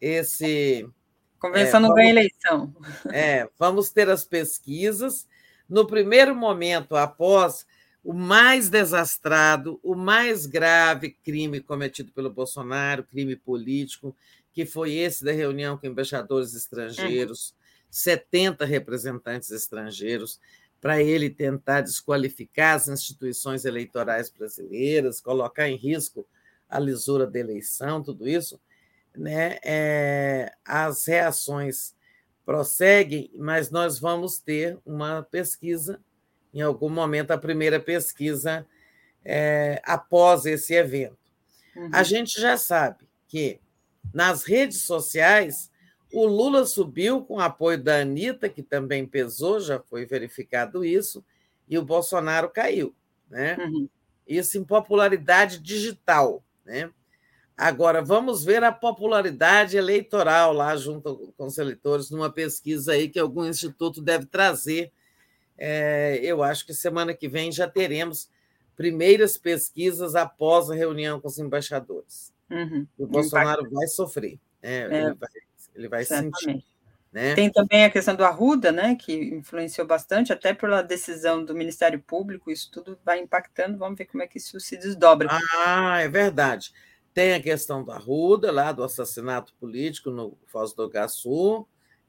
Esse. Convenção é, não ganha eleição. [LAUGHS] É, vamos ter as pesquisas. No primeiro momento, após o mais desastrado, o mais grave crime cometido pelo Bolsonaro, crime político, que foi esse da reunião com embaixadores estrangeiros, uhum. 70 representantes estrangeiros, para ele tentar desqualificar as instituições eleitorais brasileiras, colocar em risco a lisura da eleição, tudo isso, né? É, as reações prosseguem, mas nós vamos ter uma pesquisa, em algum momento, a primeira pesquisa é, após esse evento. Uhum. A gente já sabe que nas redes sociais, o Lula subiu com o apoio da Anitta, que também pesou, já foi verificado isso, e o Bolsonaro caiu. Né? Uhum. Isso em popularidade digital. Né? Agora, vamos ver a popularidade eleitoral lá junto com os eleitores, numa pesquisa aí que algum instituto deve trazer. É, eu acho que semana que vem já teremos primeiras pesquisas após a reunião com os embaixadores. Uhum. O Bolsonaro Impacto. vai sofrer, né? é, ele vai, ele vai sentir. Né? Tem também a questão do Arruda, né, que influenciou bastante, até pela decisão do Ministério Público, isso tudo vai impactando, vamos ver como é que isso se desdobra. Ah, é verdade. Tem a questão do Arruda, lá do assassinato político no Foz do Iguaçu,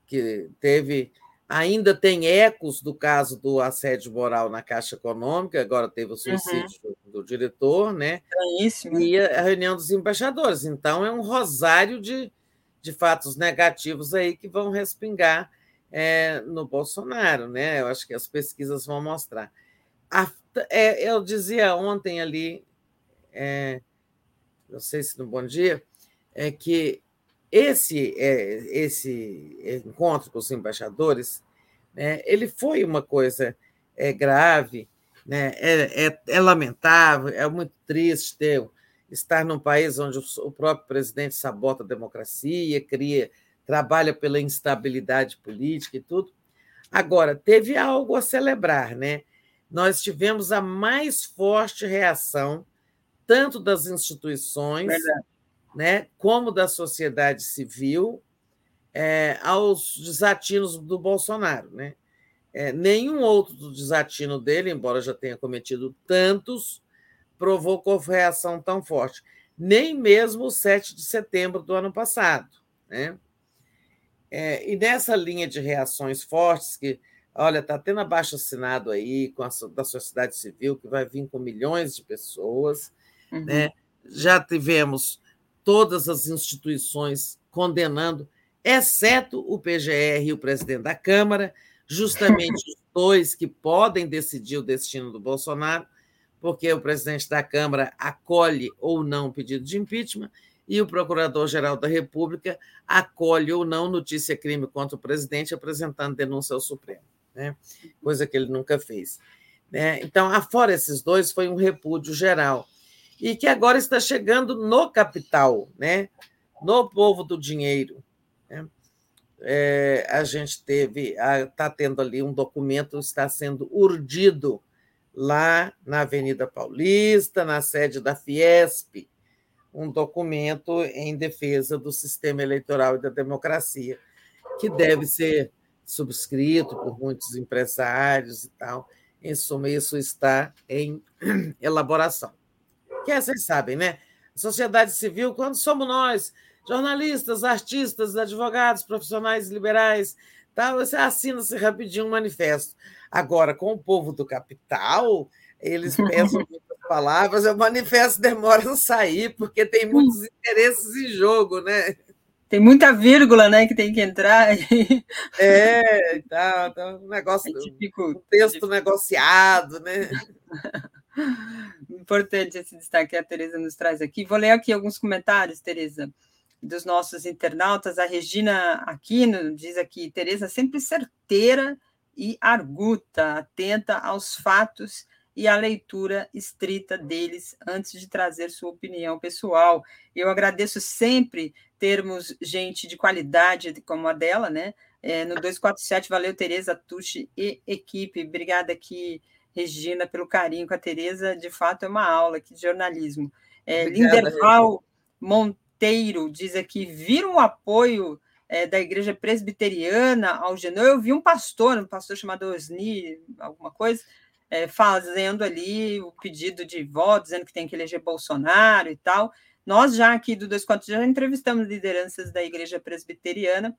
que teve Ainda tem ecos do caso do assédio moral na Caixa Econômica, agora teve o suicídio uhum. do, do, diretor, né? Estranhíssimo. E a reunião dos embaixadores. Então, é um rosário de, de fatos negativos aí que vão respingar é, no Bolsonaro, né? Eu acho que as pesquisas vão mostrar. A, é, eu dizia ontem ali, é, não sei se no Bom Dia, é que esse, é, esse encontro com os embaixadores, né, ele foi uma coisa é, grave, né, é, é, é, lamentável, é muito triste ter, estar num país onde o próprio presidente sabota a democracia, cria, trabalha pela instabilidade política e tudo. Agora, teve algo a celebrar, né? Nós tivemos a mais forte reação, tanto das instituições, Verdade né, como da sociedade civil, é, aos desatinos do Bolsonaro. Né? É, nenhum outro desatino dele, embora já tenha cometido tantos, provocou reação tão forte. Nem mesmo o 7 de setembro do ano passado. Né? É, e nessa linha de reações fortes, que, olha, está tendo abaixo assinado aí com a da sociedade civil, que vai vir com milhões de pessoas. Uhum. Né? Já tivemos todas as instituições condenando, exceto o PGR e o presidente da Câmara, justamente os dois que podem decidir o destino do Bolsonaro, porque o presidente da Câmara acolhe ou não o pedido de impeachment e o Procurador-Geral da República acolhe ou não notícia-crime contra o presidente, apresentando denúncia ao Supremo, né? coisa que ele nunca fez. Né? Então, afora esses dois, foi um repúdio geral e que agora está chegando no capital, né? no povo do dinheiro. Né? É, a gente teve, está tendo ali um documento, está sendo urdido lá na Avenida Paulista, na sede da Fiesp, um documento em defesa do sistema eleitoral e da democracia, que deve ser subscrito por muitos empresários e tal. Em suma, isso está em [CLEARS THROAT] elaboração que é, vocês sabem, né? Sociedade civil, quando somos nós, jornalistas, artistas, advogados, profissionais liberais, tal, você assina-se rapidinho um manifesto. Agora, com o povo do capital, eles [LAUGHS] pensam muitas palavras, o manifesto demora a sair, porque tem muitos interesses em jogo, né? Tem muita vírgula, né, que tem que entrar. É, tá, tá um negócio, é um texto negociado, né? [LAUGHS] Importante esse destaque que a Tereza nos traz aqui. Vou ler aqui alguns comentários, Tereza, dos nossos internautas. A Regina Aquino diz aqui: Tereza sempre certeira e arguta, atenta aos fatos e à leitura estrita deles antes de trazer sua opinião pessoal. Eu agradeço sempre termos gente de qualidade como a dela, né? É, no 247, valeu, Tereza, Tuxi e equipe. Obrigada aqui Regina, pelo carinho com a Tereza. De fato, é uma aula aqui de jornalismo. É, Linderval Monteiro diz aqui: viram o apoio é, da igreja presbiteriana ao Genô? Eu vi um pastor, um pastor chamado Osni, alguma coisa, é, fazendo ali o pedido de voto, dizendo que tem que eleger Bolsonaro e tal. Nós já aqui do 24 já entrevistamos lideranças da igreja presbiteriana.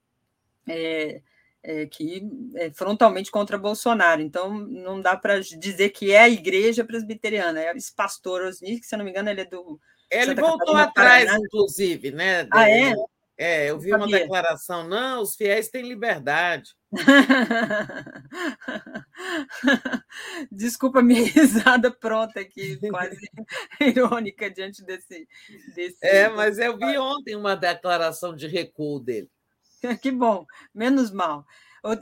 É, é, que é frontalmente contra Bolsonaro. Então, não dá para dizer que é a igreja presbiteriana. É esse pastor Osni, que, se eu não me engano, ele é do. Ele Santa voltou Catarina, atrás, Paraná. inclusive, né? Ah, é? É, eu vi uma declaração, não, os fiéis têm liberdade. [LAUGHS] Desculpa minha [LAUGHS] risada pronta aqui, quase [LAUGHS] irônica diante desse, desse. É, mas eu vi ontem uma declaração de recuo dele. [LAUGHS] que bom, menos mal.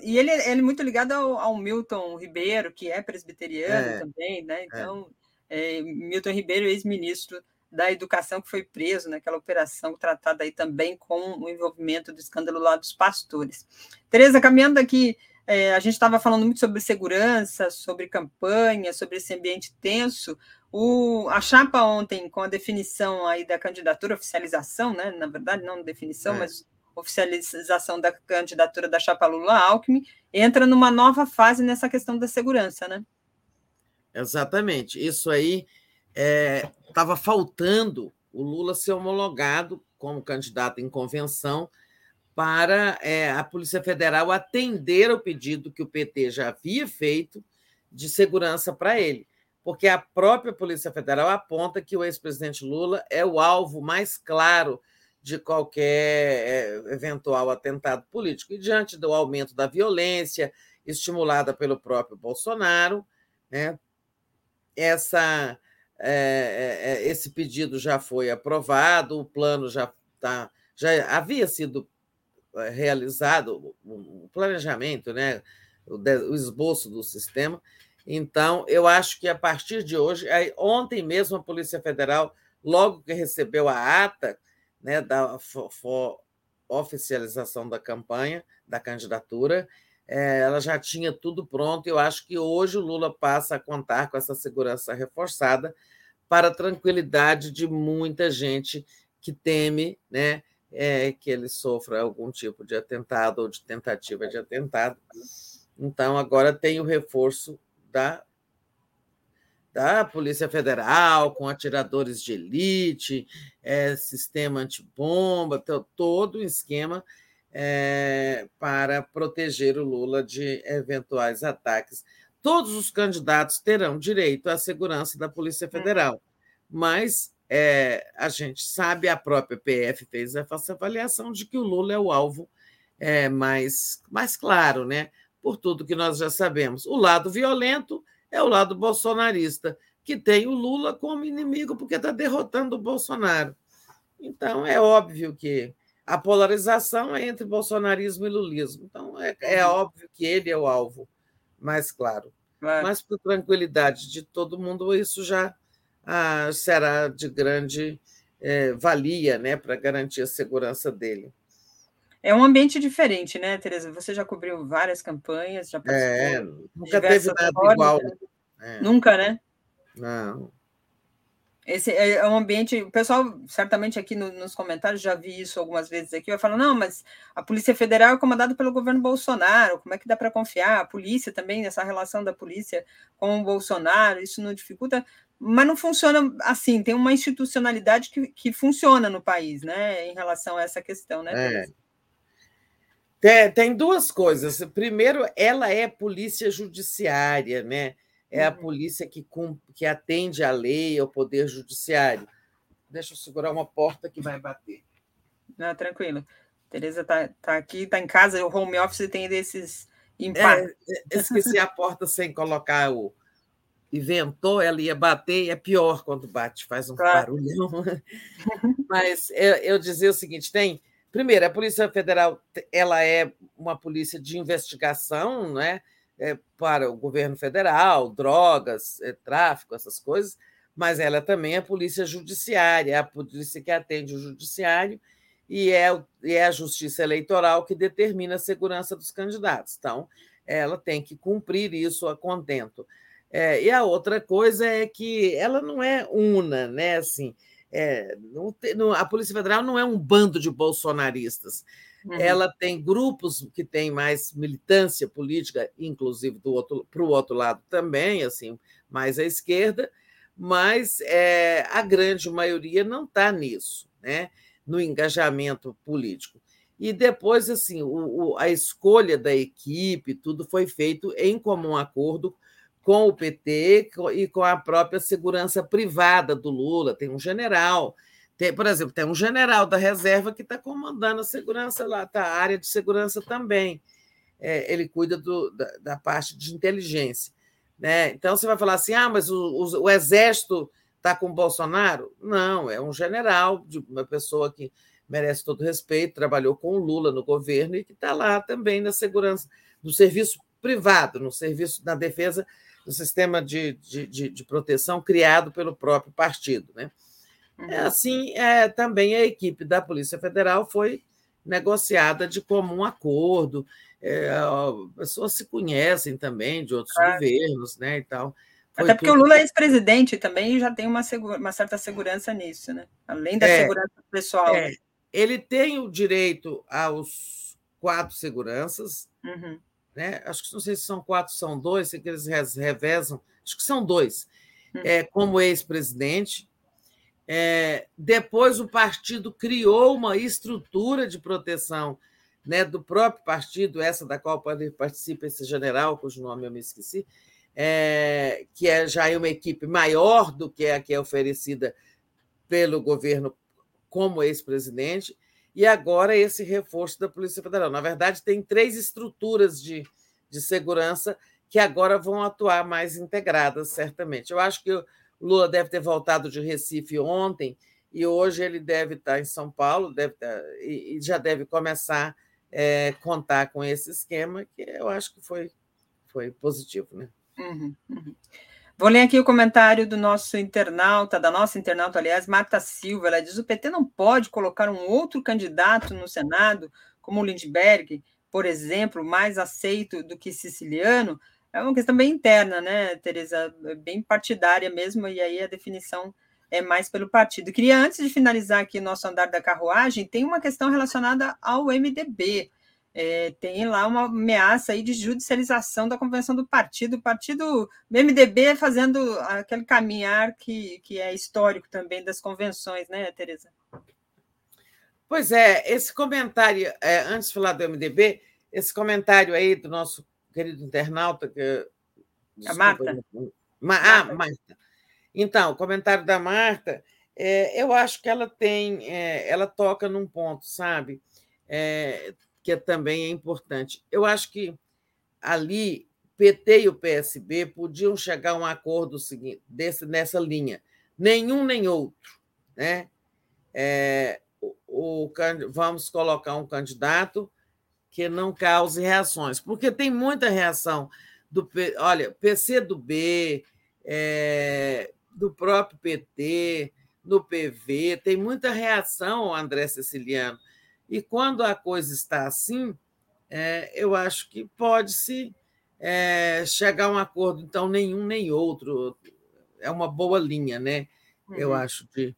E ele, ele é muito ligado ao, ao Milton Ribeiro, que é presbiteriano é, também, né? É. Então, é. Milton Ribeiro, ex-ministro da Educação, que foi preso naquela operação tratada aí também com o envolvimento do escândalo lá dos pastores. Tereza, caminhando aqui, é, a gente estava falando muito sobre segurança, sobre campanha, sobre esse ambiente tenso. O, a chapa ontem, com a definição aí da candidatura, oficialização, né? Na verdade, não definição, é. mas oficialização da candidatura da chapa Lula-Alckmin, entra numa nova fase nessa questão da segurança, né? Exatamente. Isso aí estava é, faltando o Lula ser homologado como candidato em convenção para é, a Polícia Federal atender ao pedido que o PT já havia feito de segurança para ele, porque a própria Polícia Federal aponta que o ex-presidente Lula é o alvo mais claro de qualquer é, eventual atentado político. E diante do aumento da violência, estimulada pelo próprio Bolsonaro, né, essa, é, é, esse pedido já foi aprovado, o plano já, tá, já havia sido realizado, o planejamento, né, o, o esboço do sistema. Então, eu acho que a partir de hoje, ontem mesmo a Polícia Federal, logo que recebeu a ata, né, da oficialização da campanha, da candidatura, é, ela já tinha tudo pronto. Eu acho que hoje o Lula passa a contar com essa segurança reforçada para a tranquilidade de muita gente que teme né, é, que ele sofra algum tipo de atentado ou de tentativa de atentado. Então, agora tem o reforço da da Polícia Federal, com atiradores de elite, é, sistema antibomba, todo o esquema é, para proteger o Lula de eventuais ataques. Todos os candidatos terão direito à segurança da Polícia Federal, mas é, a gente sabe, a própria PF fez essa avaliação de que o Lula é o alvo é, mais, mais claro, né? por tudo que nós já sabemos. O lado violento é o lado bolsonarista, que tem o Lula como inimigo porque está derrotando o Bolsonaro. Então, é óbvio que a polarização é entre bolsonarismo e lulismo. Então, é, é uhum. óbvio que ele é o alvo mais claro. Mas, por tranquilidade de todo mundo, isso já ah, será de grande é, valia né, para garantir a segurança dele. É um ambiente diferente, né, Tereza? Você já cobriu várias campanhas, já É, nunca teve nada formas, igual. Né? É. Nunca, né? Não. Esse é um ambiente. O pessoal, certamente aqui no, nos comentários, já vi isso algumas vezes aqui, vai falar: não, mas a Polícia Federal é comandada pelo governo Bolsonaro, como é que dá para confiar? A polícia também, essa relação da polícia com o Bolsonaro, isso não dificulta, mas não funciona assim, tem uma institucionalidade que, que funciona no país, né, em relação a essa questão, né? É. Tem, tem duas coisas. Primeiro, ela é polícia judiciária, né? É a uhum. polícia que, que atende à lei, ao poder judiciário. Deixa eu segurar uma porta que vai bater. Não, tranquilo. Tereza está tá aqui, está em casa, o home office tem desses impactos. É, esqueci a porta sem colocar o. Inventou, ela ia bater, e é pior quando bate, faz um claro. barulhão. [LAUGHS] Mas eu, eu dizia o seguinte: tem Primeiro, a Polícia Federal ela é uma polícia de investigação né, é, para o governo federal, drogas, é, tráfico, essas coisas, mas ela também é a polícia judiciária, é a polícia que atende o judiciário e é, e é a justiça eleitoral que determina a segurança dos candidatos. Então, ela tem que cumprir isso a contento. É, e a outra coisa é que ela não é una, né? Assim, é, não, não, a Polícia Federal não é um bando de bolsonaristas. Uhum. Ela tem grupos que têm mais militância política, inclusive para o outro lado também, assim, mais à esquerda, mas é, a grande maioria não está nisso, né? no engajamento político. E depois, assim, o, o, a escolha da equipe, tudo foi feito em comum acordo com o PT e com a própria segurança privada do Lula. Tem um general, tem, por exemplo, tem um general da reserva que está comandando a segurança lá, tá, a área de segurança também. É, ele cuida do, da, da, parte de inteligência. Né? Então você vai falar assim: ah, mas o, o, o exército está com o Bolsonaro? Não, é um general, uma pessoa que merece todo respeito, trabalhou com o Lula no governo e que está lá também na segurança, no serviço privado, no serviço na defesa do sistema de, de, de, de proteção criado pelo próprio partido. Né? Uhum. É assim, é, também a equipe da Polícia Federal foi negociada de comum acordo. É, pessoas se conhecem também de outros é. governos, né? E tal. Foi Até porque tudo... o Lula é ex-presidente também e já tem uma, uma, certa segurança nisso, né? Além da é, segurança pessoal. É. Ele tem o direito aos quatro seguranças, uhum. Né? Acho que não sei se são quatro, são dois, sei que eles revezam, acho que são dois. Uhum. É, como ex-presidente, é, depois o partido criou uma estrutura de proteção né, do próprio partido, essa da qual participa esse general, cujo nome eu me esqueci, é, que é já é uma equipe maior do que a que é oferecida pelo governo como ex-presidente, e agora esse reforço da Polícia Federal. Na verdade, tem três estruturas de, de segurança que agora vão atuar mais integradas, certamente. Eu acho que Lula deve ter voltado de Recife ontem e hoje ele deve estar em São Paulo, deve estar, e, já deve começar a é, contar com esse esquema, que eu acho que foi, foi positivo. Né? Uhum, uhum. Vou ler aqui o comentário do nosso internauta, da nossa internauta, aliás, Marta Silva. Ela diz: o PT não pode colocar um outro candidato no Senado, como o Lindbergh, por exemplo, mais aceito do que siciliano, é uma questão bem interna, né, Tereza? Bem partidária mesmo, e aí a definição é mais pelo partido. Queria, antes de finalizar aqui nosso andar da carruagem, tem uma questão relacionada ao MDB. É, tem lá uma ameaça aí de judicialização da convenção do partido. O partido do MDB fazendo aquele caminhar que, que é histórico também das convenções, né, Tereza? Pois é, esse comentário, é, antes de falar do MDB, esse comentário aí do nosso querido internauta. Que, desculpa, a Marta. Ma, ah, Marta. Então, o comentário da Marta, é, eu acho que ela tem, é, ela toca num ponto, sabe, é, que é também é importante. Eu acho que ali PT e o PSB podiam chegar a um acordo seguinte, desse, nessa linha. Nenhum nem outro. Né? É, o, o, vamos colocar um candidato que não cause reações, porque tem muita reação do olha, PC do B, é, do próprio PT, do PV, tem muita reação, André Ceciliano. E quando a coisa está assim, é, eu acho que pode-se é, chegar a um acordo, então, nenhum nem outro. É uma boa linha, né? Uhum. Eu acho, de,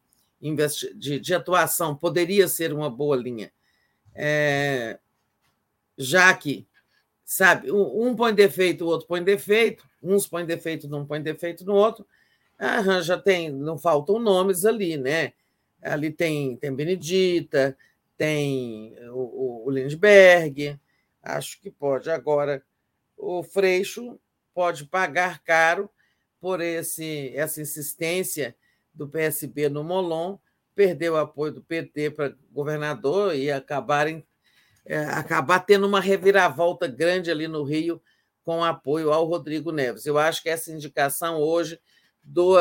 de, de, atuação, poderia ser uma boa linha. É, já que, sabe, um põe defeito, o outro põe defeito, uns põem defeito, não põe defeito no outro, ah, já tem, não faltam nomes ali, né? Ali tem, tem Benedita, tem o, o Lindbergh, acho que pode. Agora, o Freixo pode pagar caro por esse, essa insistência do PSB no Molon, perdeu o apoio do PT para governador e acabarem é, acabar tendo uma reviravolta grande ali no Rio com apoio ao Rodrigo Neves. Eu acho que essa indicação hoje do,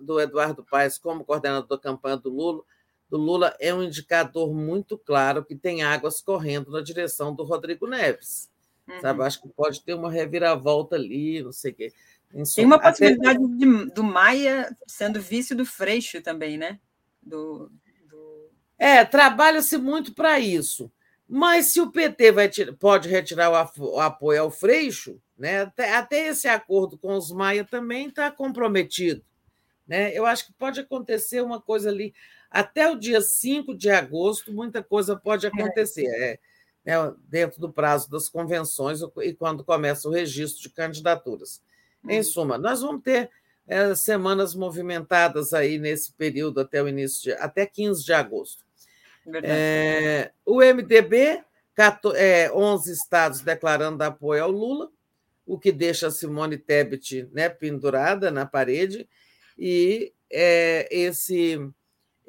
do Eduardo Paes como coordenador da campanha do Lula, do Lula é um indicador muito claro que tem águas correndo na direção do Rodrigo Neves. Uhum. Sabe? Acho que pode ter uma reviravolta ali, não sei o quê. Tem uma possibilidade Até... de, do Maia sendo vice do Freixo também, né? Do, do... É, trabalha-se muito para isso. Mas se o PT vai, pode retirar o apoio ao Freixo, né, até, até esse acordo com os Maia também está comprometido. Né? Eu acho que pode acontecer uma coisa ali. Até o dia 5 de agosto, muita coisa pode acontecer. É. É, né, dentro do prazo das convenções e quando começa o registro de candidaturas. Em uhum. suma, nós vamos ter é, semanas movimentadas aí nesse período até o início de, até 15 de agosto. É, o MDB, 14, é, 11 estados declarando apoio ao Lula, o que deixa a Simone Tebet né, pendurada na parede, e é, esse, é,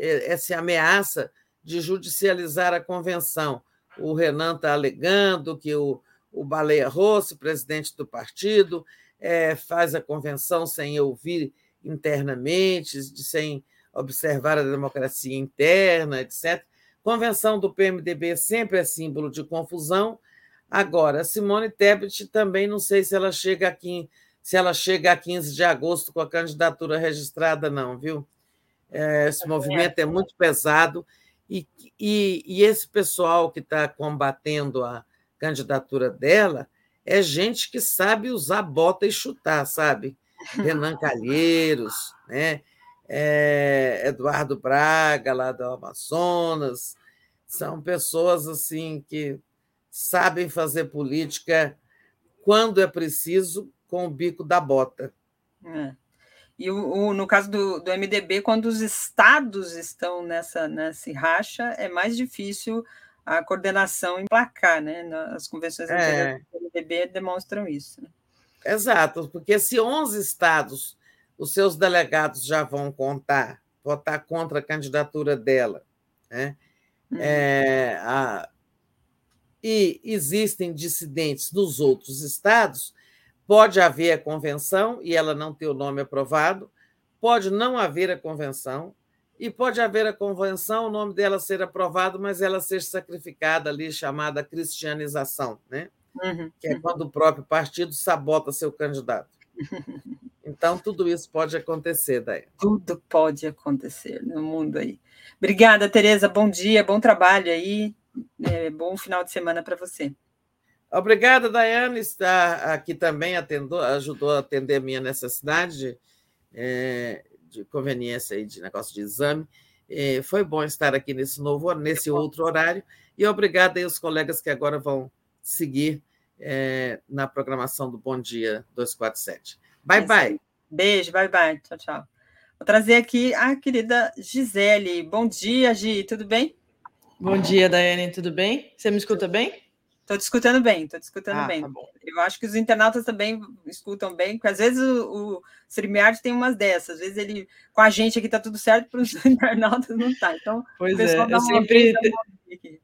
essa ameaça de judicializar a convenção. O Renan está alegando que o, o Baleia Rossi, presidente do partido, é, faz a convenção sem ouvir internamente, sem observar a democracia interna, etc Convenção do PMDB sempre é símbolo de confusão. Agora, Simone Tebet também não sei se ela chega aqui, se ela chega a 15 de agosto com a candidatura registrada, não, viu? É, esse movimento é muito pesado e, e, e esse pessoal que está combatendo a candidatura dela é gente que sabe usar bota e chutar, sabe? Renan Calheiros, né? É, Eduardo Braga, lá do Amazonas, são pessoas assim que sabem fazer política quando é preciso com o bico da bota. É. E o, o, no caso do, do MDB, quando os estados estão nessa, nessa racha, é mais difícil a coordenação emplacar, né? As convenções é. do MDB demonstram isso. Né? Exato, porque se 11 estados, os seus delegados já vão contar, votar contra a candidatura dela, né? Uhum. É, a, e existem dissidentes dos outros estados, pode haver a convenção e ela não ter o nome aprovado, pode não haver a convenção, e pode haver a convenção, o nome dela ser aprovado, mas ela ser sacrificada ali, chamada cristianização, né? Uhum. que é quando o próprio partido sabota seu candidato. [LAUGHS] Então, tudo isso pode acontecer, daí. Tudo pode acontecer no mundo aí. Obrigada, Tereza. Bom dia, bom trabalho aí. É, bom final de semana para você. Obrigada, Daiane. Está aqui também, atendou, ajudou a atender a minha necessidade. É, de conveniência aí de negócio de exame. É, foi bom estar aqui nesse novo, nesse outro horário. E obrigado aí aos colegas que agora vão seguir é, na programação do Bom Dia 247. Bye, é bye. Beijo, bye, bye. Tchau, tchau. Vou trazer aqui a querida Gisele. Bom dia, Gi, tudo bem? Bom dia, Daiane, tudo bem? Você me escuta bem? Estou te escutando bem, estou te escutando ah, bem. Tá eu acho que os internautas também escutam bem, porque às vezes o, o StreamYard tem umas dessas, às vezes ele, com a gente aqui está tudo certo, para os [LAUGHS] internautas não está. Então, pois é, eu sempre,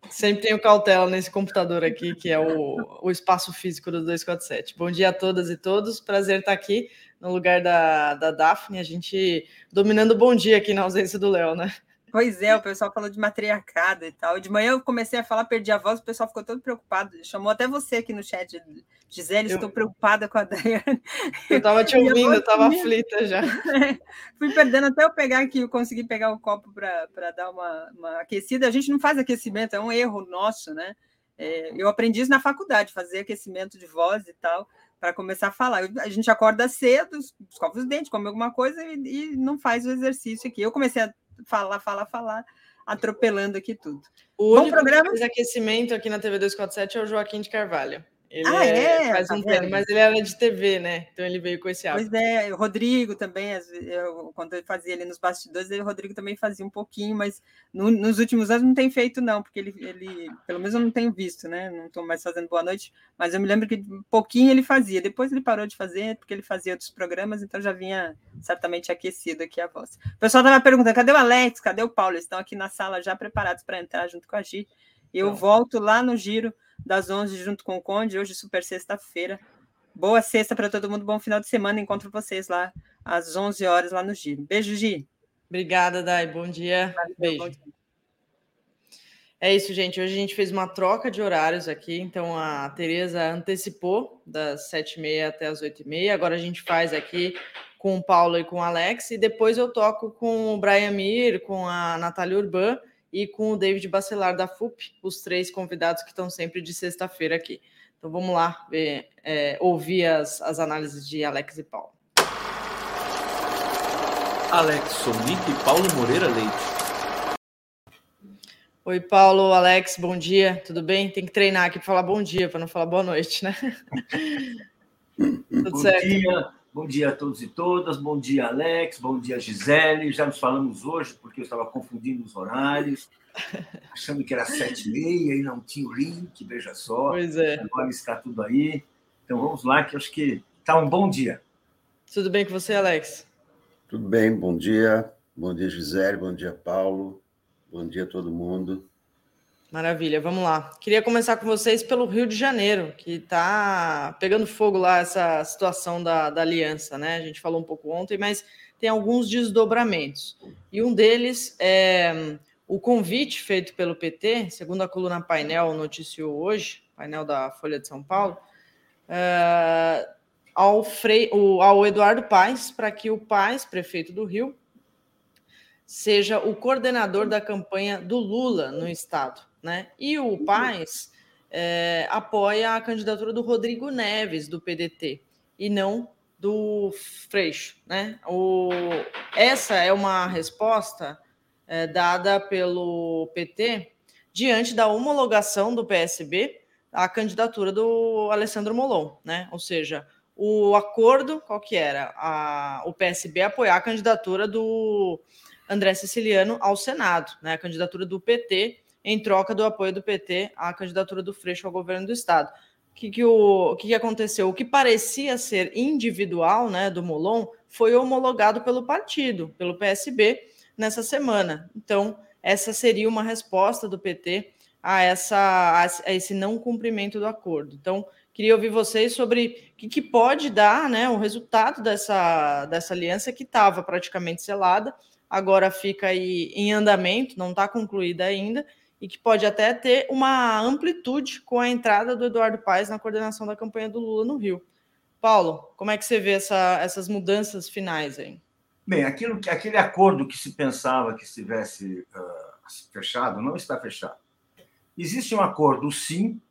sempre tenho cautela nesse computador aqui, que é o, o espaço físico do 247. Bom dia a todas e todos, prazer estar aqui no lugar da, da Daphne, a gente dominando o bom dia aqui na ausência do Léo, né? Pois é, o pessoal falou de matriarcado e tal. De manhã eu comecei a falar, perdi a voz, o pessoal ficou todo preocupado. Chamou até você aqui no chat, Gisele, eu... estou preocupada com a Dayane. Eu estava te [LAUGHS] ouvindo, eu estava aflita já. [LAUGHS] Fui perdendo até eu pegar aqui, eu consegui pegar o copo para dar uma, uma, aquecida. A gente não faz aquecimento, é um erro nosso, né? É, eu aprendi isso na faculdade, fazer aquecimento de voz e tal, para começar a falar. A gente acorda cedo, escova os dentes, come alguma coisa e, e não faz o exercício aqui. Eu comecei a falar, falar, falar, atropelando aqui tudo. O Bom único programa... que fez aquecimento aqui na TV 247 é o Joaquim de Carvalho. Ele ah, é, é? faz tá um tempo, mas ele era de TV, né? Então ele veio com esse hábito. Pois é, o Rodrigo também, eu, quando eu fazia ali nos bastidores, o Rodrigo também fazia um pouquinho, mas no, nos últimos anos não tem feito, não, porque ele, ele, pelo menos eu não tenho visto, né? Não estou mais fazendo boa noite, mas eu me lembro que um pouquinho ele fazia, depois ele parou de fazer, porque ele fazia outros programas, então já vinha certamente aquecido aqui a voz. O pessoal estava perguntando: cadê o Alex? Cadê o Paulo? Eles estão aqui na sala já preparados para entrar junto com a Gi. Eu então. volto lá no giro das 11 junto com o Conde, hoje super sexta-feira. Boa sexta para todo mundo, bom final de semana. Encontro vocês lá às 11 horas lá no Giro. Beijo, Gi. Obrigada, Dai. Bom dia. Valeu, Beijo. Bom dia. É isso, gente. Hoje a gente fez uma troca de horários aqui, então a Tereza antecipou das 7h30 até as 8h30. Agora a gente faz aqui com o Paulo e com o Alex, e depois eu toco com o Brian Mir, com a Natália Urban e com o David Bacelar da FUP, os três convidados que estão sempre de sexta-feira aqui. Então vamos lá ver, é, ouvir as, as análises de Alex e Paulo. Alex Sonic e Paulo Moreira Leite. Oi, Paulo, Alex, bom dia, tudo bem? Tem que treinar aqui para falar bom dia, para não falar boa noite, né? [LAUGHS] tudo bom certo? Dia. Bom dia a todos e todas, bom dia, Alex, bom dia, Gisele. Já nos falamos hoje, porque eu estava confundindo os horários, [LAUGHS] achando que era sete e meia e não tinha o link, veja só. Pois é. Agora está tudo aí. Então vamos lá, que eu acho que está um bom dia. Tudo bem com você, Alex? Tudo bem, bom dia. Bom dia, Gisele, bom dia, Paulo. Bom dia a todo mundo. Maravilha, vamos lá. Queria começar com vocês pelo Rio de Janeiro, que está pegando fogo lá essa situação da, da aliança, né? A gente falou um pouco ontem, mas tem alguns desdobramentos. E um deles é o convite feito pelo PT, segundo a coluna Painel noticiou hoje, painel da Folha de São Paulo, uh, ao, Frei, o, ao Eduardo Paes, para que o Paes, prefeito do Rio, seja o coordenador da campanha do Lula no estado. Né? E o Paes é, apoia a candidatura do Rodrigo Neves, do PDT, e não do Freixo. Né? O, essa é uma resposta é, dada pelo PT diante da homologação do PSB à candidatura do Alessandro Molon, né? Ou seja, o acordo, qual que era? A, o PSB apoiar a candidatura do André Siciliano ao Senado, né? A candidatura do PT em troca do apoio do PT à candidatura do Freixo ao governo do estado. O que, que, o, que, que aconteceu? O que parecia ser individual né, do Molon foi homologado pelo partido, pelo PSB, nessa semana. Então, essa seria uma resposta do PT a, essa, a esse não cumprimento do acordo. Então, queria ouvir vocês sobre o que, que pode dar né, o resultado dessa, dessa aliança que estava praticamente selada, agora fica aí em andamento, não está concluída ainda, e que pode até ter uma amplitude com a entrada do Eduardo Paes na coordenação da campanha do Lula no Rio. Paulo, como é que você vê essa, essas mudanças finais aí? Bem, aquilo, aquele acordo que se pensava que estivesse uh, fechado não está fechado. Existe um acordo, sim,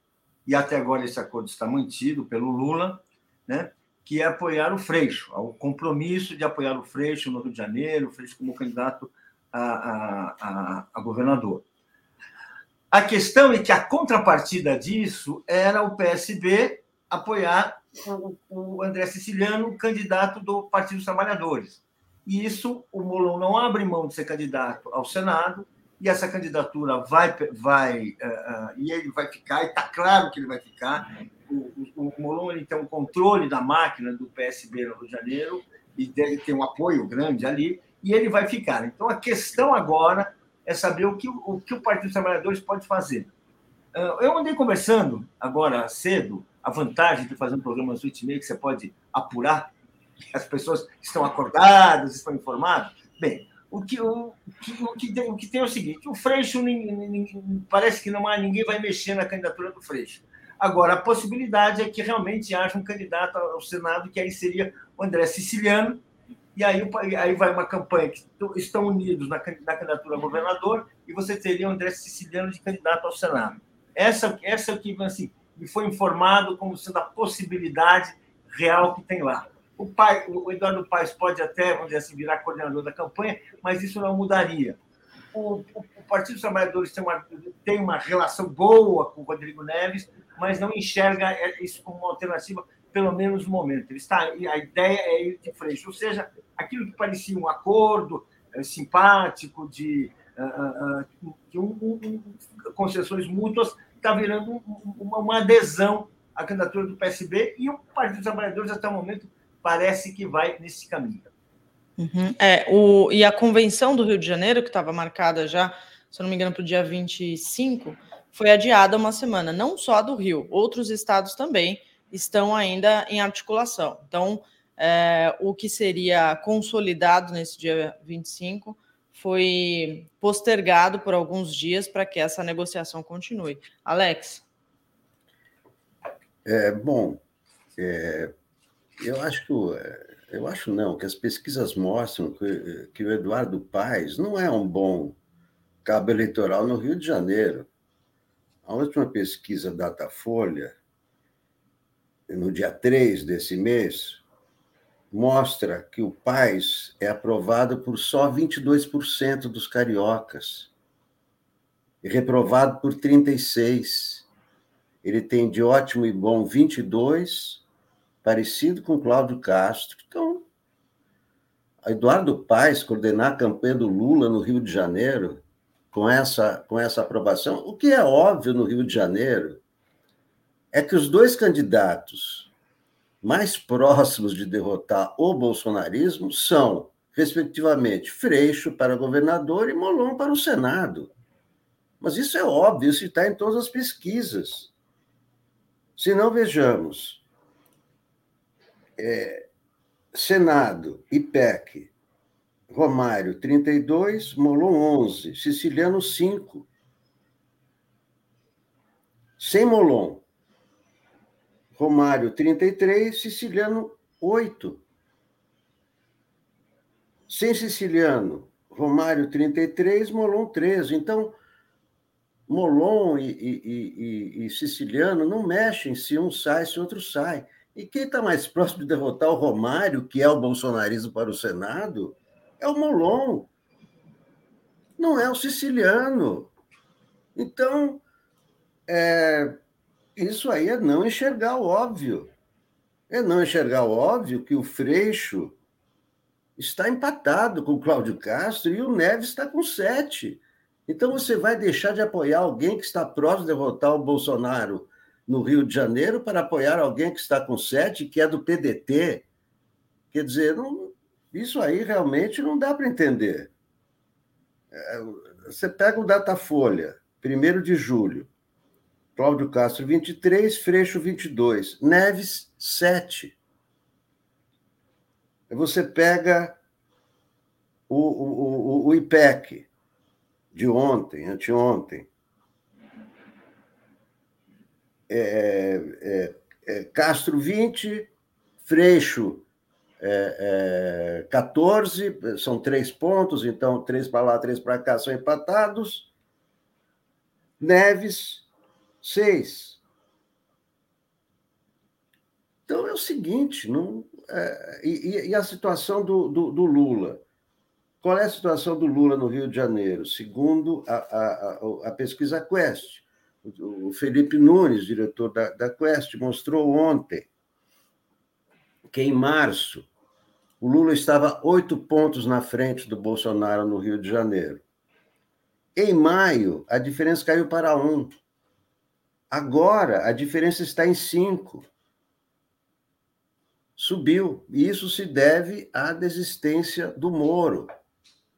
e até agora esse acordo está mantido pelo Lula, né, que é apoiar o Freixo, o compromisso de apoiar o Freixo no Rio de Janeiro, o Freixo como candidato a, a, a, a governador. A questão é que a contrapartida disso era o PSB apoiar o André Siciliano, candidato do Partido dos Trabalhadores. E isso, o Molon não abre mão de ser candidato ao Senado, e essa candidatura vai, vai uh, uh, e ele vai ficar, e está claro que ele vai ficar. O, o, o Molon ele tem um controle da máquina do PSB no Rio de Janeiro, e ter um apoio grande ali, e ele vai ficar. Então, a questão agora é saber o que o, que o Partido dos Trabalhadores pode fazer. Uh, eu andei conversando agora cedo a vantagem de fazer um programa às 8 e meia que você pode apurar, as pessoas estão acordadas, estão informadas. Bem, o que, o, o, que, tem, o que tem é o seguinte: o Freixo, parece que não há ninguém vai mexer na candidatura do Freixo. Agora, a possibilidade é que realmente haja um candidato ao Senado, que aí seria o André Siciliano, e aí, aí vai uma campanha que estão unidos na, na candidatura a governador, e você teria o André Siciliano de candidato ao Senado. Essa, essa é o que assim, me foi informado como sendo a possibilidade real que tem lá. O, pai, o Eduardo Paes pode até, vamos dizer assim, virar coordenador da campanha, mas isso não mudaria. O, o, o Partido dos Trabalhadores tem uma, tem uma relação boa com o Rodrigo Neves, mas não enxerga isso como uma alternativa, pelo menos no momento. Ele está, a ideia é ir de frente, ou seja, aquilo que parecia um acordo é, simpático de, uh, uh, de um, um, concessões mútuas está virando uma, uma adesão à candidatura do PSB e o Partido dos Trabalhadores, até o momento, parece que vai nesse caminho. Uhum. É, o, e a convenção do Rio de Janeiro, que estava marcada já, se não me engano, para o dia 25, foi adiada uma semana, não só a do Rio, outros estados também estão ainda em articulação. Então, é, o que seria consolidado nesse dia 25 foi postergado por alguns dias para que essa negociação continue. Alex? É, bom, é, eu acho que eu acho não, que as pesquisas mostram que, que o Eduardo Paes não é um bom cabo eleitoral no Rio de Janeiro. A última pesquisa Datafolha, no dia 3 desse mês, mostra que o Paes é aprovado por só 22% dos cariocas e reprovado por 36. Ele tem de ótimo e bom 22 parecido com Cláudio Castro. Então, Eduardo Paes coordenar a campanha do Lula no Rio de Janeiro, com essa, com essa aprovação, o que é óbvio no Rio de Janeiro é que os dois candidatos mais próximos de derrotar o bolsonarismo são, respectivamente, Freixo para governador e Molon para o Senado. Mas isso é óbvio, isso está em todas as pesquisas. Se não vejamos, é, Senado e PEC, Romário, 32, Molon, 11, Siciliano, 5. Sem Molon. Romário, 33, Siciliano, 8. Sem Siciliano, Romário, 33, Molon, 13. Então, Molon e, e, e, e, Siciliano não mexem se um sai, se outro sai. E quem está mais [LAUGHS] próximo de derrotar o Romário, que é o bolsonarismo para o Senado, é o Molon. Não é o siciliano. Então, é, isso aí é não enxergar o óbvio. É não enxergar o óbvio que o Freixo está empatado com o Cláudio Castro e o Neves está com sete. Então você vai deixar de apoiar alguém que está próximo de derrotar o Bolsonaro no Rio de Janeiro para apoiar alguém que está com sete, que é do PDT? Quer dizer, não, isso aí realmente não dá para entender. É, você pega o Datafolha, 1 de julho. Cláudio Castro, 23, Freixo, 22. Neves, 7. Você pega o, o, o, o IPEC de ontem, anteontem. É, é, é, Castro, 20, Freixo, é, é, 14, são três pontos, então três para lá, três para cá são empatados. Neves, seis. Então é o seguinte, não, é, e, e, a situação do, do, do, Lula? Qual é a situação do Lula no Rio de Janeiro? Segundo a, a, a, a pesquisa Quest, o, o Felipe Nunes, diretor da, da Quest, mostrou ontem que em março o Lula estava oito pontos na frente do Bolsonaro no Rio de Janeiro. Em maio, a diferença caiu para um. Agora, a diferença está em cinco. Subiu. E isso se deve à desistência do Moro.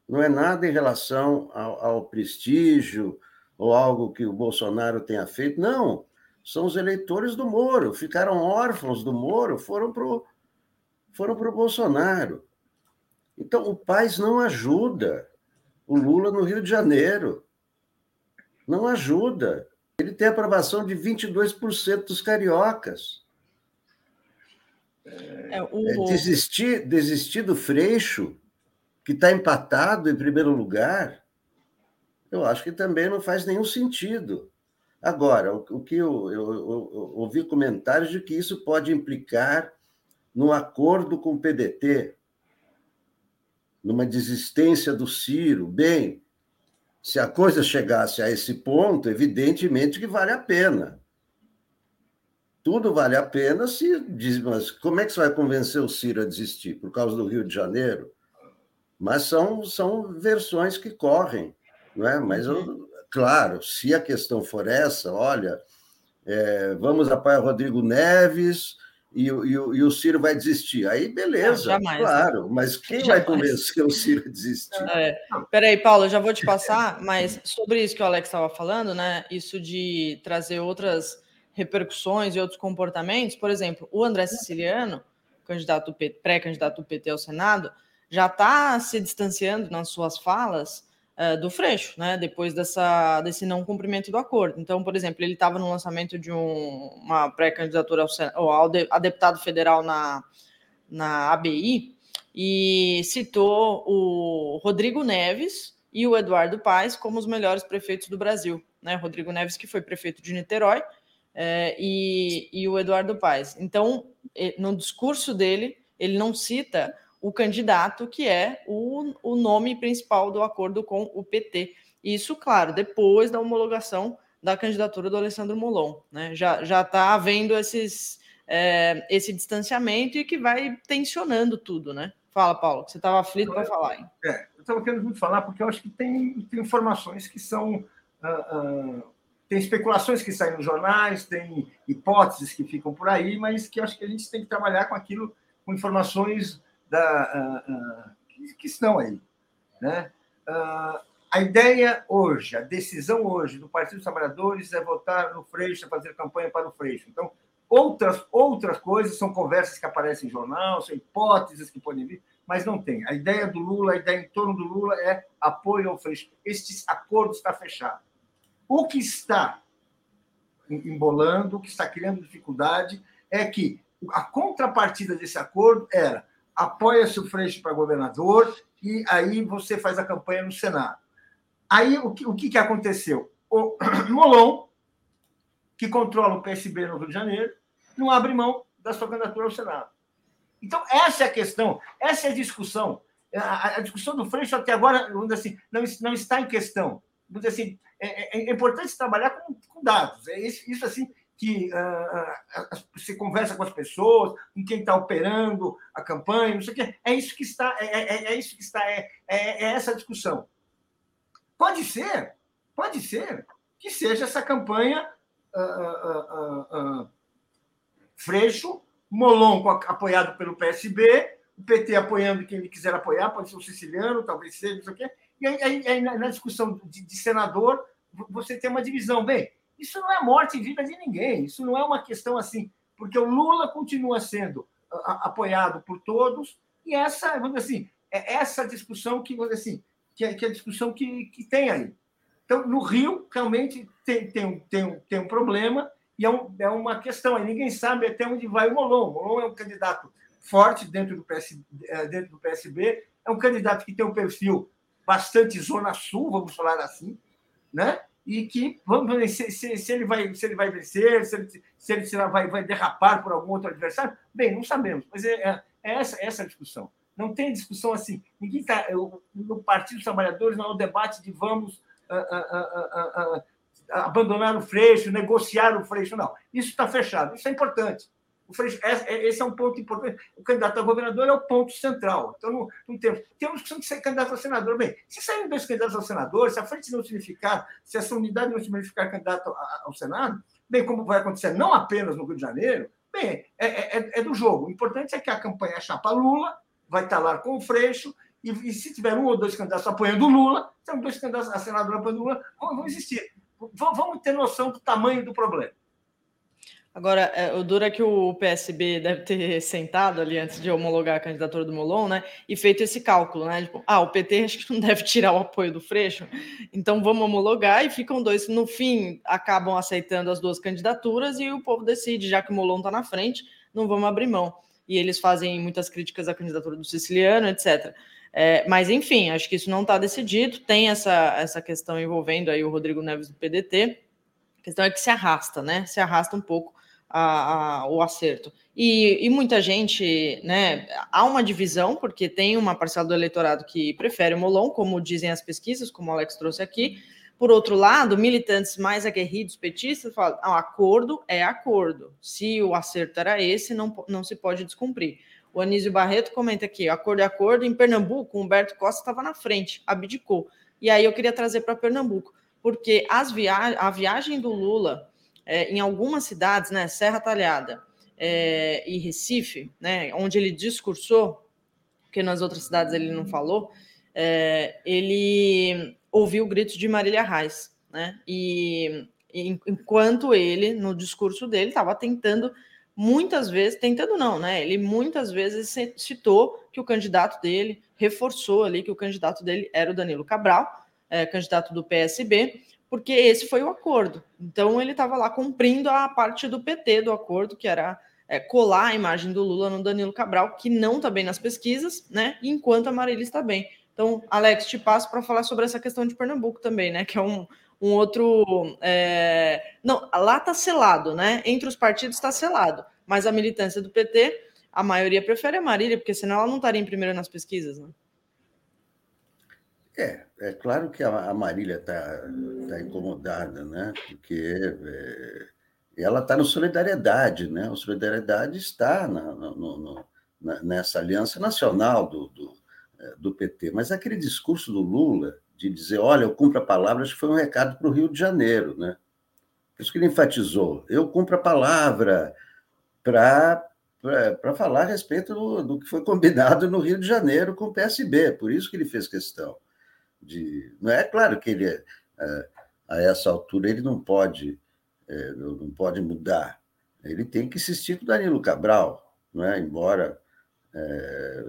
Não é nada em relação ao, ao prestígio ou algo que o Bolsonaro tenha feito. Não. São os eleitores do Moro. Ficaram órfãos do Moro, foram para o foram pro Bolsonaro. Então, o Paz não ajuda o Lula no Rio de Janeiro. Não ajuda. Ele tem aprovação de 22% dos cariocas. É, o... É, desistir, desistir do Freixo, que está empatado em primeiro lugar, eu acho que também não faz nenhum sentido. Agora, o, o que eu, eu, eu, eu, ouvi comentários de que isso pode implicar no acordo com o PDT, numa desistência do Ciro. Bem, se a coisa chegasse a esse ponto, evidentemente que vale a pena. Tudo vale a pena se diz, mas como é que você vai convencer o Ciro a desistir? Por causa do Rio de Janeiro? Mas são, são versões que correm, não é? Mas, eu, claro, se a questão for essa, olha, é, vamos apoiar Rodrigo Neves, e, e, e, o Ciro vai desistir. Aí, beleza, jamais, claro. Né? Mas quem jamais. vai convencer o Ciro a desistir? É, peraí, Paulo, eu já vou te passar, mas sobre isso que o Alex estava falando, né? Isso de trazer outras repercussões e outros comportamentos. Por exemplo, o André Siciliano, candidato pré-candidato do PT ao Senado, já está se distanciando nas suas falas uh, do Freixo, né? Depois dessa, desse não cumprimento do acordo. Então, por exemplo, ele estava no lançamento de um, uma pré-candidatura ao, ao de, a deputado federal na, na ABI e citou o Rodrigo Neves e o Eduardo Paes como os melhores prefeitos do Brasil. Né? Rodrigo Neves, que foi prefeito de Niterói, é, e, e o Eduardo Paes. Então, no discurso dele, ele não cita o candidato que é o, o nome principal do acordo com o PT. Isso, claro, depois da homologação da candidatura do Alessandro Molon. Né? Já está havendo esses, é, esse distanciamento e que vai tensionando tudo, né? Fala, Paulo, que você estava aflito para falar. Hein? É, eu estava querendo muito falar, porque eu acho que tem, tem informações que são. Uh, uh, tem especulações que saem nos jornais, tem hipóteses que ficam por aí, mas que eu acho que a gente tem que trabalhar com aquilo, com informações da, uh, uh, que, estão aí. Né? Uh, a ideia hoje, a decisão hoje do Partido dos Trabalhadores é votar no Freixo, é fazer campanha para o Freixo. Então, outras, outras coisas são conversas que aparecem em jornal, são hipóteses que podem vir, mas não tem. A ideia do Lula, a ideia em torno do Lula é apoio ao Freixo. Este acordo está fechado. O que está embolando, o que está criando dificuldade é que a contrapartida desse acordo era apoia-se o Freixo para governador e aí você faz a campanha no Senado. Aí o que, o que, aconteceu? O [CLEARS THROAT] Molon, que controla o PSB no Rio de Janeiro, não abre mão da sua candidatura ao Senado. Então, essa é a questão, essa é a discussão. A, a discussão do Freixo até agora assim, não, não está em questão. Assim, é, é, é importante trabalhar com, com, dados. É isso, isso assim que uh, uh, você conversa com as pessoas, com quem está operando a campanha, não sei o quê. É isso que está, é, é, é isso que está, é, é, é essa discussão. Pode ser, pode ser que seja essa campanha uh, Freixo, Molon apoiado pelo PSB, o PT apoiando quem ele quiser apoiar, pode ser o siciliano, talvez seja, não sei o quê. E aí, aí, aí na discussão de, de, senador, você tem uma divisão. Bem, isso não é morte e vida de ninguém, isso não é uma questão assim, porque o Lula continua sendo apoiado por todos, e essa, vamos dizer assim, é essa discussão que, vamos dizer assim, que é, que é a discussão que, que tem aí. Então, no Rio, realmente tem, tem, tem, tem um problema e é, um, é uma questão. Aí ninguém sabe até onde vai o Molon. O Molon é um candidato forte dentro do, PS, é, dentro do PSB, é um candidato que tem um perfil bastante zona sul, vamos falar assim, né? E que, vamos ver, se, se, se ele, vai, se ele vai vencer, se ele, se ele vai, vai derrapar por algum outro adversário, bem, não sabemos. Mas é, é, é essa, essa a discussão. Não tem discussão assim. Ninguém está. No Partido dos Trabalhadores não é um debate de vamos uh, uh, uh, abandonar o Freixo, negociar o Freixo. Não. Isso está fechado. Isso é importante. O Freixo, esse é um ponto importante. O candidato a governador é o ponto central. Então, não, não temos. Temos que ser candidato a senador. Bem, se saírem dois candidatos ao senador, se a frente não significar, se essa unidade não significar candidato ao Senado, bem, como vai acontecer não apenas no Rio de Janeiro, bem, é, é, é do jogo. O importante é que a campanha é chapa Lula, vai estar lá com o Freixo, e, e, se tiver um ou dois candidatos apoiando o Lula, são dois candidatos a senador apoiando o Lula, vão, vão existir. Vamos ter noção do tamanho do problema. Agora, é, o duro é que o PSB deve ter sentado ali antes de homologar a candidatura do Molon, né? E feito esse cálculo, né? Tipo, ah, o PT acho que não deve tirar o apoio do Freixo, então vamos homologar e ficam dois. No fim, acabam aceitando as duas candidaturas e o povo decide, já que o Molon está na frente, não vamos abrir mão e eles fazem muitas críticas à candidatura do Siciliano, etc. É, mas, enfim, acho que isso não está decidido. Tem essa, essa questão envolvendo aí o Rodrigo Neves do PDT. A questão é que se arrasta, né? Se arrasta um pouco a, a, o acerto. E, e, muita gente, né? Há uma divisão, porque tem uma parcela do eleitorado que prefere o Molon, como dizem as pesquisas, como o Alex trouxe aqui. Por outro lado, militantes mais aguerridos petistas falam: ah, acordo é acordo. Se o acerto era esse, não, não se pode descumprir. O Anísio Barreto comenta aqui: acordo é acordo. Em Pernambuco, Humberto Costa estava na frente, abdicou. E aí eu queria trazer para Pernambuco, porque as via a viagem do Lula é, em algumas cidades, né, Serra Talhada é, e Recife, né, onde ele discursou, porque nas outras cidades ele não falou, é, ele ouviu gritos de Marília Reis, né? E, e enquanto ele, no discurso dele, estava tentando muitas vezes, tentando não, né? Ele muitas vezes citou que o candidato dele reforçou ali que o candidato dele era o Danilo Cabral, é, candidato do PSB, porque esse foi o acordo. Então ele estava lá cumprindo a parte do PT do acordo, que era é, colar a imagem do Lula no Danilo Cabral, que não está bem nas pesquisas, né? Enquanto a Marília está bem. Então, Alex, te passo para falar sobre essa questão de Pernambuco também, né? Que é um, um outro. É... Não, lá está selado, né? Entre os partidos está selado. Mas a militância do PT, a maioria prefere a Marília, porque senão ela não estaria em primeiro nas pesquisas, né? É, é claro que a Marília está tá incomodada, né? Porque é, ela está no solidariedade, né? O solidariedade está na, no, no, na, nessa aliança nacional do, do é, do PT, mas aquele discurso do Lula de dizer, olha, eu cumpro a palavra, acho que foi um recado para o Rio de Janeiro, né? Por isso que ele enfatizou, eu cumpro a palavra para para falar a respeito do, do, que foi combinado no Rio de Janeiro com o PSB, por isso que ele fez questão de. Não é claro que ele, é, a essa altura, ele não pode, é, não pode mudar. Ele tem que insistir com Danilo Cabral, não é? embora é,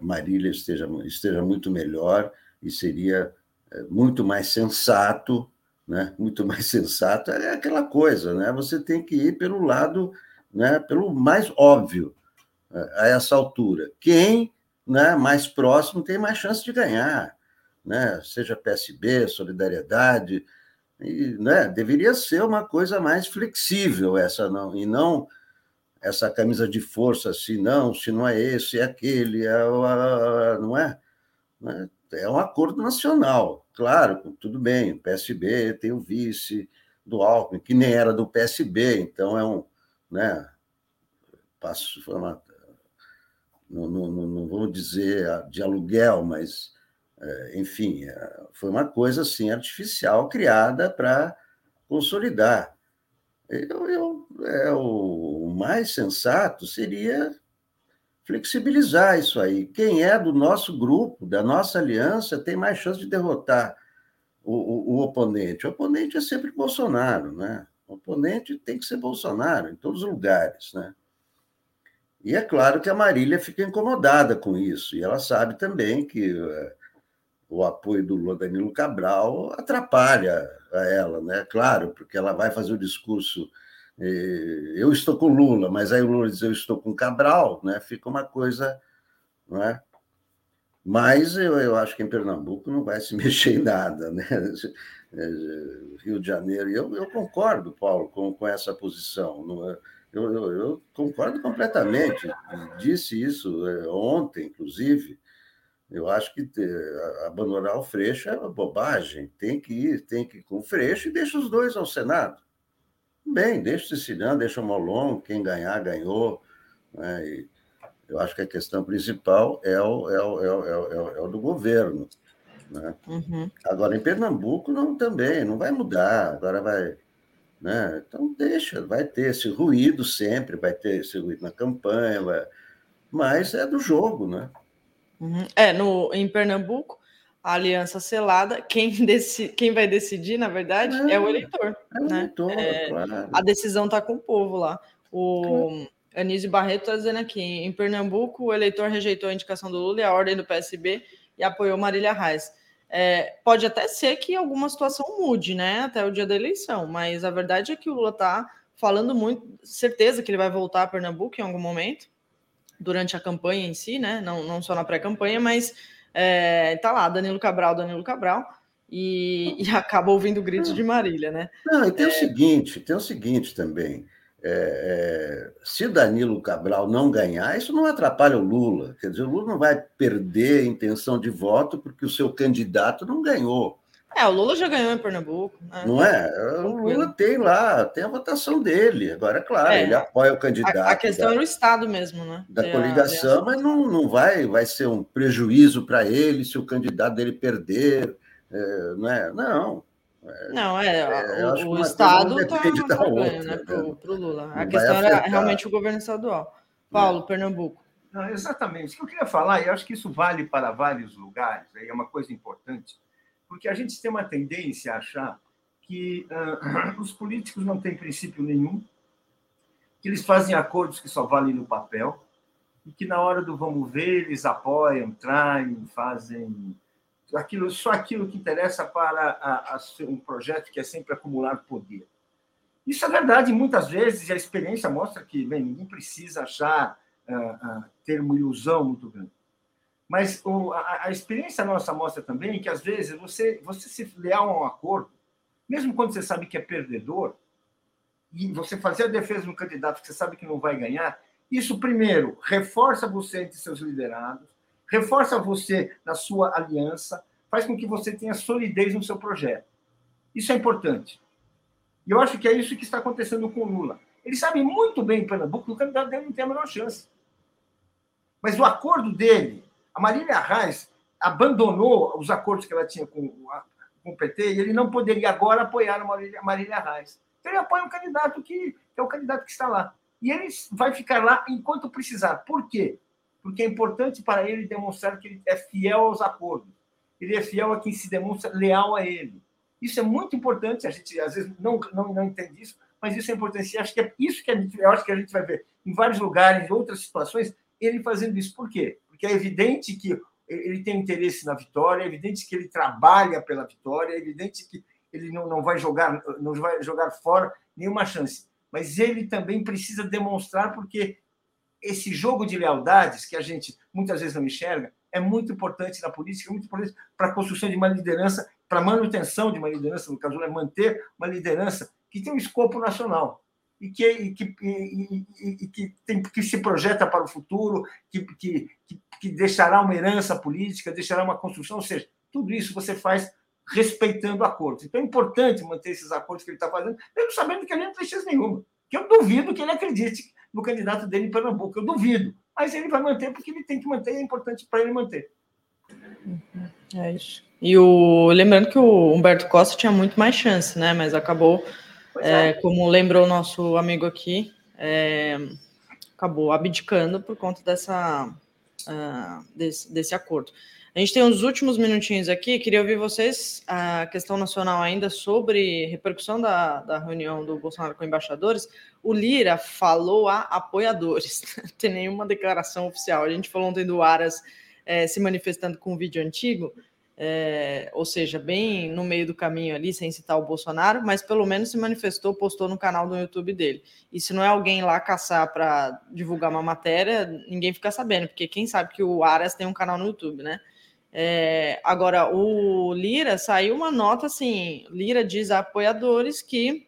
Marília esteja, esteja muito melhor e seria é, muito mais sensato, né? muito mais [LAUGHS] sensato. É aquela coisa, né? você tem que ir pelo lado, né? pelo mais óbvio é, a essa altura. Quem né, mais próximo tem mais chance de ganhar, né? seja PSB, Solidariedade, e, né, deveria ser uma coisa mais flexível essa não e não essa camisa de força assim não se não é esse é aquele é, não é né? é um acordo nacional claro tudo bem PSB tem o vice do Alckmin que nem era do PSB então é um né passo uma, não, não, não vou dizer de aluguel mas enfim, é, foi uma coisa assim artificial criada para consolidar. Eu, eu, é, o mais sensato seria flexibilizar isso aí. Quem é do nosso grupo, da nossa aliança, tem mais chance de derrotar o, o, o oponente. O oponente é sempre Bolsonaro, né? O oponente tem que ser Bolsonaro em todos os lugares, né? E é claro que a Marília fica incomodada com isso, e ela sabe também que é, o apoio do Danilo Cabral atrapalha a ela, né? Claro, porque ela vai fazer o discurso eh, eu estou com Lula, mas aí o Lula diz eu estou com Cabral, né? Fica uma coisa, não é? Mas eu, eu acho que em Pernambuco não vai se [LAUGHS] mexer em nada, né? Rio de Janeiro, eu, eu concordo, Paulo, com, com essa posição. É? eu, eu, eu concordo completamente. Disse isso eh, ontem, inclusive eu acho que abandonar o Freixo é uma bobagem. Tem que ir, tem que ir com o Freixo e deixa os dois ao Senado. Bem, deixa o Siciliano, deixa o Molon, quem ganhar, ganhou. Né? eu acho que a questão principal é o, é o, é o, é o, é o do governo. Né? Uhum. Agora, em Pernambuco, não também, não vai mudar. Agora vai. Né? Então, deixa, vai ter esse ruído sempre, vai ter esse ruído na campanha, vai... mas é do jogo, né? Uhum. É, no, em Pernambuco, a aliança selada, quem, [LAUGHS] deci, quem vai decidir, na verdade, é, é o eleitor. É o né? eleitor, é, claro. A decisão está com o povo lá. O claro. Anísio Barreto está dizendo aqui: em Pernambuco, o eleitor rejeitou a indicação do Lula e a ordem do PSB e apoiou Marília Reis. É, pode até ser que alguma situação mude, né, até o dia da eleição, mas a verdade é que o Lula está falando muito, certeza que ele vai voltar a Pernambuco em algum momento, durante a campanha em si, né? Não, não só na pré-campanha, mas é, tá lá, Danilo Cabral, Danilo Cabral, e, e [LAUGHS] acaba ouvindo gritos de Marília, né? Não, e tem é... o seguinte, tem o seguinte também. É, é, se Danilo Cabral não ganhar, isso não atrapalha o Lula. Quer dizer, o Lula não vai perder a intenção de voto porque o seu candidato não ganhou. É, o Lula já ganhou em Pernambuco. Né? Não é? O Lula tem lá, tem a votação dele. Agora, é claro, é, ele apoia o candidato. A, a questão da, é o Estado mesmo, né? Da coligação, a, mas não, não vai, vai ser um prejuízo para ele se o candidato dele perder. É, não é? Não. É, não, é. é o, o Estado está tá ganho, né, para o Lula. A questão era realmente o governo estadual. Paulo, Pernambuco. Não, exatamente. O que eu queria falar, e acho que isso vale para vários lugares, é uma coisa importante porque a gente tem uma tendência a achar que uh, [CLEARS THROAT] os políticos não têm princípio nenhum, que eles fazem acordos que só valem no papel, e que na hora do vamos ver eles apoiam, traem, fazem aquilo, só aquilo que interessa para a, a um projeto que é sempre acumular poder. Isso é verdade muitas vezes, e a experiência mostra que bem, ninguém precisa achar, uh, uh, ter uma ilusão muito grande. Mas o, a, a, experiência nossa mostra também que, às vezes, você, você se leal a um acordo, mesmo quando você sabe que é perdedor, e você fazer a defesa de um candidato que você sabe que não vai ganhar, isso, primeiro, reforça você entre seus liderados, reforça você na sua aliança, faz com que você tenha solidez no seu projeto. Isso é importante. E eu acho que é isso que está acontecendo com o Lula. Ele sabe muito bem em Pernambuco que o candidato dele não tem a menor chance. Mas o acordo dele a Marília Reis abandonou os acordos que ela tinha com, com o PT e ele não poderia agora apoiar a Marília, Marília Reis. Então ele apoia um candidato que, que é o candidato que está lá. E ele vai ficar lá enquanto precisar. Por quê? Porque é importante para ele demonstrar que ele é fiel aos acordos. Ele é fiel a quem se demonstra leal a ele. Isso é muito importante. A gente às vezes não, não, não entende isso, mas isso é importante. E acho que é isso que a gente, acho que a gente vai ver em vários lugares, em outras situações, ele fazendo isso. Por quê? Porque é evidente que ele tem interesse na vitória, é evidente que ele trabalha pela vitória, é evidente que ele não, não vai jogar não vai jogar fora nenhuma chance. Mas ele também precisa demonstrar porque esse jogo de lealdades que a gente muitas vezes não enxerga é muito importante na política, é muito importante para a construção de uma liderança, para a manutenção de uma liderança, no caso, é manter uma liderança que tem um escopo nacional e que, e que, e, e, que, tem, que se projeta para o futuro, que, que, que deixará uma herança política, deixará uma construção, ou seja, tudo isso você faz respeitando acordos. Então é importante manter esses acordos que ele está fazendo, mesmo sabendo que ele não tem chance nenhuma. Que eu duvido que ele acredite no candidato dele em Pernambuco, eu duvido. Mas ele vai manter porque ele tem que manter, é importante para ele manter. É isso. E o lembrando que o Humberto Costa tinha muito mais chance, né? Mas acabou é, como lembrou o nosso amigo aqui, é, acabou abdicando por conta dessa, uh, desse, desse acordo. A gente tem os últimos minutinhos aqui, queria ouvir vocês a questão nacional ainda sobre repercussão da, da reunião do Bolsonaro com embaixadores. O Lira falou a apoiadores, [LAUGHS] não tem nenhuma declaração oficial. A gente falou ontem do Aras é, se manifestando com um vídeo antigo, é, ou seja, bem no meio do caminho ali, sem citar o Bolsonaro, mas pelo menos se manifestou, postou no canal do YouTube dele. E se não é alguém lá caçar para divulgar uma matéria, ninguém fica sabendo, porque quem sabe que o Aras tem um canal no YouTube, né? É, agora, o Lira saiu uma nota assim: Lira diz a apoiadores que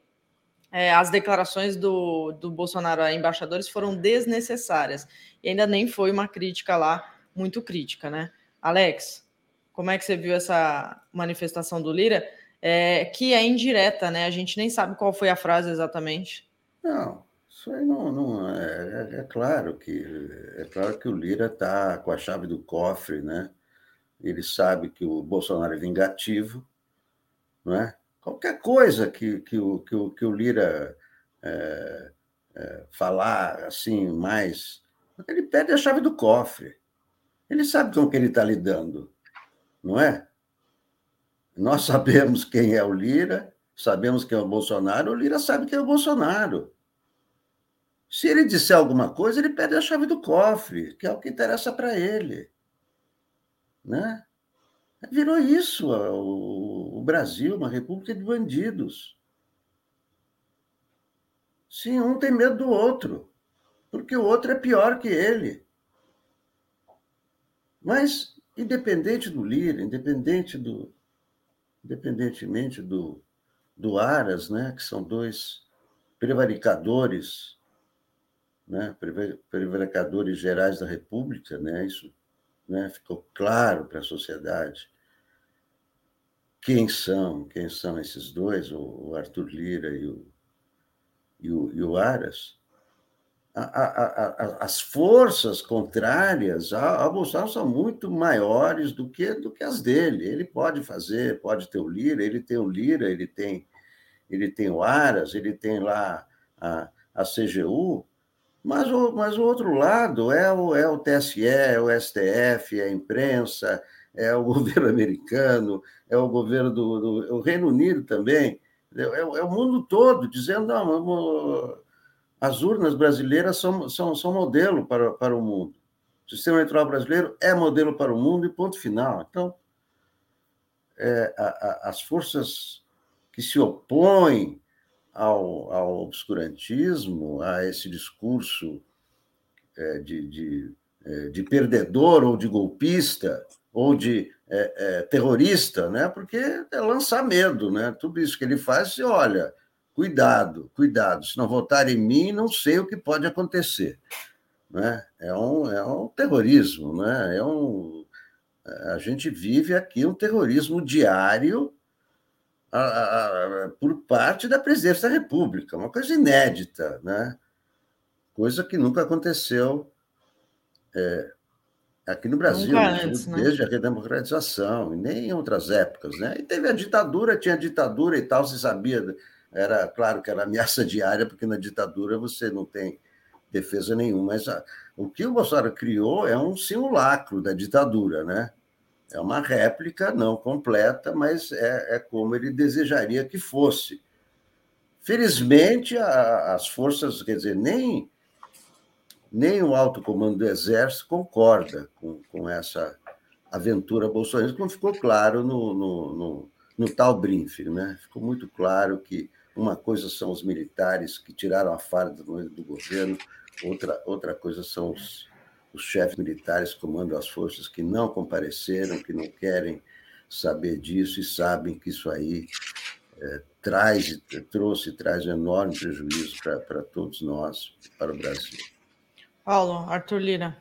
é, as declarações do, do Bolsonaro a embaixadores foram desnecessárias. E ainda nem foi uma crítica lá, muito crítica, né? Alex, como é que você viu essa manifestação do Lira? É, que é indireta, né? A gente nem sabe qual foi a frase exatamente. Não, isso aí não, não é, é, é claro que é claro que o Lira está com a chave do cofre, né? Ele sabe que o Bolsonaro é vingativo, não é? Qualquer coisa que, que, o, que, o, que o Lira é, é, falar assim mais, ele perde a chave do cofre. Ele sabe com que ele está lidando não é? Nós sabemos quem é o Lira, sabemos quem é o Bolsonaro, o Lira sabe quem é o Bolsonaro. Se ele disser alguma coisa, ele perde a chave do cofre, que é o que interessa para ele. Né? Virou isso o, Brasil, uma república de bandidos. Sim, um tem medo do outro, porque o outro é pior que ele. Mas independente do Lira, independente do, independentemente do, do Aras, né, que são dois prevaricadores, né, prevaricadores gerais da República, né, isso né, ficou claro para a sociedade quem são, quem são esses dois, o Arthur Lira e o, e o, e o Aras, a, a, as forças contrárias ao Bolsonaro são muito maiores do que, do que as dele. Ele pode fazer, pode ter o Lira, ele tem o Lira, ele tem, ele tem o Aras, ele tem lá a, a CGU, mas o, mas o outro lado é o, é o TSE, é o STF, é a imprensa, é o [LAUGHS] governo americano, é o governo do, do o Reino Unido também, é, é, é o mundo todo dizendo, não, vamos as urnas brasileiras são, são, são modelo para, para o mundo. O sistema eleitoral brasileiro é modelo para o mundo e ponto final. Então, é, a, a, as forças que se opõem ao, ao obscurantismo, a esse discurso é, de, de, é, de, perdedor ou de golpista ou de é, é, terrorista, né? porque é lançar medo. Né? Tudo isso que ele faz, você olha, cuidado, cuidado. Se não votar em mim, não sei o que pode acontecer. Né? É, um, é um terrorismo, né? é um, a gente vive aqui um terrorismo diário a, a, a, por parte da presidência da República, uma coisa inédita, né? coisa que nunca aconteceu é, aqui no Brasil, antes, né? desde né? a redemocratização, e nem em outras épocas. Né? E teve a ditadura, tinha ditadura e tal, se sabia era claro que era ameaça [LAUGHS] diária, porque na ditadura você não tem defesa nenhuma, mas a, o que o Bolsonaro criou é um simulacro da ditadura, né? É uma réplica não completa, mas é, é como ele desejaria que fosse. Felizmente, a, as forças, quer dizer, nem nem o alto comando do Exército concorda com, com essa aventura bolsonarista, como ficou claro no, no, no, no tal briefing. Né? Ficou muito claro que uma coisa são os militares que tiraram a farda do, do governo, outra, outra coisa são os, os chefes militares que comandam as forças que não compareceram, que não querem saber disso e sabem que isso aí é, traz, trouxe, traz um enorme prejuízo para todos nós, para o Brasil. Paulo, Arthur Lira.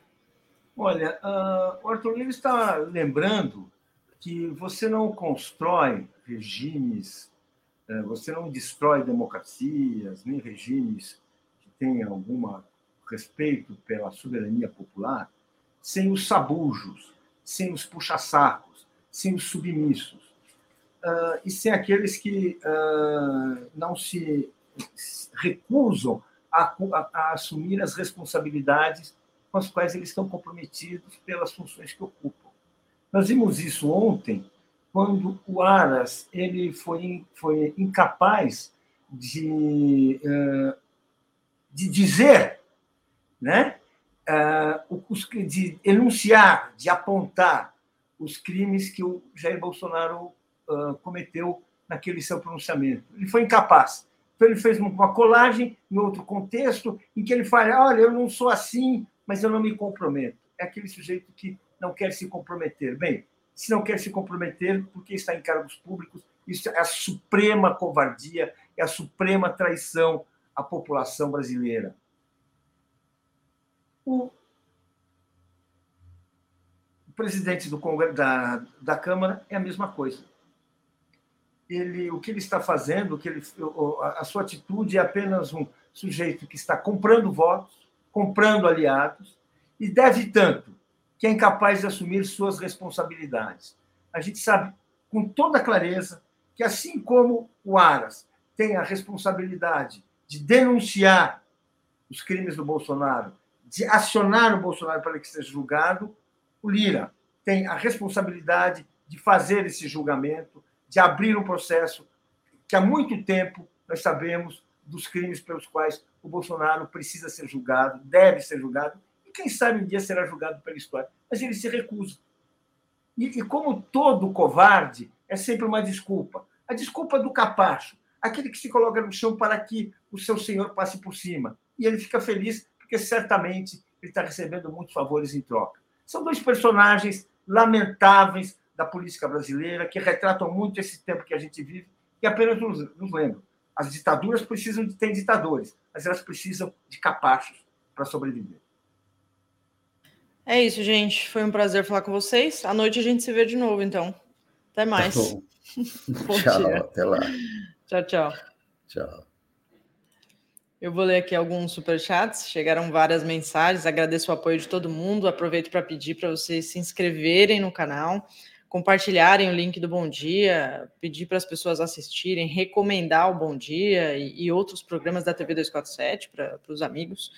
Olha, uh, o Arthur Lira está lembrando que você não constrói regimes, você não destrói democracias, nem regimes que tenham algum respeito pela soberania popular, sem os sabujos, sem os puxa-sacos, sem os submissos uh, e sem aqueles que uh, não se recusam a, a, a, assumir as responsabilidades com as quais eles estão comprometidos pelas funções que ocupam. Nós vimos isso ontem, quando o Aras ele foi, foi incapaz de, uh, de dizer, né, de enunciar, de apontar os crimes que o Jair Bolsonaro cometeu naquele seu pronunciamento. Ele foi incapaz. Então, ele fez uma colagem em outro contexto, em que ele fala: olha, eu não sou assim, mas eu não me comprometo. É aquele sujeito que não quer se comprometer. Bem, se não quer se comprometer, porque está em cargos públicos, isso é a suprema covardia, é a suprema traição à população brasileira. O presidente do Congresso, da, da Câmara é a mesma coisa ele, o que ele está fazendo, que ele, a sua atitude é apenas um sujeito que está comprando votos, comprando aliados, e deve tanto que é incapaz de assumir suas responsabilidades. A gente sabe com toda clareza que, assim como o Aras tem a responsabilidade de denunciar os crimes do Bolsonaro, de acionar o Bolsonaro para que seja julgado, o Lira tem a responsabilidade de fazer esse julgamento, de abrir um processo que há muito tempo nós sabemos dos crimes pelos quais o Bolsonaro precisa ser julgado, deve ser julgado, quem sabe um dia será julgado pela história. Mas ele se recusa. E, e como todo covarde, é sempre uma desculpa. A desculpa do capacho, aquele que se coloca no chão para que o seu senhor passe por cima. E ele fica feliz porque certamente ele está recebendo muitos favores em troca. São dois personagens lamentáveis da política brasileira, que retratam muito esse tempo que a gente vive e apenas nos, nos lembram. As ditaduras precisam de ter ditadores, mas elas precisam de capachos para sobreviver. É isso, gente. Foi um prazer falar com vocês. À noite a gente se vê de novo, então. Até mais. Tá [LAUGHS] [LAUGHS] tchau, dia. até lá. Tchau, tchau. Tchau. Eu vou ler aqui alguns superchats. Chegaram várias mensagens. Agradeço o apoio de todo mundo. Aproveito para pedir para vocês se inscreverem no canal compartilharem o link do Bom Dia, pedir para as pessoas assistirem, recomendar o Bom Dia e, e outros programas da TV 247 para os amigos.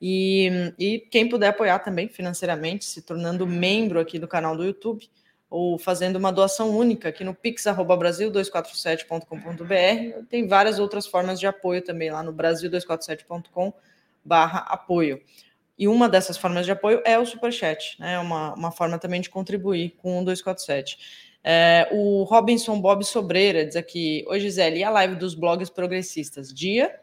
E, e quem puder apoiar também financeiramente, se tornando membro aqui do canal do YouTube, ou fazendo uma doação única aqui no pix@brasil247.com.br. Tem várias outras formas de apoio também lá no brasil247.com/apoio. E uma dessas formas de apoio é o Superchat, né? Uma, uma forma também de contribuir com o 247. É, o Robinson Bob Sobreira diz aqui: Oi, Gisele, e a live dos blogs progressistas? Dia?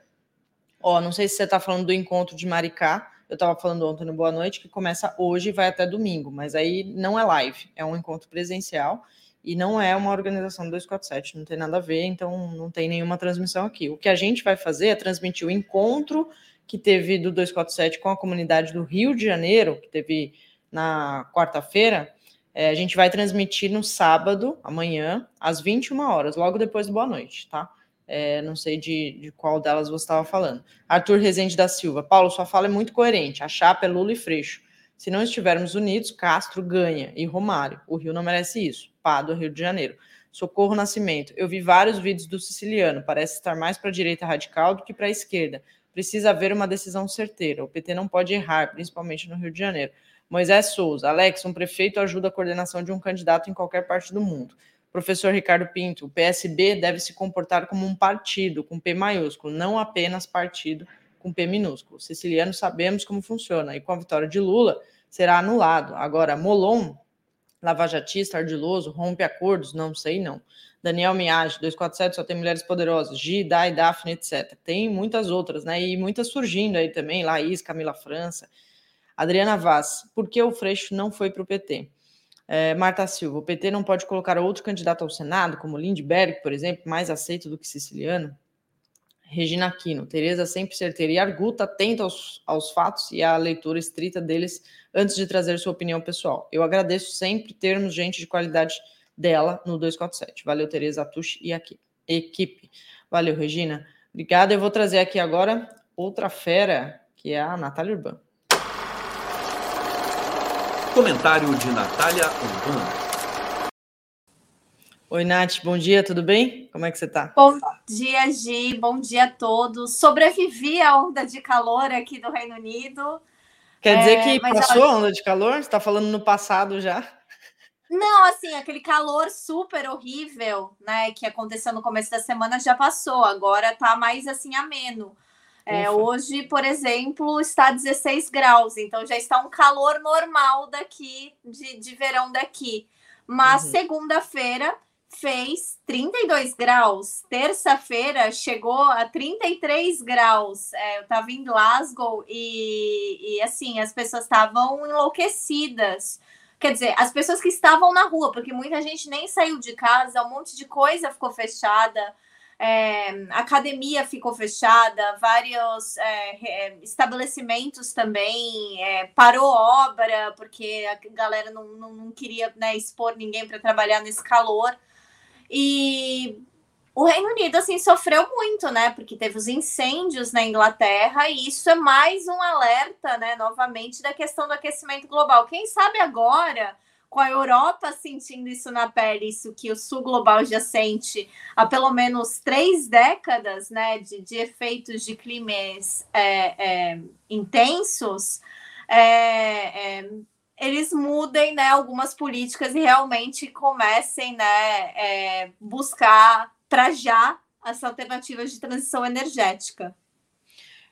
Ó, não sei se você está falando do encontro de Maricá. Eu estava falando ontem no Boa Noite, que começa hoje e vai até domingo, mas aí não é live, é um encontro presencial e não é uma organização do 247, não tem nada a ver, então não tem nenhuma transmissão aqui. O que a gente vai fazer é transmitir o encontro que teve do 247 com a comunidade do Rio de Janeiro, que teve na quarta-feira, é, a gente vai transmitir no sábado, amanhã, às 21 horas, logo depois do Boa Noite, tá? É, não sei de, de qual delas você estava falando. Arthur Rezende da Silva. Paulo, sua fala é muito coerente. A chapa é Lula e Freixo. Se não estivermos unidos, Castro ganha e Romário. O Rio não merece isso. do Rio de Janeiro. Socorro Nascimento. Eu vi vários vídeos do siciliano. Parece estar mais para a direita radical do que para a esquerda precisa haver uma decisão certeira. O PT não pode errar, principalmente no Rio de Janeiro. Moisés Souza, Alex, um prefeito ajuda a coordenação de um candidato em qualquer parte do mundo. Professor Ricardo Pinto, o PSB deve se comportar como um partido, com P maiúsculo, não apenas partido, com P minúsculo. Siciliano sabemos como funciona, e com a vitória de Lula será anulado. Agora, Molon, lavajatista, ardiloso, rompe acordos, não sei não. Daniel Miage, 247, só tem mulheres poderosas, Gi, Dai, Daphne, etc. Tem muitas outras, né? E muitas surgindo aí também, Laís, Camila França. Adriana Vaz, por que o Freixo não foi para o PT? É, Marta Silva, o PT não pode colocar outro candidato ao Senado, como Lindbergh, por exemplo, mais aceito do que Siciliano? Regina Aquino, Tereza sempre certeira e arguta, atenta aos, aos fatos e à leitura estrita deles antes de trazer sua opinião pessoal. Eu agradeço sempre termos gente de qualidade dela no 247. Valeu, Tereza Atush e aqui, equipe. Valeu, Regina. Obrigada. Eu vou trazer aqui agora outra fera, que é a Natália Urbano. Comentário de Natália Urbano. Oi, Nath, bom dia, tudo bem? Como é que você está? Bom dia, Gi, bom dia a todos. Sobrevivi à onda de calor aqui do Reino Unido. Quer dizer é, que passou ela... a onda de calor? Você está falando no passado já? Não, assim, aquele calor super horrível, né, que aconteceu no começo da semana já passou, agora tá mais assim ameno. É, hoje, por exemplo, está 16 graus, então já está um calor normal daqui, de, de verão daqui. Mas uhum. segunda-feira fez 32 graus. Terça-feira chegou a 33 graus. É, eu estava em Glasgow e, e assim, as pessoas estavam enlouquecidas. Quer dizer, as pessoas que estavam na rua, porque muita gente nem saiu de casa, um monte de coisa ficou fechada. É, academia ficou fechada, vários é, é estabelecimentos também é, parou obra, porque a galera não, não, não queria né, expor ninguém para trabalhar nesse calor. E o Reino Unido assim sofreu muito, né? Porque teve os incêndios na Inglaterra e isso é mais um alerta, né? Novamente da questão do aquecimento global. Quem sabe agora com a Europa sentindo isso na pele, isso que o sul global já sente há pelo menos três décadas, né? De, de efeitos de climas é, é, intensos. É, é eles mudem né, algumas políticas e realmente comecem né, é, buscar para já as alternativas de transição energética.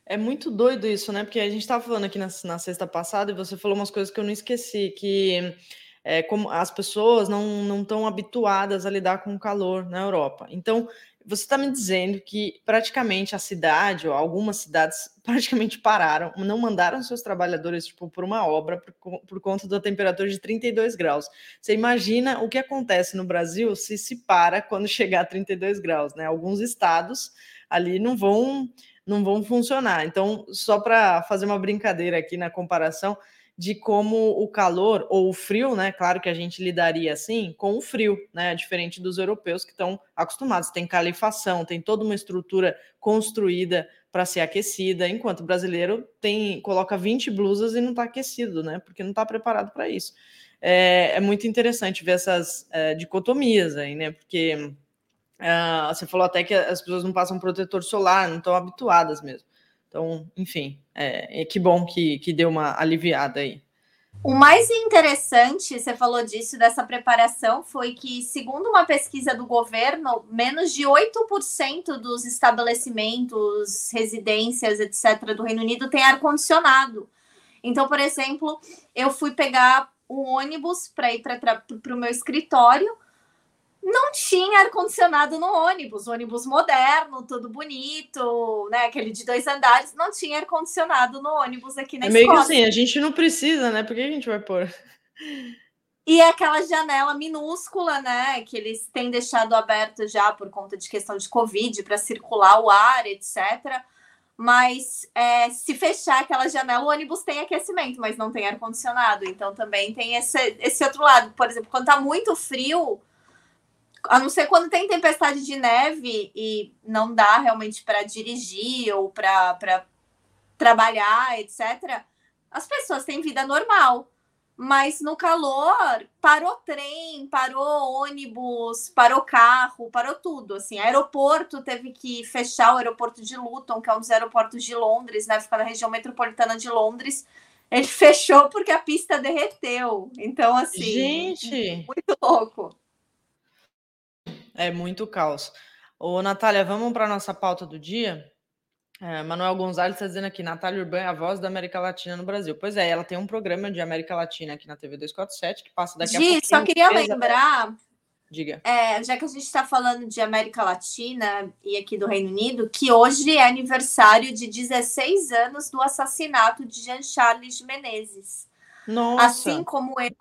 É muito doido isso, né? Porque a gente estava falando aqui na, na, sexta passada e você falou umas coisas que eu não esqueci, que é, como as pessoas não estão habituadas a lidar com o calor na Europa. Então, você está me dizendo que praticamente a cidade, ou algumas cidades, [LAUGHS] praticamente pararam, não mandaram seus trabalhadores tipo, por uma obra por, por, conta da temperatura de 32 graus. Você imagina o que acontece no Brasil se se para quando [LAUGHS] chegar a 32 graus, né? Alguns estados ali não vão não vão funcionar. Então, só para fazer uma brincadeira aqui na comparação, de como o calor ou o frio, né? Claro que a gente lidaria assim com o frio, né? Diferente dos europeus que estão acostumados, tem calefação, tem toda uma estrutura construída para ser aquecida, enquanto o brasileiro tem coloca 20 blusas e não está aquecido, né? Porque não está preparado para isso. É, é, muito interessante ver essas é, dicotomias aí, né? Porque uh, você falou até que as pessoas não passam protetor solar, não estão habituadas mesmo. Então, enfim, é, que bom que, que deu uma aliviada aí. O mais interessante, você falou disso, dessa preparação, foi que, segundo uma pesquisa do governo, menos de 8% dos estabelecimentos, residências, etc., do Reino Unido tem ar-condicionado. Então, por exemplo, eu fui pegar o ônibus para ir para o meu escritório não tinha ar-condicionado no ônibus, ônibus moderno, tudo bonito, né? Aquele de dois andares, não tinha ar-condicionado no ônibus aqui na é meio que assim, a gente não precisa, né? Por que a gente vai pôr? E é aquela janela minúscula, né? Que eles têm deixado aberta já por conta de questão de Covid, para circular o ar, etc. Mas é, se fechar aquela janela, o ônibus tem aquecimento, mas não tem ar-condicionado. Então também tem esse, esse outro lado. Por exemplo, quando tá muito frio a não ser quando tem tempestade de neve e não dá realmente para dirigir ou para trabalhar, etc., as pessoas têm vida normal. Mas no calor, parou trem, parou ônibus, parou carro, parou tudo. Assim, aeroporto teve que fechar o aeroporto de Luton, que é um dos aeroportos de Londres, né? Fica na região metropolitana de Londres. Ele [LAUGHS] fechou porque a pista derreteu. Então, assim, Gente. muito louco. É muito caos. Ô, Natália, vamos para a nossa pauta do dia? É, Manuel Gonzalez está dizendo aqui, Natália Urbana é a voz da América Latina no Brasil. Pois é, ela tem um programa de América Latina aqui na TV 247 que passa daqui Gi, a pouco. só queria lembrar Diga. É, já que a gente está falando de América Latina e aqui do Reino Unido, que hoje é aniversário de 16 anos do assassinato de Jean Charles Menezes. Nossa. Assim como eu,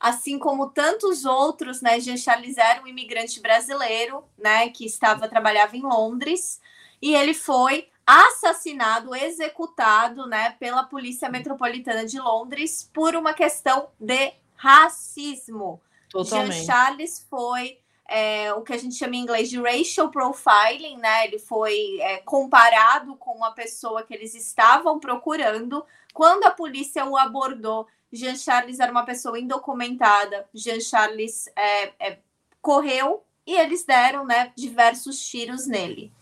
assim como tantos outros, né? Jean Charles era um imigrante brasileiro, né? Que estava trabalhava em Londres e ele foi assassinado, executado, né? Pela Polícia Metropolitana de Londres por uma questão de racismo. Totalmente. Jean Charles foi é, o que a gente chama em inglês de racial profiling, né? Ele foi é, comparado com uma pessoa que eles estavam procurando. Quando a polícia o abordou, Jean Charles era uma pessoa indocumentada. Jean Charles é, é correu e eles deram né, diversos tiros nele.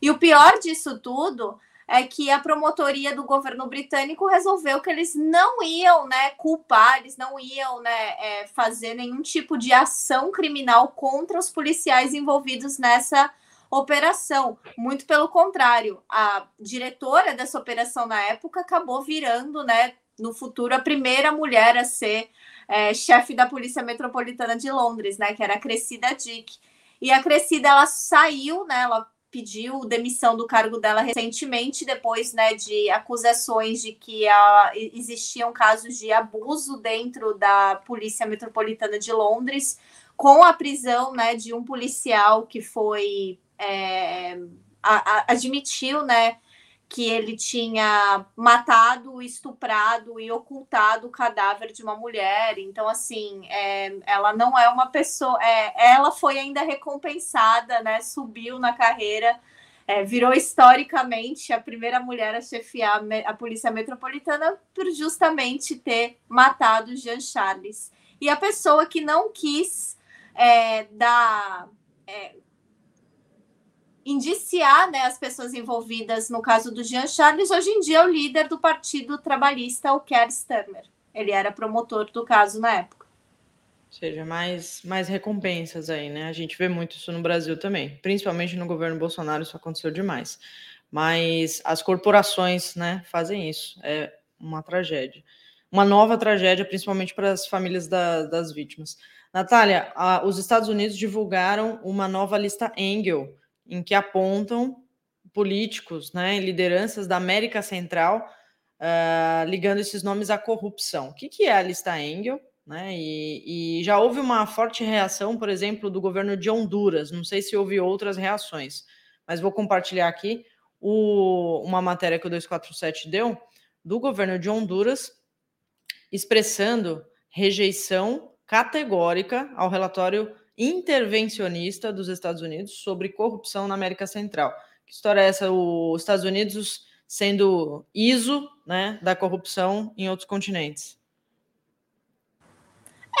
E o pior disso tudo é que a promotoria do governo britânico resolveu que eles não iam né, culpar, eles não iam né, é, fazer nenhum tipo de ação criminal contra os policiais envolvidos nessa operação. Muito pelo contrário, a diretora dessa operação na época acabou virando, né, no futuro, a primeira mulher a ser é, chefe da Polícia Metropolitana de Londres, né, que era a Cressida Dick. E a Cressida, ela saiu, né, ela pediu demissão do cargo dela recentemente, depois né, de acusações de que a, existiam casos de abuso dentro da Polícia Metropolitana de Londres, com a prisão né, de um policial que foi é, a, a, admitiu né, que ele tinha matado, estuprado e ocultado o cadáver de uma mulher. Então, assim, é, ela não é uma pessoa. É, ela foi ainda recompensada, né? Subiu na carreira, é, virou historicamente a primeira mulher a chefiar a Polícia Metropolitana por justamente ter matado Jean Charles. E a pessoa que não quis é, dar é, indiciar né, as pessoas envolvidas no caso do Jean Charles, hoje em dia é o líder do Partido Trabalhista, o Keir Starmer. Ele era promotor do caso na época. Ou seja, mais, mais recompensas aí, né? A gente vê muito isso no Brasil também, principalmente no governo Bolsonaro, isso aconteceu demais. Mas as corporações, né, fazem isso. É uma tragédia. Uma nova tragédia, principalmente para as famílias da, das vítimas. Natália, a, os Estados Unidos divulgaram uma nova lista Engel, em que apontam políticos, né, lideranças da América Central, uh, ligando esses nomes à corrupção. O que, que é a lista Engel? Né? E, e, já houve uma forte reação, por exemplo, do governo de Honduras. Não sei se houve outras reações, mas vou compartilhar aqui o, uma matéria que o 247 deu do governo de Honduras, expressando rejeição categórica ao relatório intervencionista dos Estados Unidos sobre corrupção na América Central. Que história é essa? Os Estados Unidos sendo ISO né, da corrupção em outros continentes.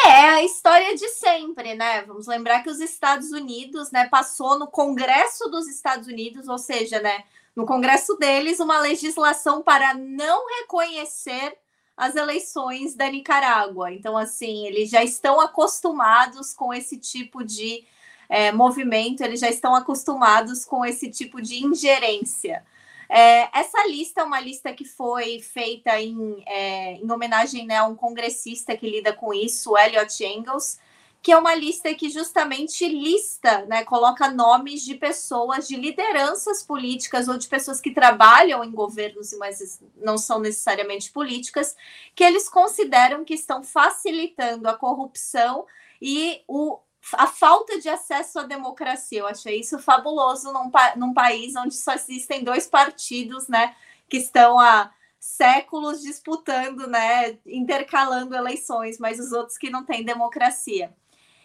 É a história de sempre, né? Vamos lembrar que os Estados Unidos, né, passou no Congresso dos Estados Unidos, ou seja, né, no Congresso deles, uma legislação para não reconhecer as eleições da Nicarágua. Então, assim, eles já estão acostumados com esse tipo de é, movimento, eles já estão acostumados com esse tipo de ingerência. É, essa lista é uma lista que foi feita em, é, em homenagem né, a um congressista que lida com isso, Elliot Engels, que é uma lista que justamente lista, né, coloca nomes de pessoas, de lideranças políticas ou de pessoas que trabalham em governos, mas não são necessariamente políticas, que eles consideram que estão facilitando a corrupção e o, a falta de acesso à democracia. Eu achei isso fabuloso num, num país onde só existem dois partidos, né, que estão há séculos disputando, né, intercalando eleições, mas os outros que não têm democracia.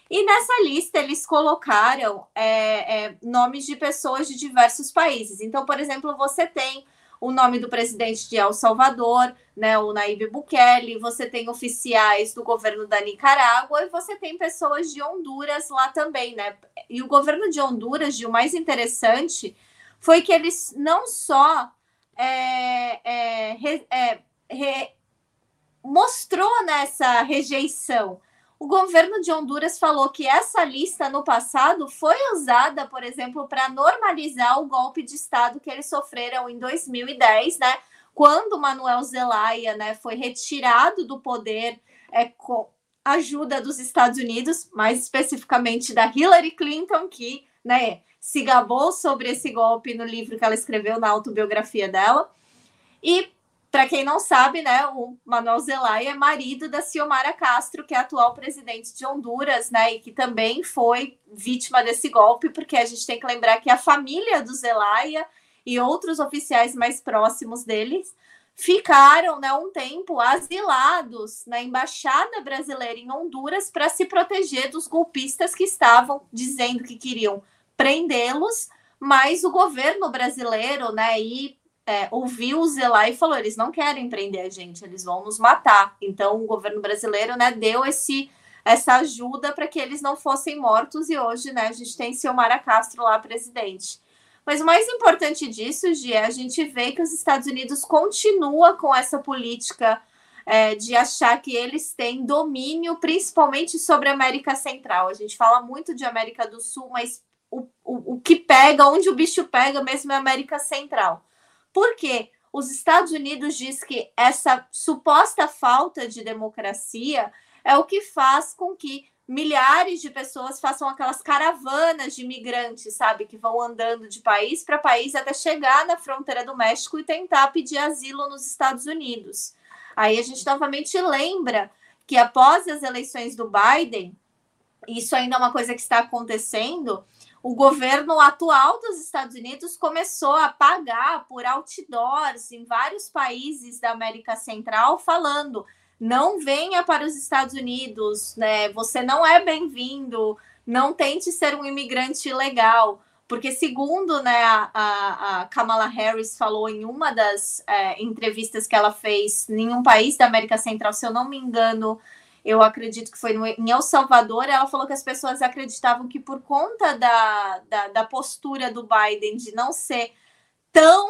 E nessa lista eles colocaram é, é, nomes de pessoas de diversos países. Então, por exemplo, você tem o nome do presidente de El Salvador, né, o Nayib Bukele, você tem oficiais do governo da Nicarágua e você tem pessoas de Honduras lá também, né? E o governo de Honduras, de o mais interessante, foi que eles não só é, é, é re, mostrou nessa rejeição, o governo de Honduras falou que essa lista no passado foi usada, por exemplo, para normalizar o golpe de Estado que eles sofreram em 2010, né? Quando Manuel Zelaya né, foi retirado do poder é, com ajuda dos Estados Unidos, mais especificamente da Hillary Clinton, que né, se gabou sobre esse golpe no livro que ela escreveu na autobiografia dela. E para quem não sabe, né, o Manuel Zelaya é marido da Ciomara Castro, que é atual presidente de Honduras, né, e que também foi vítima desse golpe, porque a gente tem que lembrar que a família do Zelaya e outros oficiais mais próximos deles ficaram, né, um tempo asilados na embaixada brasileira em Honduras para se proteger dos golpistas que estavam dizendo que queriam prendê-los, mas o governo brasileiro, né, e é, ouviu o Zelay e falou: eles não querem prender a gente, eles vão nos matar. Então, o governo brasileiro né, deu esse, essa ajuda para que eles não fossem mortos, e hoje né, a gente tem Silmara Castro lá, presidente. Mas o mais importante disso, Gi, é a gente ver que os Estados Unidos continua com essa política é, de achar que eles têm domínio, principalmente sobre a América Central. A gente fala muito de América do Sul, mas o, o, o que pega, onde o bicho pega mesmo é a América Central. Porque os Estados Unidos diz que essa suposta falta de democracia é o que faz com que milhares de pessoas façam aquelas caravanas de imigrantes, sabe, que vão andando de país para país até chegar na fronteira do México e tentar pedir asilo nos Estados Unidos. Aí a gente novamente lembra que após as eleições do Biden, isso ainda é uma coisa que está acontecendo, o governo atual dos Estados Unidos começou a pagar por outdoors em vários países da América Central, falando: não venha para os Estados Unidos, né? Você não é bem-vindo, não tente ser um imigrante ilegal. Porque, segundo né, a, a Kamala Harris falou em uma das é, entrevistas que ela fez em um país da América Central, se eu não me engano, eu acredito que foi no, em El Salvador, ela falou que as pessoas acreditavam que por conta da, da, da postura do Biden de não ser tão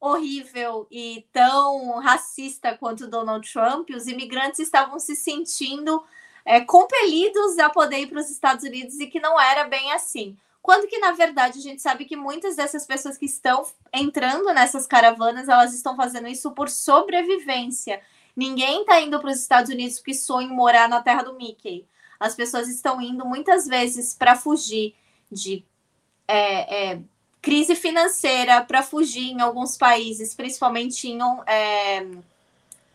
horrível e tão racista quanto Donald Trump, os imigrantes estavam se sentindo é, compelidos a poder ir para os Estados Unidos e que não era bem assim. Quando que, na verdade, a gente sabe que muitas dessas pessoas que estão entrando nessas caravanas, elas estão fazendo isso por sobrevivência. Ninguém está indo para os Estados Unidos porque sonha morar na terra do Mickey. As pessoas estão indo muitas vezes para fugir de é, é, crise financeira, para fugir em alguns países, principalmente em, é,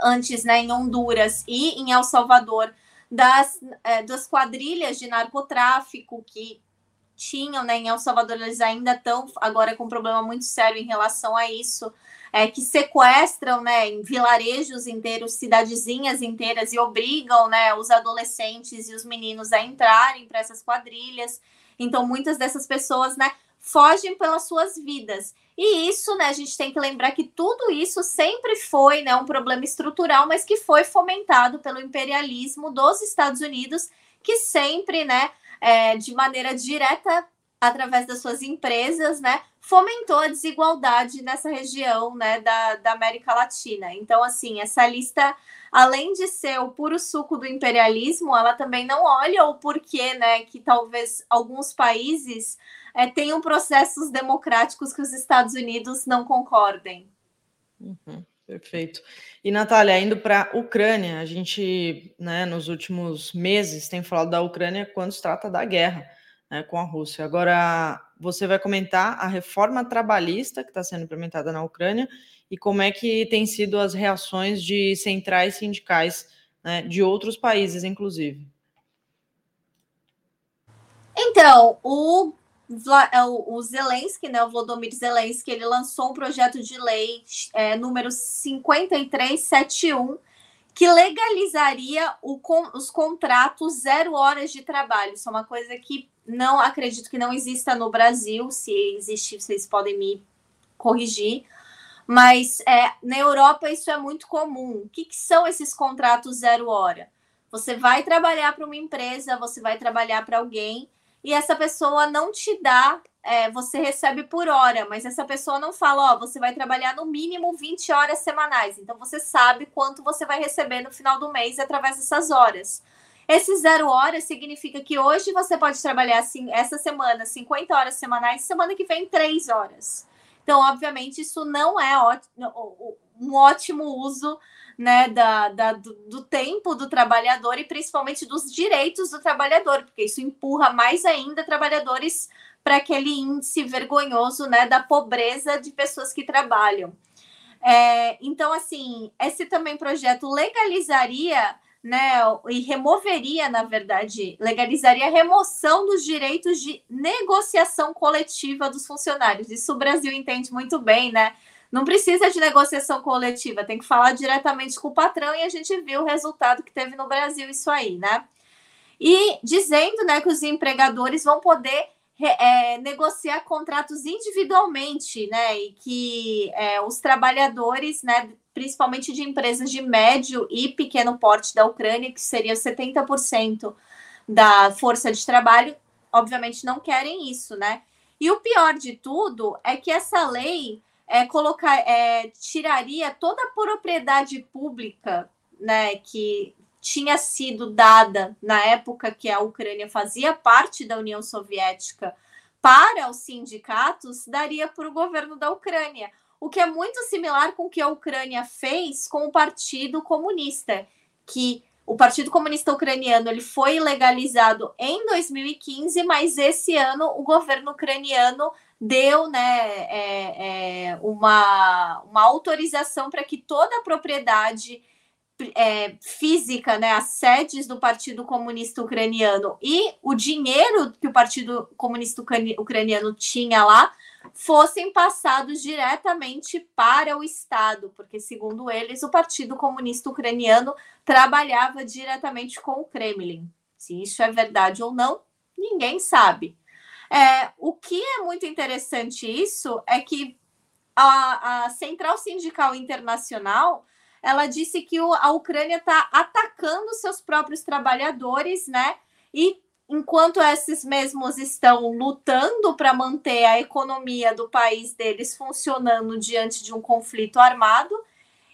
antes né, em Honduras e em El Salvador, das, é, das quadrilhas de narcotráfico que tinham né, em El Salvador, eles ainda estão agora com um problema muito sério em relação a isso é, que sequestram né, em vilarejos inteiros, cidadezinhas inteiras e obrigam né, os adolescentes e os meninos a entrarem para essas quadrilhas. Então, muitas dessas pessoas né, fogem pelas suas vidas. E isso, né, a gente tem que lembrar que tudo isso sempre foi né, um problema estrutural, mas que foi fomentado pelo imperialismo dos Estados Unidos, que sempre, né, é, de maneira direta através das suas empresas, né, fomentou a desigualdade nessa região, né, da, da América Latina. Então, assim, essa lista, além de ser o puro suco do imperialismo, ela também não olha o porquê, né, que talvez alguns países é, tenham processos democráticos que os Estados Unidos não concordem. Uhum, perfeito. E, Natália, indo para a Ucrânia, a gente, né, nos últimos meses, tem falado da Ucrânia quando se trata da guerra né, com a Rússia. Agora, você vai comentar a reforma trabalhista que está sendo implementada na Ucrânia e como é que tem sido as reações de centrais sindicais né, de outros países, inclusive. Então, o, o Zelensky, né, o Volodymyr Zelensky, ele lançou um projeto de lei é, número 5371, que legalizaria o, os contratos zero horas de trabalho. Isso é uma coisa que não acredito que não exista no Brasil. Se existe, vocês podem me corrigir. Mas é, na Europa isso é muito comum. O que, que são esses contratos zero hora? Você vai trabalhar para uma empresa, você vai trabalhar para alguém e essa pessoa não te dá, é, você recebe por hora, mas essa pessoa não fala, ó, você vai trabalhar no mínimo 20 horas semanais. Então você sabe quanto você vai receber no final do mês através dessas horas. Esse zero horas significa que hoje você pode trabalhar assim, essa semana 50 horas semanais, semana que vem 3 horas. Então, obviamente, isso não é um ótimo uso né, da, da do, do, tempo do trabalhador e principalmente dos direitos do trabalhador, porque isso empurra mais ainda trabalhadores para aquele índice vergonhoso né, da pobreza de pessoas que trabalham. É, então, assim, esse também projeto legalizaria né, e removeria, na verdade, legalizaria a remoção dos direitos de negociação coletiva dos funcionários. Isso o Brasil entende muito bem, né? Não precisa de negociação coletiva, tem que falar diretamente com o patrão e a gente viu o resultado que teve no Brasil isso aí, né? E dizendo, né, que os empregadores vão poder é, negociar contratos individualmente, né? E que é, os trabalhadores, né, principalmente de empresas de médio e pequeno porte da Ucrânia, que seria 70% da força de trabalho, obviamente não querem isso, né? E o pior de tudo é que essa lei é, colocar, é, tiraria toda a propriedade pública, né, que tinha sido dada na época que a Ucrânia fazia parte da União Soviética para os sindicatos, daria para o governo da Ucrânia o que é muito similar com o que a Ucrânia fez com o Partido Comunista, que o Partido Comunista Ucraniano ele foi legalizado em 2015, mas esse ano o governo ucraniano deu né, é, é, uma, uma autorização para que toda a propriedade é, física, né, as sedes do Partido Comunista Ucraniano e o dinheiro que o Partido Comunista Ucraniano tinha lá fossem passados diretamente para o Estado, porque, segundo eles, o Partido Comunista Ucraniano trabalhava diretamente com o Kremlin. Se isso é verdade ou não, ninguém sabe. É, o que é muito interessante isso é que a, a Central Sindical Internacional ela disse que o, a Ucrânia está atacando seus próprios trabalhadores, né? E enquanto esses mesmos estão lutando para manter a economia do país deles funcionando diante de um conflito armado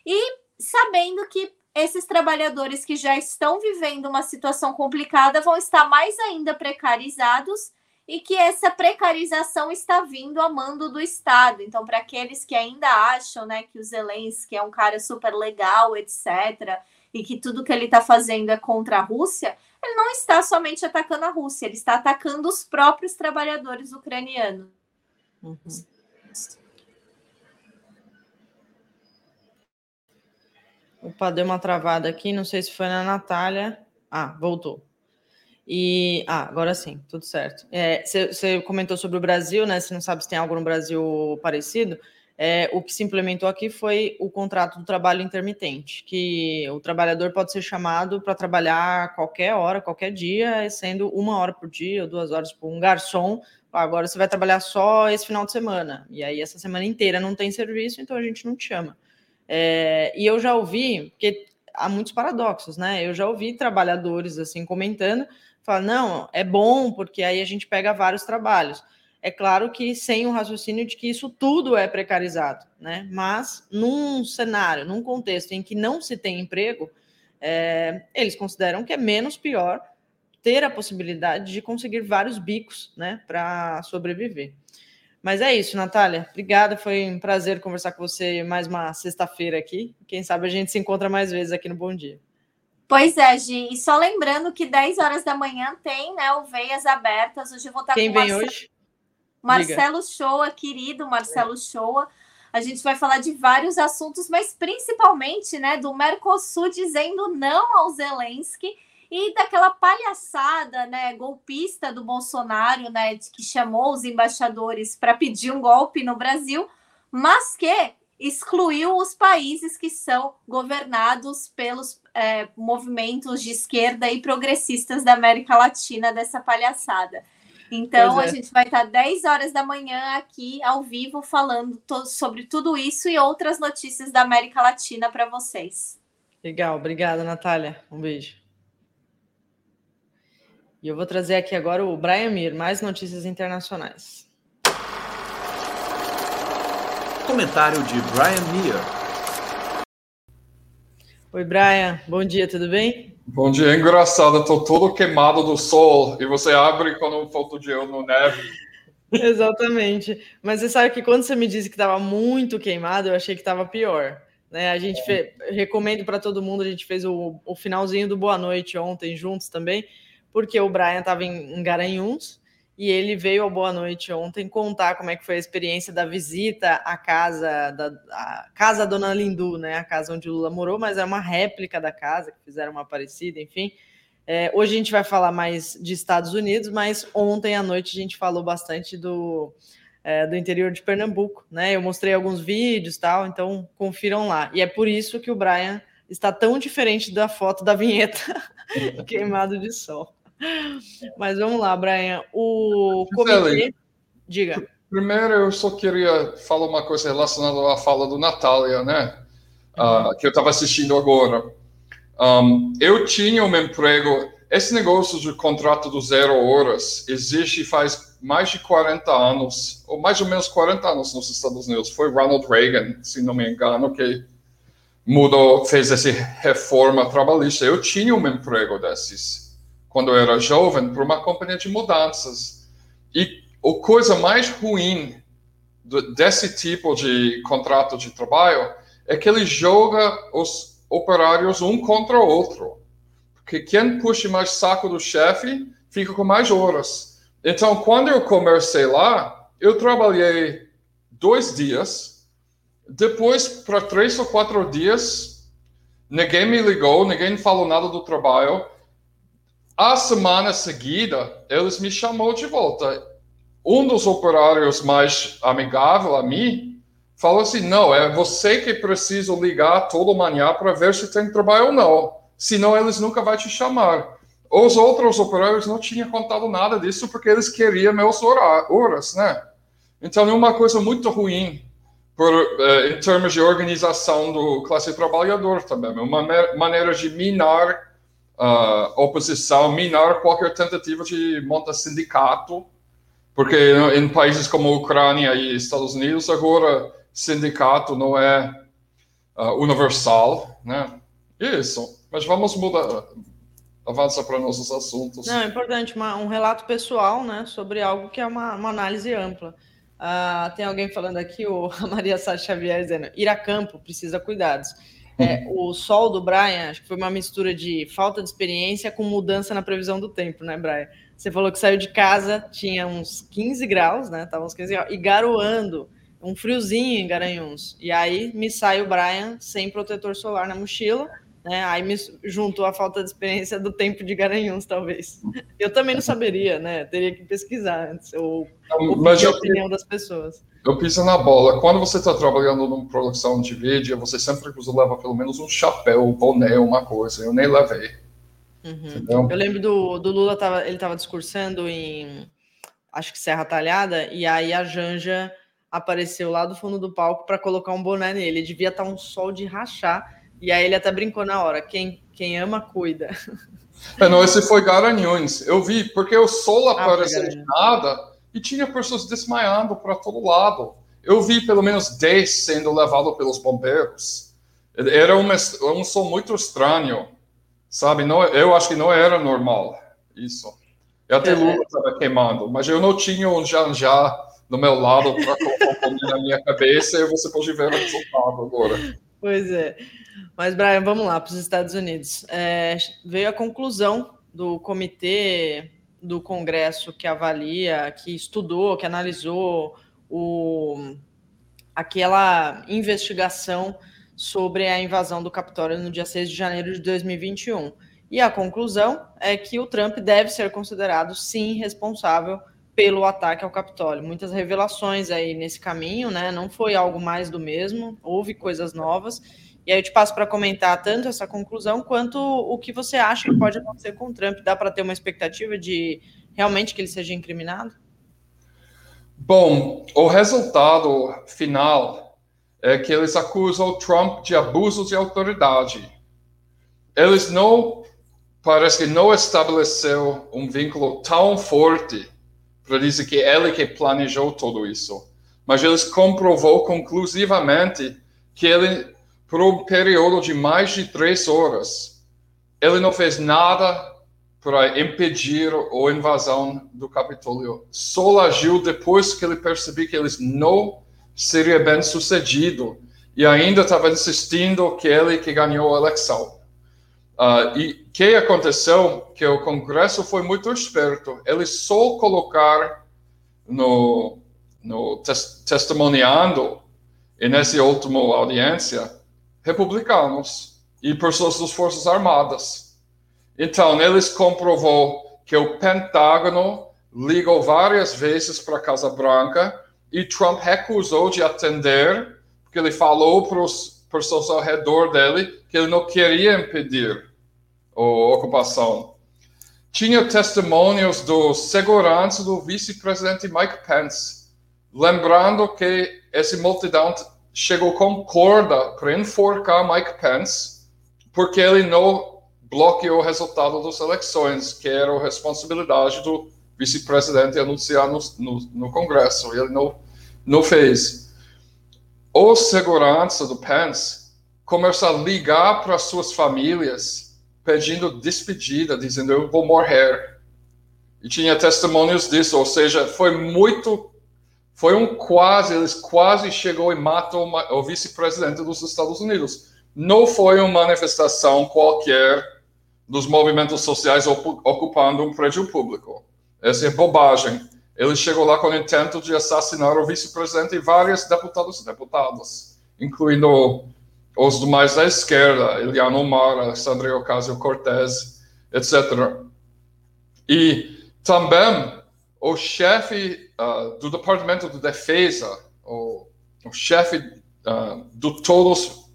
e sabendo que esses trabalhadores que já estão vivendo uma situação complicada vão estar mais ainda precarizados e que essa precarização está vindo a mando do Estado. Então, para aqueles que ainda acham né, que o Zelensky é um cara super legal, etc., e que tudo que ele está fazendo é contra a Rússia, ele não está somente atacando a Rússia, ele está atacando os próprios trabalhadores ucranianos. Uhum. Opa, deu uma travada aqui, não sei se foi na Natália. Ah, voltou. E ah, agora sim, tudo certo. Você é, comentou sobre o Brasil, né? Você não sabe se tem algo no Brasil parecido. É, o que se implementou aqui foi o contrato do trabalho intermitente, que o trabalhador pode ser chamado para trabalhar qualquer hora, qualquer dia, sendo uma hora por dia ou duas horas por um garçom. Agora você vai trabalhar só esse final de semana, e aí essa semana inteira não tem serviço, então a gente não te chama. É, e eu já ouvi, porque há muitos paradoxos, né? Eu já ouvi trabalhadores assim comentando, falando, não, é bom, porque aí a gente pega vários trabalhos. É claro que sem o raciocínio de que isso tudo é precarizado, né? Mas num cenário, num contexto em que não se tem emprego, é, eles consideram que é menos pior ter a possibilidade de conseguir vários bicos, né, para sobreviver. Mas é isso, Natália. Obrigada, foi um prazer conversar com você mais uma sexta-feira aqui. Quem sabe a gente se encontra mais vezes aqui no Bom Dia. Pois é, Gi. E só lembrando que 10 horas da manhã tem né, o Veias Abertas. Hoje eu vou estar Quem com vem Marcelo... hoje? Marcelo Shoa, querido Marcelo Shoa. A gente vai falar de vários assuntos, mas principalmente né, do Mercosul dizendo não ao Zelensky e daquela palhaçada né, golpista do Bolsonaro, né, que chamou os embaixadores para pedir um golpe no Brasil, mas que excluiu os países que são governados pelos é, movimentos de esquerda e progressistas da América Latina dessa palhaçada. Então, é. a gente vai estar 10 horas da manhã aqui ao vivo falando sobre tudo isso e outras notícias da América Latina para vocês. Legal, obrigada, Natália. Um beijo. E eu vou trazer aqui agora o Brian Mir, mais notícias internacionais. Comentário de Brian Mir. Oi, Brian. Bom dia, tudo bem? Bom dia, engraçado, estou todo queimado do sol e você abre quando um foto de eu no neve. [LAUGHS] Exatamente. Mas você sabe que quando você me disse que estava muito queimado, eu achei que estava pior. Né? A gente é. fez, recomendo para todo mundo, a gente fez o, o, finalzinho do Boa Noite ontem juntos também, porque o Brian estava em, em Garanhuns e ele veio ao Boa Noite ontem contar como é que foi a experiência da visita à casa da à casa Dona Lindu, né? A casa onde Lula morou, mas é uma réplica da casa que fizeram uma parecida, enfim. É, hoje a gente vai falar mais de Estados Unidos, mas ontem à noite a gente falou bastante do, é, do interior de Pernambuco, né? Eu mostrei alguns vídeos tal, então confiram lá. E é por isso que o Brian está tão diferente da foto da vinheta [LAUGHS] queimado de sol. Mas vamos lá, Brian. O comitê. Diga. Primeiro, eu só queria falar uma coisa relacionada à fala do Natália, né? Uh, que eu estava assistindo agora. Um, eu tinha um emprego. Esse negócio de contrato do zero horas existe faz mais de 40 anos, ou mais ou menos 40 anos nos Estados Unidos. Foi Ronald Reagan, se não me engano, que mudou, fez essa reforma trabalhista. Eu tinha um emprego desses quando eu era jovem, para uma companhia de mudanças. E a coisa mais ruim desse tipo de contrato de trabalho é que ele joga os operários um contra o outro. Porque quem puxa mais saco do chefe fica com mais horas. Então, quando eu comecei lá, eu trabalhei dois dias. Depois, para três ou quatro dias, ninguém me ligou, ninguém falou nada do trabalho. A semana seguida, eles me chamou de volta. Um dos operários mais amigável a mim falou assim: não, é você que precisa ligar toda manhã para ver se tem trabalho ou não. Senão eles nunca vão te chamar. Os outros operários não tinham contado nada disso porque eles queriam meus horas, né? Então é uma coisa muito ruim por, uh, em termos de organização do classe trabalhador também. É uma maneira de minar uh, oposição, minar qualquer tentativa de montar sindicato, porque em países como Ucrânia e Estados Unidos, agora sindicato não é uh, universal, né? Isso. Mas vamos mudar, avança para nossos assuntos. Não, é importante, uma, um relato pessoal, né, sobre algo que é uma, uma análise ampla. Uh, tem alguém falando aqui, o, a [LAUGHS] Maria Sá Xavier dizendo, ir a campo precisa cuidados. É, o sol do Brian, acho que foi uma mistura de falta de experiência com mudança na previsão do tempo, né, Brian? Você falou que saiu de casa, tinha uns 15 graus, né? Tava uns 15 graus, e garoando, um friozinho em Garanhuns. E aí me sai o Brian sem protetor solar na mochila, né? Aí me juntou a falta de experiência do tempo de Garanhuns, talvez. Eu também não saberia, né? Teria que pesquisar antes, ou, ou a opinião das pessoas. Eu piso na bola. Quando você está trabalhando numa produção de vídeo, você sempre leva pelo menos um chapéu, um boné, uma coisa. Eu nem levei. Uhum. Eu lembro do, do Lula, tava, ele estava discursando em, acho que Serra Talhada, e aí a Janja apareceu lá do fundo do palco para colocar um boné nele. Ele devia estar tá um sol de rachar, e aí ele até brincou na hora: quem, quem ama, cuida. É, não, esse foi Garanhuns. Eu vi, porque o sol ah, apareceu de nada e tinha pessoas desmaiando para todo lado. Eu vi pelo menos 10 sendo levados pelos bombeiros. Era um, um som muito estranho, sabe? Não, eu acho que não era normal isso. E até é. Lula estava queimando, mas eu não tinha um janjá do meu lado para colocar na minha cabeça e você pode ver o resultado agora. Pois é. Mas, Brian, vamos lá para os Estados Unidos. É, veio a conclusão do comitê do Congresso que avalia, que estudou, que analisou o, aquela investigação sobre a invasão do Capitólio no dia 6 de janeiro de 2021. E a conclusão é que o Trump deve ser considerado, sim, responsável pelo ataque ao Capitólio. Muitas revelações aí nesse caminho, né? Não foi algo mais do mesmo, houve coisas novas. E aí eu te passo para comentar tanto essa conclusão quanto o que você acha que pode acontecer com o Trump. Dá para ter uma expectativa de realmente que ele seja incriminado? Bom, o resultado final é que eles acusam o Trump de abuso de autoridade. Eles não, parece que não estabeleceu um vínculo tão forte para dizer que ele que planejou tudo isso. Mas eles comprovou conclusivamente que ele por um período de mais de três horas, ele não fez nada para impedir a invasão do Capitólio. Só agiu depois que ele percebeu que eles não seria bem sucedido e ainda estava insistindo que ele que ganhou a eleição. Uh, e que aconteceu que o Congresso foi muito esperto. Ele só colocar no, no tes, testemunhando e nessa última audiência republicanos e pessoas das Forças Armadas. Então, eles comprovou que o Pentágono ligou várias vezes para a Casa Branca e Trump recusou de atender, porque ele falou para os pessoas ao redor dele que ele não queria impedir a ocupação. Tinha testemunhos do segurança do vice-presidente Mike Pence, lembrando que essa multidão chegou com corda para enforcar Mike Pence, porque ele não bloqueou o resultado das eleições, que era a responsabilidade do vice-presidente anunciar no, no, no, Congresso. Ele não, não fez. O segurança do Pence começou a ligar para suas famílias pedindo despedida, dizendo eu vou morrer. E tinha testemunhos disso, ou seja, foi muito foi um quase, eles quase chegou e matou o vice-presidente dos Estados Unidos. Não foi uma manifestação qualquer dos movimentos sociais ocupando um prédio público. Essa é bobagem. Ele chegou lá com o intento de assassinar o vice-presidente e vários deputados e deputadas, incluindo os mais da esquerda, Eliano Omar, Alexandre Ocasio-Cortez, etc. E também o chefe uh, do Departamento de Defesa, o, o chefe uh, do todos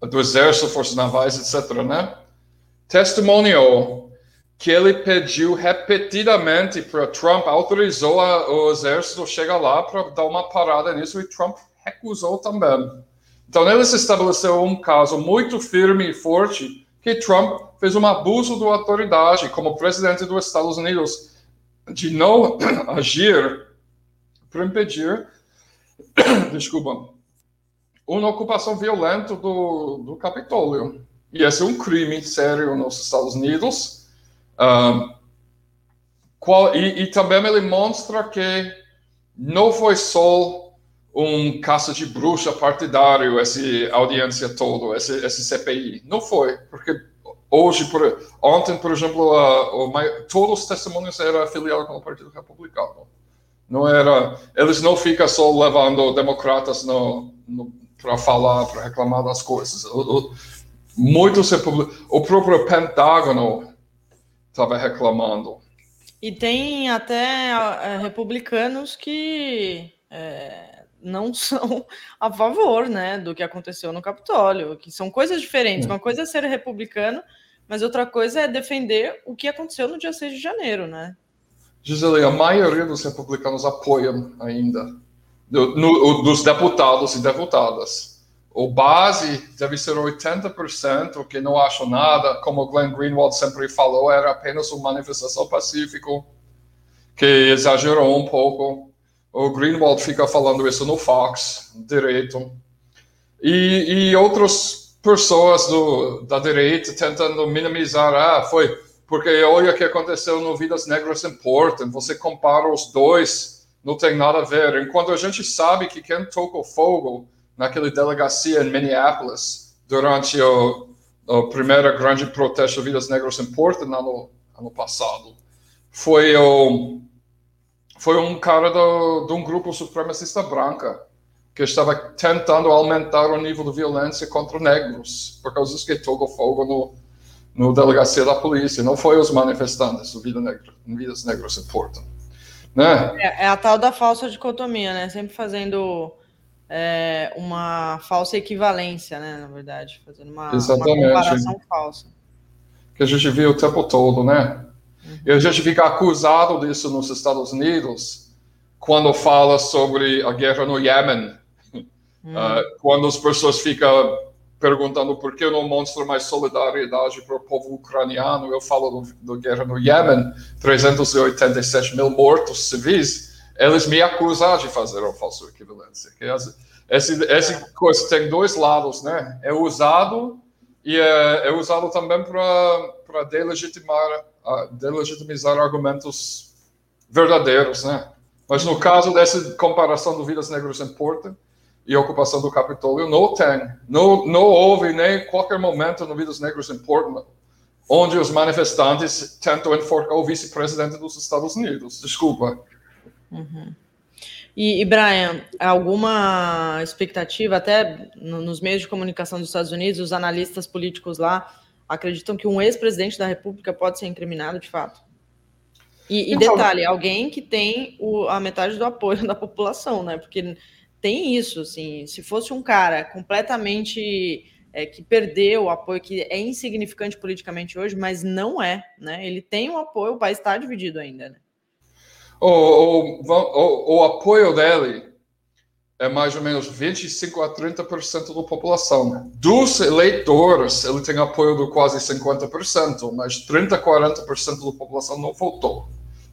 do Exército, Forças Navais, etc., né, testemunhou que ele pediu repetidamente para Trump, autorizou a, o Exército chegar lá para dar uma parada nisso e Trump recusou também. Então, ele se estabeleceu um caso muito firme e forte que Trump fez um abuso da autoridade como presidente dos Estados Unidos de não [CLEARS THROAT] agir para impedir, [CLEARS THROAT] desculpa, uma ocupação violenta do, do Capitólio. E esse é um crime sério nos Estados Unidos. Qual, e, e, também ele mostra que não foi só um caça de bruxa partidário, essa audiência toda, esse, esse CPI. Não foi, porque Hoje, por, ontem, por exemplo, a, o, todos os testemunhos eram afiliados com o Partido Republicano. Não era, eles não ficam só levando democratas para falar, para reclamar das coisas. Muitos o próprio Pentágono estava reclamando. E tem até republicanos que é, não [LAUGHS] são a favor né, do que aconteceu no Capitólio, que são coisas diferentes. Uma coisa é ser republicano mas outra coisa é defender o que aconteceu no dia 6 de janeiro, né? Gisele, a maioria dos republicanos apoiam ainda, do, no, dos deputados e deputadas. O base deve ser 80%, que não acham nada, como Glenn Greenwald sempre falou, era apenas uma manifestação pacífica, que exagerou um pouco. O Greenwald fica falando isso no Fox, direito. E, e outros pessoas do, da direita tentando minimizar, ah, foi porque olha o que aconteceu no Vidas Negras Important, você compara os dois, não tem nada a ver. Enquanto a gente sabe que quem tocou fogo naquela delegacia em Minneapolis durante o, o primeiro grande protesto Vidas Negras Important ano, ano passado foi o foi um cara do, de um grupo supremacista branca que estava tentando aumentar o nível de violência contra negros, por causa disso que tocou fogo no, no delegacia da polícia. Não foi os manifestantes, o Vida Negra, Vidas Negras importam. Né? É, é, a tal da falsa dicotomia, né? Sempre fazendo é, uma falsa equivalência, né? Na verdade, fazendo uma, Exatamente. uma comparação falsa. Que a gente vê o tempo todo, né? Uhum. E a gente fica acusado disso nos Estados Unidos quando fala sobre a guerra no Iêmen, Hum. Uh, quando as pessoas ficam perguntando por que eu não mostro mais solidariedade para o povo ucraniano, eu falo da guerra no Iêmen, 387 mil mortos civis, eles me acusam de fazer uma falsa equivalência. Esse, esse coisa tem dois lados, né? É usado e é, é usado também para delegitimar, delegitimizar argumentos verdadeiros, né? Mas no caso dessa comparação do Vidas Negras Importa e ocupação do Capitólio, não tem. Não, não houve nem qualquer momento no Vidas Negras Importa onde os manifestantes tentam enforcar o vice-presidente dos Estados Unidos. Desculpa. Uhum. E, e, Brian, alguma expectativa, até nos meios de comunicação dos Estados Unidos, os analistas políticos lá acreditam que um ex-presidente da República pode ser incriminado de fato? E, e então, detalhe, alguém que tem o, a metade do apoio [LAUGHS] da população, né? Porque tem isso, assim, se fosse um cara completamente é, que perdeu o apoio, que é insignificante politicamente hoje, mas não é, né? Ele tem o apoio, o país está dividido ainda, né? O, o, o, o, apoio dele é mais ou menos 25 a 30% da população. Dos eleitores, ele tem apoio de quase 50%, mas 30 a 40% da população não votou.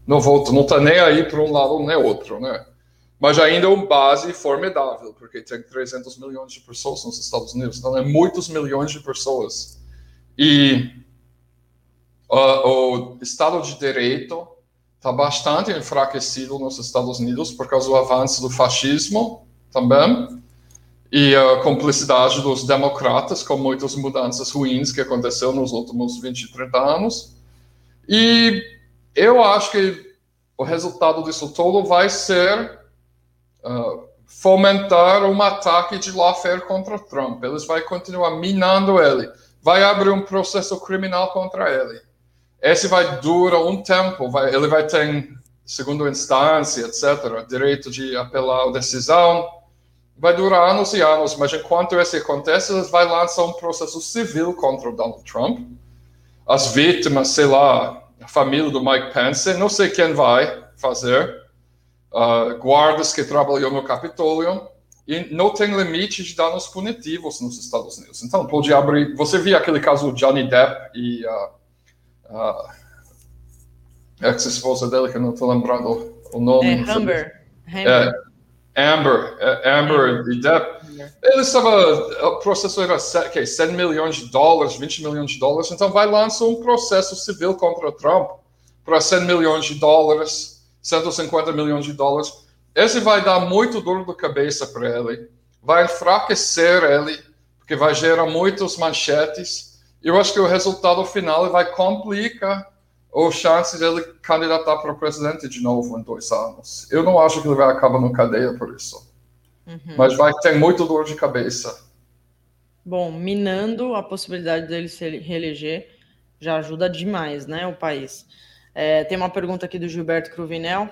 Não votou, não está nem aí para um lado nem outro, né? Mas ainda é uma base formidável, porque tem 300 milhões de pessoas nos Estados Unidos, então é muitos milhões de pessoas. E uh, o Estado de Direito está bastante enfraquecido nos Estados Unidos por causa do avanço do fascismo também e a cumplicidade dos democratas com muitas mudanças ruins que aconteceu nos últimos 20, 30 anos. E eu acho que o resultado disso todo vai ser uh, fomentar um ataque de lawfare contra Trump. Eles vão continuar minando ele. Vai abrir um processo criminal contra ele. Esse vai durar um tempo. Vai, ele vai ter segunda instância, etc., direito de apelar a decisão. Vai durar anos e anos, mas enquanto isso acontece, eles vão lançar um processo civil contra Donald Trump. As vítimas, sei lá, a família do Mike Pence, não sei quem vai fazer, uh, guardas que trabalham no Capitólio, e não tem limite de danos punitivos nos Estados Unidos. Então, pode abrir. Você viu aquele caso Johnny Depp e a uh, uh, ex-esposa dele, que eu não estou lembrando o nome. É, Amber. É, Amber, é, Amber e Depp. Ele estava. O processo era okay, 100 milhões de dólares, 20 milhões de dólares. Então, vai lançar um processo civil contra Trump para 100 milhões de dólares 150 milhões de dólares. Esse vai dar muito dor de cabeça para ele, vai enfraquecer ele, porque vai gerar muitos manchetes. Eu acho que o resultado final vai complicar as chances dele candidatar para presidente de novo em dois anos. Eu não acho que ele vai acabar no cadeia por isso. Uhum. Mas vai ter muito dor de cabeça. Bom, minando a possibilidade dele se reeleger já ajuda demais, né, o país. É, tem uma pergunta aqui do Gilberto Cruvinel,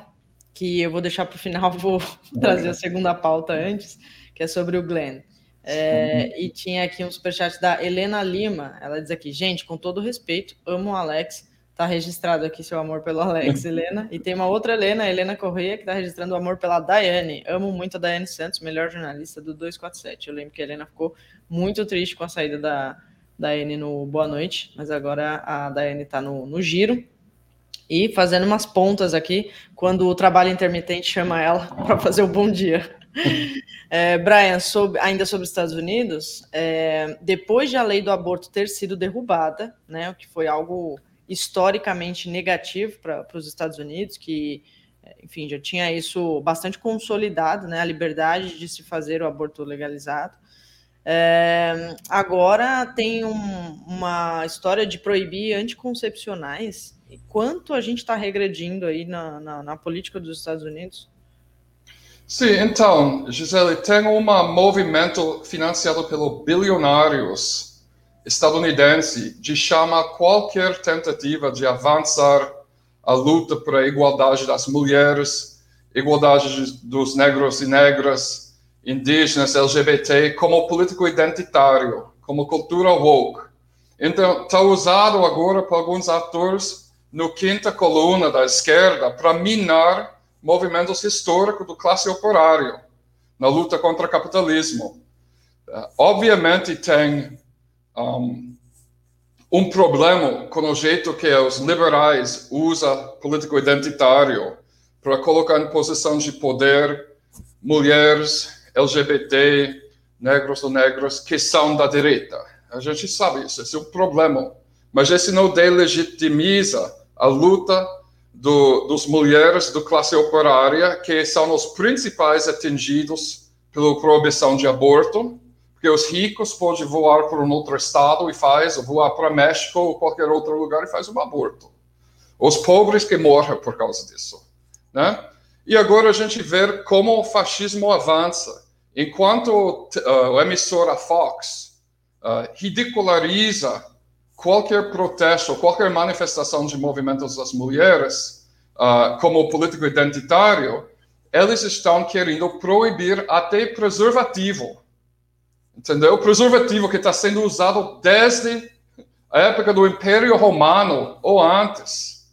que eu vou deixar para o final, [LAUGHS] vou trazer a segunda pauta antes, que é sobre o Glenn. É, e tinha aqui um superchat da Helena Lima. Ela diz aqui, gente, com todo respeito, amo o Alex. Tá registrado aqui seu amor pelo Alex, [LAUGHS] Helena. E tem uma outra Helena, Helena Correia, que está registrando o amor pela Daiane. Amo muito a Daiane Santos, melhor jornalista do 247. Eu lembro que a Helena ficou muito triste com a saída da Daiane no Boa Noite, mas agora a Daiane está no, no giro. E fazendo umas pontas aqui, quando o trabalho intermitente chama ela [LAUGHS] para fazer o bom dia. É, Brian, sobre, ainda sobre os Estados Unidos, é, depois de a lei do aborto ter sido derrubada, né, o que foi algo historicamente negativo para os Estados Unidos, que, enfim, já tinha isso bastante consolidado, né, a liberdade de se fazer o aborto legalizado. É, agora tem um, uma história de proibir anticoncepcionais quanto a gente está regredindo aí na, na, na, política dos Estados Unidos? Sim, então, Gisele, tem um movimento financiado pelos bilionários estadunidenses de chamar qualquer tentativa de avançar a luta para a igualdade das mulheres, igualdade dos negros e negras, indígenas, LGBT, como político identitário, como cultura woke. Então, está usado agora por alguns atores no quinta coluna da esquerda para minar movimentos históricos do classe operária na luta contra o capitalismo. Uh, obviamente tem um, um, problema com o jeito que os liberais usam político identitário para colocar em posição de poder mulheres, LGBT, negros ou negras que são da direita. A gente sabe isso, esse é o problema. Mas esse não delegitimiza a luta do, dos mulheres da classe operária, que são os principais atingidos pela proibição de aborto, porque os ricos podem voar para um outro estado e faz, voar para México ou qualquer outro lugar e faz um aborto. Os pobres que morrem por causa disso, né? E agora a gente vê como o fascismo avança. Enquanto uh, o emissora Fox uh, ridiculariza qualquer protesto, qualquer manifestação de movimentos das mulheres uh, como político identitário, eles estão querendo proibir até preservativo. Entendeu? Preservativo que está sendo usado desde a época do Império Romano ou antes.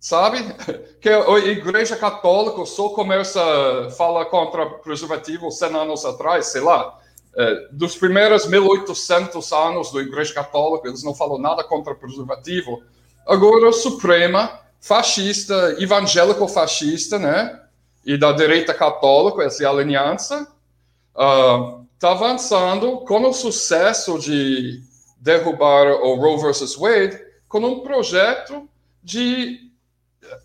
Sabe? [LAUGHS] Que a Igreja Católica só começa a falar contra preservativo 100 anos atrás, sei lá. É, dos primeiros 1800 anos da Igreja Católica, eles não falam nada contra preservativo. Agora, Suprema, fascista, evangélico-fascista, né? E da direita católica, essa aliança, está uh, avançando com o sucesso de derrubar o Roe versus Wade, com um projeto de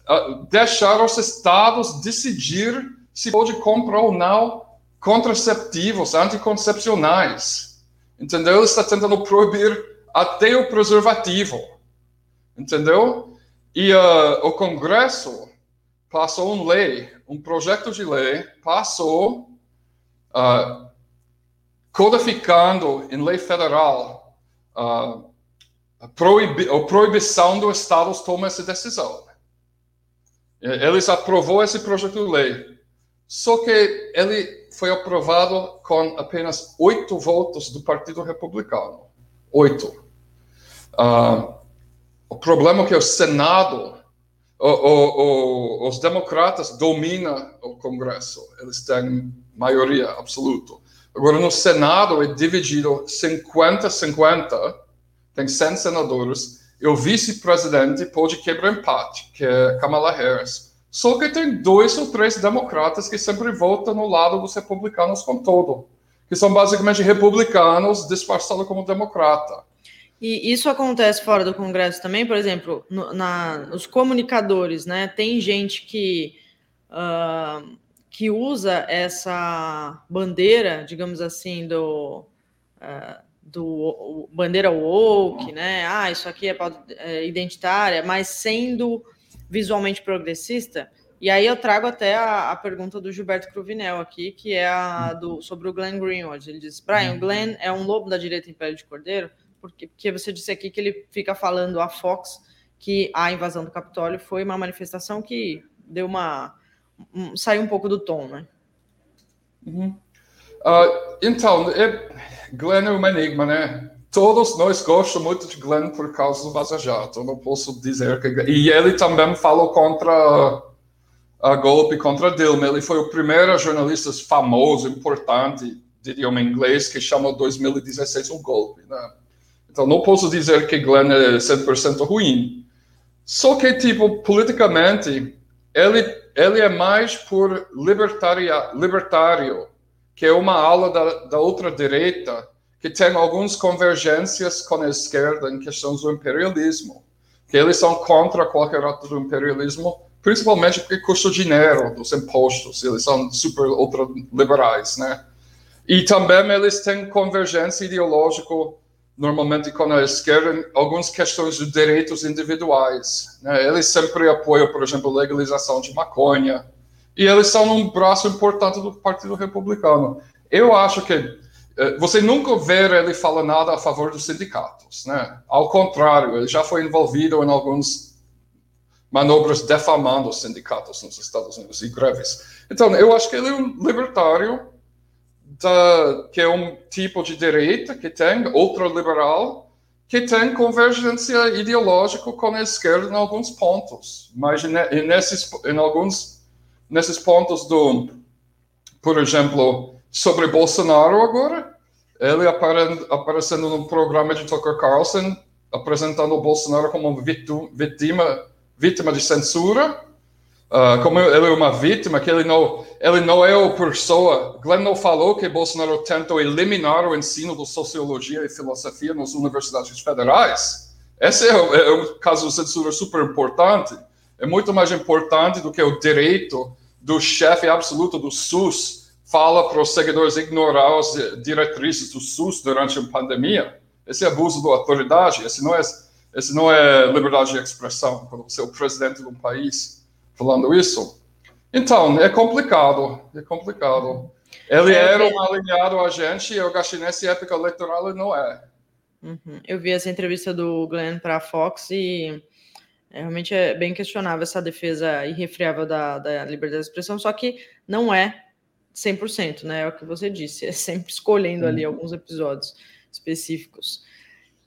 uh, deixar os estados decidir se pode comprar ou não contraceptivos, anticoncepcionais. Entendeu? Está tentando proibir até o preservativo. Entendeu? E uh, o Congresso passou uma lei, um projeto de lei, passou uh, codificando em lei federal uh, a, proibi a proibição dos estados tomar essa decisão. Eles aprovou esse projeto de lei. Só que ele foi aprovado com apenas oito votos do Partido Republicano. Oito. Uh, o problema é que o Senado, o, o, o, os democratas dominam o Congresso. Eles têm maioria absoluta. Agora, no Senado é dividido 50-50, tem 100 senadores, e o vice-presidente pode quebrar empate, que é Kamala Harris. Só que tem dois ou três democratas que sempre votam no lado dos republicanos com todo, que são basicamente republicanos disfarçados como democrata. E isso acontece fora do Congresso também, por exemplo, no, na, os comunicadores, né? Tem gente que, uh, que usa essa bandeira, digamos assim, do, uh, do bandeira woke, né? Ah, isso aqui é, é identitária, mas sendo visualmente progressista. E aí eu trago até a, a, pergunta do Gilberto Cruvinel aqui, que é a do, sobre o Glenn Greenwald. Ele diz, Brian, o Glenn é um lobo da direita em pele de cordeiro, porque, porque você disse aqui que ele fica falando a Fox que a invasão do Capitólio foi uma manifestação que deu uma... Um, saiu um pouco do tom, né? Uhum. Uh, então, é, Glenn é um enigma, né? Todos nós gostamos muito de Glenn por causa do Vaza Jato. Não posso dizer que. E ele também falou contra a golpe contra Dilma. Ele foi o primeiro jornalista famoso, importante, de idioma inglês, que chamou 2016 um golpe. Né? Então, não posso dizer que Glenn é 100% ruim. Só que, tipo, politicamente, ele, ele é mais por libertaria, libertário, que é uma aula da, da outra direita que tem algumas convergências com a esquerda em questões do imperialismo, que eles são contra qualquer ato do imperialismo, principalmente porque custa dinheiro dos impostos, eles são super ultraliberais, né? E também eles têm convergência ideológica normalmente com a esquerda em algumas questões de direitos individuais. Né? Eles sempre apoiam, por exemplo, a legalização de maconha. E eles são um braço importante do Partido Republicano. Eu acho que você nunca vê ele falar nada a favor dos sindicatos, né? Ao contrário, ele já foi envolvido em alguns manobras defamando os sindicatos nos Estados Unidos e greves. Então, eu acho que ele é um libertário da, que é um tipo de direita que tem ultraliberal que tem convergência ideológica com a esquerda em alguns pontos, mas nesses em alguns nesses pontos do, por exemplo, sobre Bolsonaro agora. Ele apare, aparecendo no programa de Tucker Carlson, apresentando o Bolsonaro como vítima, vítima de censura. Uh, como ele é uma vítima, que ele não, ele não é a pessoa. Glenn não falou que Bolsonaro tentou eliminar o ensino de sociologia e filosofia nas universidades federais. Esse é, é um caso de censura super importante. É muito mais importante do que o direito do chefe absoluto do SUS fala para os seguidores ignorar as diretrizes do SUS durante a pandemia. Esse é abuso da autoridade. Esse não é, esse não é liberdade de expressão. Quando você é o presidente de um país falando isso. Então, é complicado, é complicado. Ele é, era um alinhado a gente, e eu acho que nessa época eleitoral ele não é. Uhum. Eu vi essa entrevista do Glenn para a Fox e é, realmente é bem questionável essa defesa irrefriável da, da liberdade de expressão, só que não é 100%, né? É o que você disse, é sempre escolhendo ali alguns episódios específicos.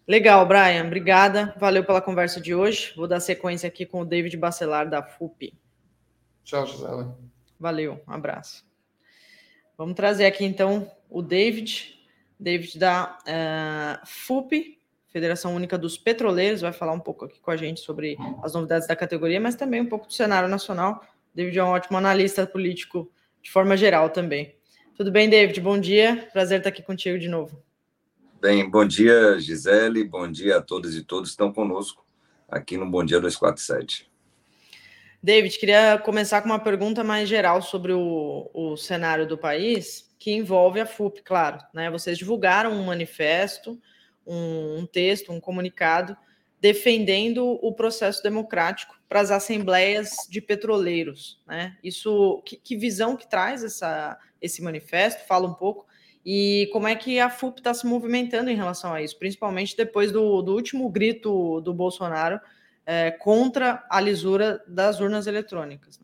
Legal, Brian, obrigada. Valeu pela conversa de hoje. Vou dar sequência aqui com o David Bacelar, da FUP. Tchau, Gisela. Valeu, um abraço. Vamos trazer aqui então o David, David da uh, FUP, Federação Única dos Petroleiros, vai falar um pouco aqui com a gente sobre as novidades da categoria, mas também um pouco do cenário nacional. David é um ótimo analista político de forma geral também. Tudo bem, David? Bom dia. Prazer estar aqui contigo de novo. Bem, bom dia, Gisele. Bom dia a todas e todos que estão conosco aqui no Bom Dia 247. David, queria começar com uma pergunta mais geral sobre o, o cenário do país, que envolve a FUP, claro. Né? Vocês divulgaram um manifesto, um, um texto, um comunicado defendendo o processo democrático para as assembleias de petroleiros. Né? Isso, que, que visão que traz essa, esse manifesto? Fala um pouco e como é que a FUP está se movimentando em relação a isso, principalmente depois do, do último grito do Bolsonaro é, contra a lisura das urnas eletrônicas.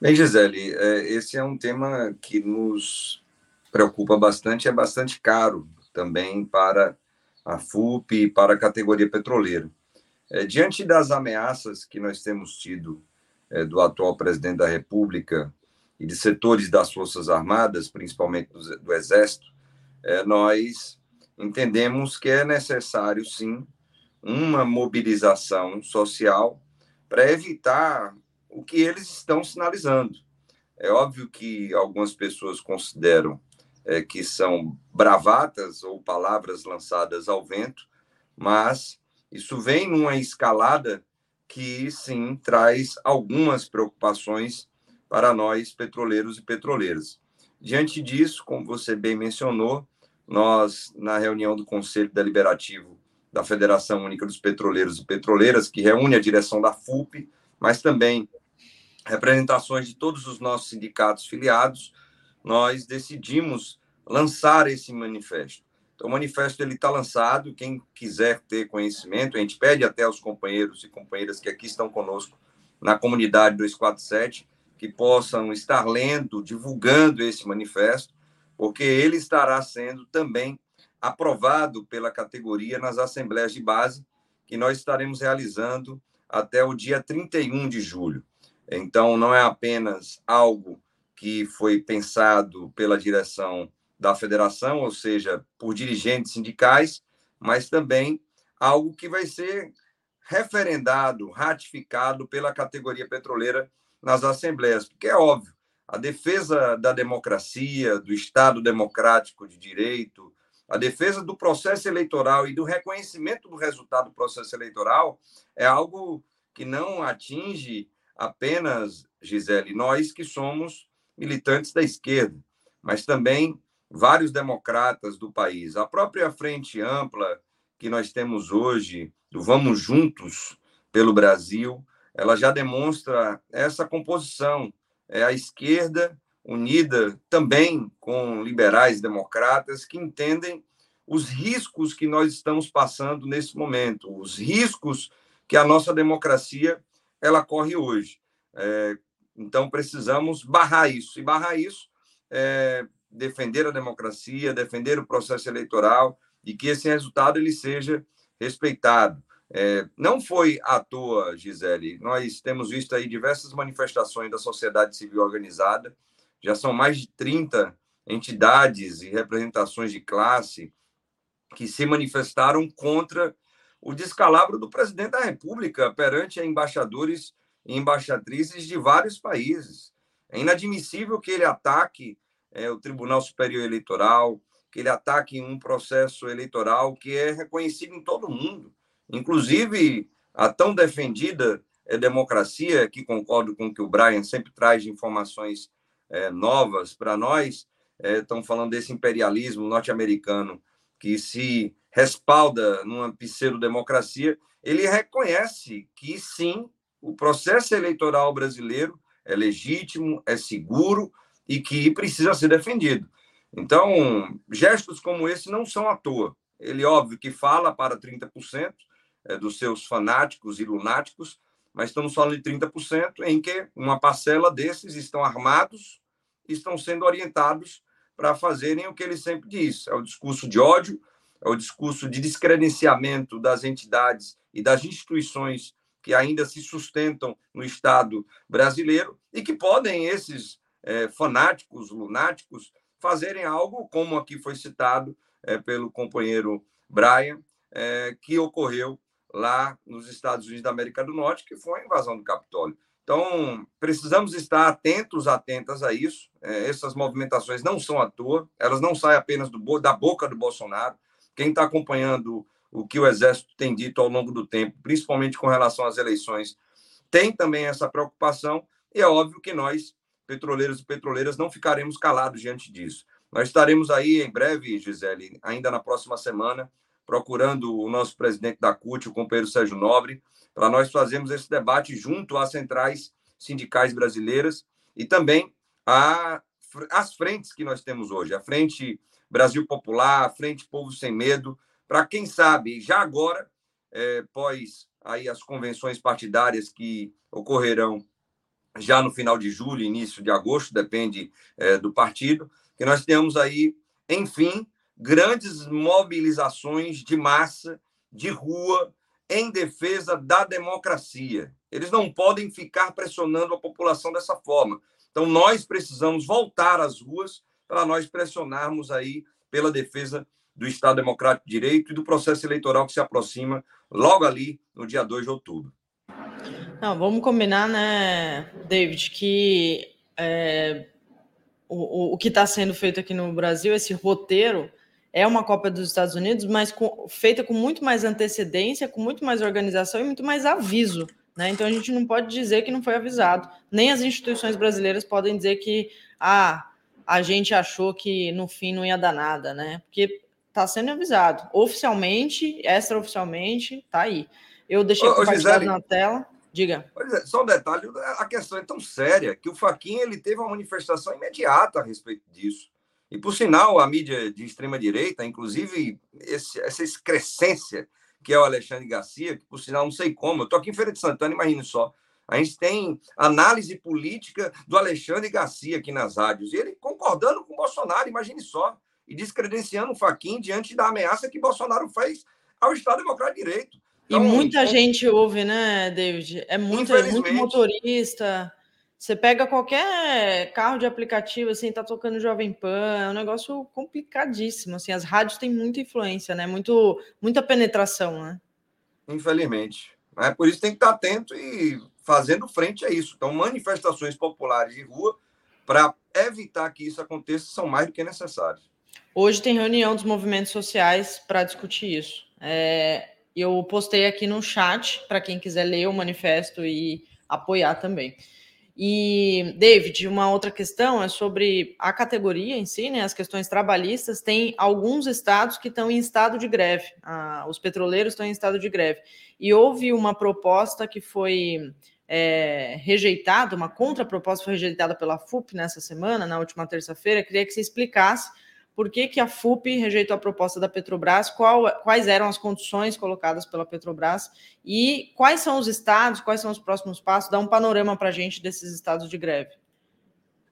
Bem, Gisele, é, esse é um tema que nos preocupa bastante, é bastante caro também para a FUP para a categoria petroleira. É, diante das ameaças que nós temos tido é, do atual presidente da República e de setores das Forças Armadas, principalmente do, do Exército, é, nós entendemos que é necessário, sim, uma mobilização social para evitar o que eles estão sinalizando. É óbvio que algumas pessoas consideram é, que são bravatas ou palavras lançadas ao vento, mas isso vem numa escalada que sim traz algumas preocupações para nós petroleiros e petroleiras. Diante disso, como você bem mencionou, nós na reunião do Conselho Deliberativo da Federação Única dos Petroleiros e Petroleiras, que reúne a direção da FUP, mas também representações de todos os nossos sindicatos filiados, nós decidimos lançar esse manifesto. Então, o manifesto ele está lançado. Quem quiser ter conhecimento, a gente pede até aos companheiros e companheiras que aqui estão conosco na comunidade 247 que possam estar lendo, divulgando esse manifesto, porque ele estará sendo também aprovado pela categoria nas assembleias de base, que nós estaremos realizando até o dia 31 de julho. Então, não é apenas algo que foi pensado pela direção da federação, ou seja, por dirigentes sindicais, mas também algo que vai ser referendado, ratificado pela categoria petroleira nas assembleias, porque é óbvio, a defesa da democracia, do Estado democrático de direito, a defesa do processo eleitoral e do reconhecimento do resultado do processo eleitoral é algo que não atinge apenas, Gisele, nós que somos militantes da esquerda, mas também vários democratas do país. A própria frente ampla que nós temos hoje, do Vamos Juntos pelo Brasil, ela já demonstra essa composição. É a esquerda unida também com liberais democratas que entendem os riscos que nós estamos passando nesse momento, os riscos que a nossa democracia ela corre hoje. É, então precisamos barrar isso e barrar isso é defender a democracia, defender o processo eleitoral e que esse resultado ele seja respeitado. É, não foi à toa, Gisele. Nós temos visto aí diversas manifestações da sociedade civil organizada já são mais de 30 entidades e representações de classe que se manifestaram contra o descalabro do presidente da República perante embaixadores embaixatrizes de vários países. É inadmissível que ele ataque é, o Tribunal Superior Eleitoral, que ele ataque um processo eleitoral que é reconhecido em todo o mundo, inclusive a tão defendida é, democracia, que concordo com o que o Brian sempre traz de informações é, novas para nós, é, estão falando desse imperialismo norte-americano que se respalda numa pseudo-democracia, ele reconhece que sim, o processo eleitoral brasileiro é legítimo, é seguro e que precisa ser defendido. Então, gestos como esse não são à toa. Ele, óbvio, que fala para 30% é, dos seus fanáticos e lunáticos, mas estamos falando de 30% em que uma parcela desses estão armados e estão sendo orientados para fazerem o que ele sempre diz: é o discurso de ódio, é o discurso de descredenciamento das entidades e das instituições que ainda se sustentam no Estado brasileiro e que podem, esses é, fanáticos, lunáticos, fazerem algo, como aqui foi citado é, pelo companheiro Brian, é, que ocorreu lá nos Estados Unidos da América do Norte, que foi a invasão do Capitólio. Então, precisamos estar atentos, atentas a isso. É, essas movimentações não são à toa, elas não saem apenas do, da boca do Bolsonaro. Quem está acompanhando o que o Exército tem dito ao longo do tempo, principalmente com relação às eleições, tem também essa preocupação, e é óbvio que nós, petroleiros e petroleiras, não ficaremos calados diante disso. Nós estaremos aí em breve, Gisele, ainda na próxima semana, procurando o nosso presidente da CUT, o companheiro Sérgio Nobre, para nós fazermos esse debate junto às centrais sindicais brasileiras e também a, as frentes que nós temos hoje, a Frente Brasil Popular, a Frente Povo Sem Medo, para quem sabe, já agora, é, pós aí as convenções partidárias que ocorrerão já no final de julho, início de agosto, depende é, do partido, que nós tenhamos aí, enfim, grandes mobilizações de massa, de rua, em defesa da democracia. Eles não podem ficar pressionando a população dessa forma. Então, nós precisamos voltar às ruas para nós pressionarmos aí pela defesa do Estado Democrático de Direito e do processo eleitoral que se aproxima logo ali no dia 2 de outubro. Não, vamos combinar, né, David, que é, o, o que está sendo feito aqui no Brasil, esse roteiro, é uma Copa dos Estados Unidos, mas com, feita com muito mais antecedência, com muito mais organização e muito mais aviso. Né? Então a gente não pode dizer que não foi avisado. Nem as instituições brasileiras podem dizer que ah, a gente achou que no fim não ia dar nada, né? Porque está sendo avisado. Oficialmente, extraoficialmente, está aí. Eu deixei compartilhado na tela. Diga. É, só um detalhe, a questão é tão séria que o Faquinha ele teve uma manifestação imediata a respeito disso. E, por sinal, a mídia de extrema-direita, inclusive esse, essa excrescência que é o Alexandre Garcia, que, por sinal, não sei como, eu estou aqui em Feira de Santana, imagine só, a gente tem análise política do Alexandre Garcia aqui nas rádios, e ele concordando com o Bolsonaro, imagine só, e descredenciando o Faquin diante da ameaça que Bolsonaro fez ao Estado Democrático de Direito. Então, e muita então, gente ouve, né, David? É muito, é muito motorista. Você pega qualquer carro de aplicativo, assim, tá tocando Jovem Pan, é um negócio complicadíssimo, assim, as rádios têm muita influência, né, muito, muita penetração, né? Infelizmente. É por isso tem que estar atento e fazendo frente a isso. Então, manifestações populares de rua, para evitar que isso aconteça, são mais do que necessárias. Hoje tem reunião dos movimentos sociais para discutir isso. É, eu postei aqui no chat para quem quiser ler o manifesto e apoiar também. E, David, uma outra questão é sobre a categoria em si, né, as questões trabalhistas. Tem alguns estados que estão em estado de greve, ah, os petroleiros estão em estado de greve. E houve uma proposta que foi é, rejeitada, uma contraproposta foi rejeitada pela FUP nessa semana, na última terça-feira. Queria que você explicasse por que, que a FUP rejeitou a proposta da Petrobras, qual, quais eram as condições colocadas pela Petrobras e quais são os estados, quais são os próximos passos, dá um panorama para a gente desses estados de greve.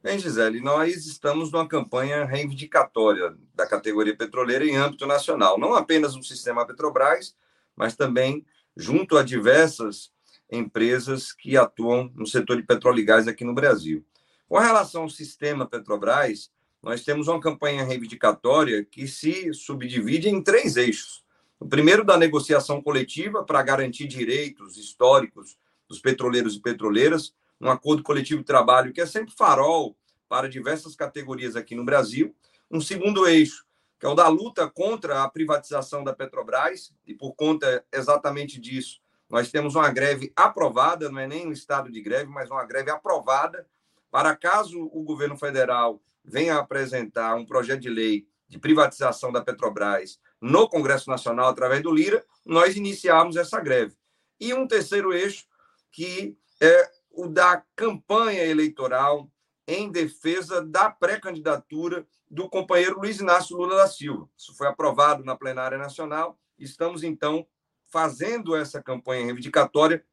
Bem, Gisele, nós estamos numa campanha reivindicatória da categoria petroleira em âmbito nacional, não apenas no sistema Petrobras, mas também junto a diversas empresas que atuam no setor de petróleo e gás aqui no Brasil. Com relação ao sistema Petrobras, nós temos uma campanha reivindicatória que se subdivide em três eixos. O primeiro, da negociação coletiva para garantir direitos históricos dos petroleiros e petroleiras, um acordo coletivo de trabalho que é sempre farol para diversas categorias aqui no Brasil. Um segundo eixo, que é o da luta contra a privatização da Petrobras, e por conta exatamente disso, nós temos uma greve aprovada, não é nem um estado de greve, mas uma greve aprovada, para caso o governo federal venha apresentar um projeto de lei de privatização da Petrobras no Congresso Nacional através do Lira, nós iniciamos essa greve. E um terceiro eixo, que é o da campanha eleitoral em defesa da pré-candidatura do companheiro Luiz Inácio Lula da Silva. Isso foi aprovado na plenária nacional. Estamos, então, fazendo essa campanha reivindicatória,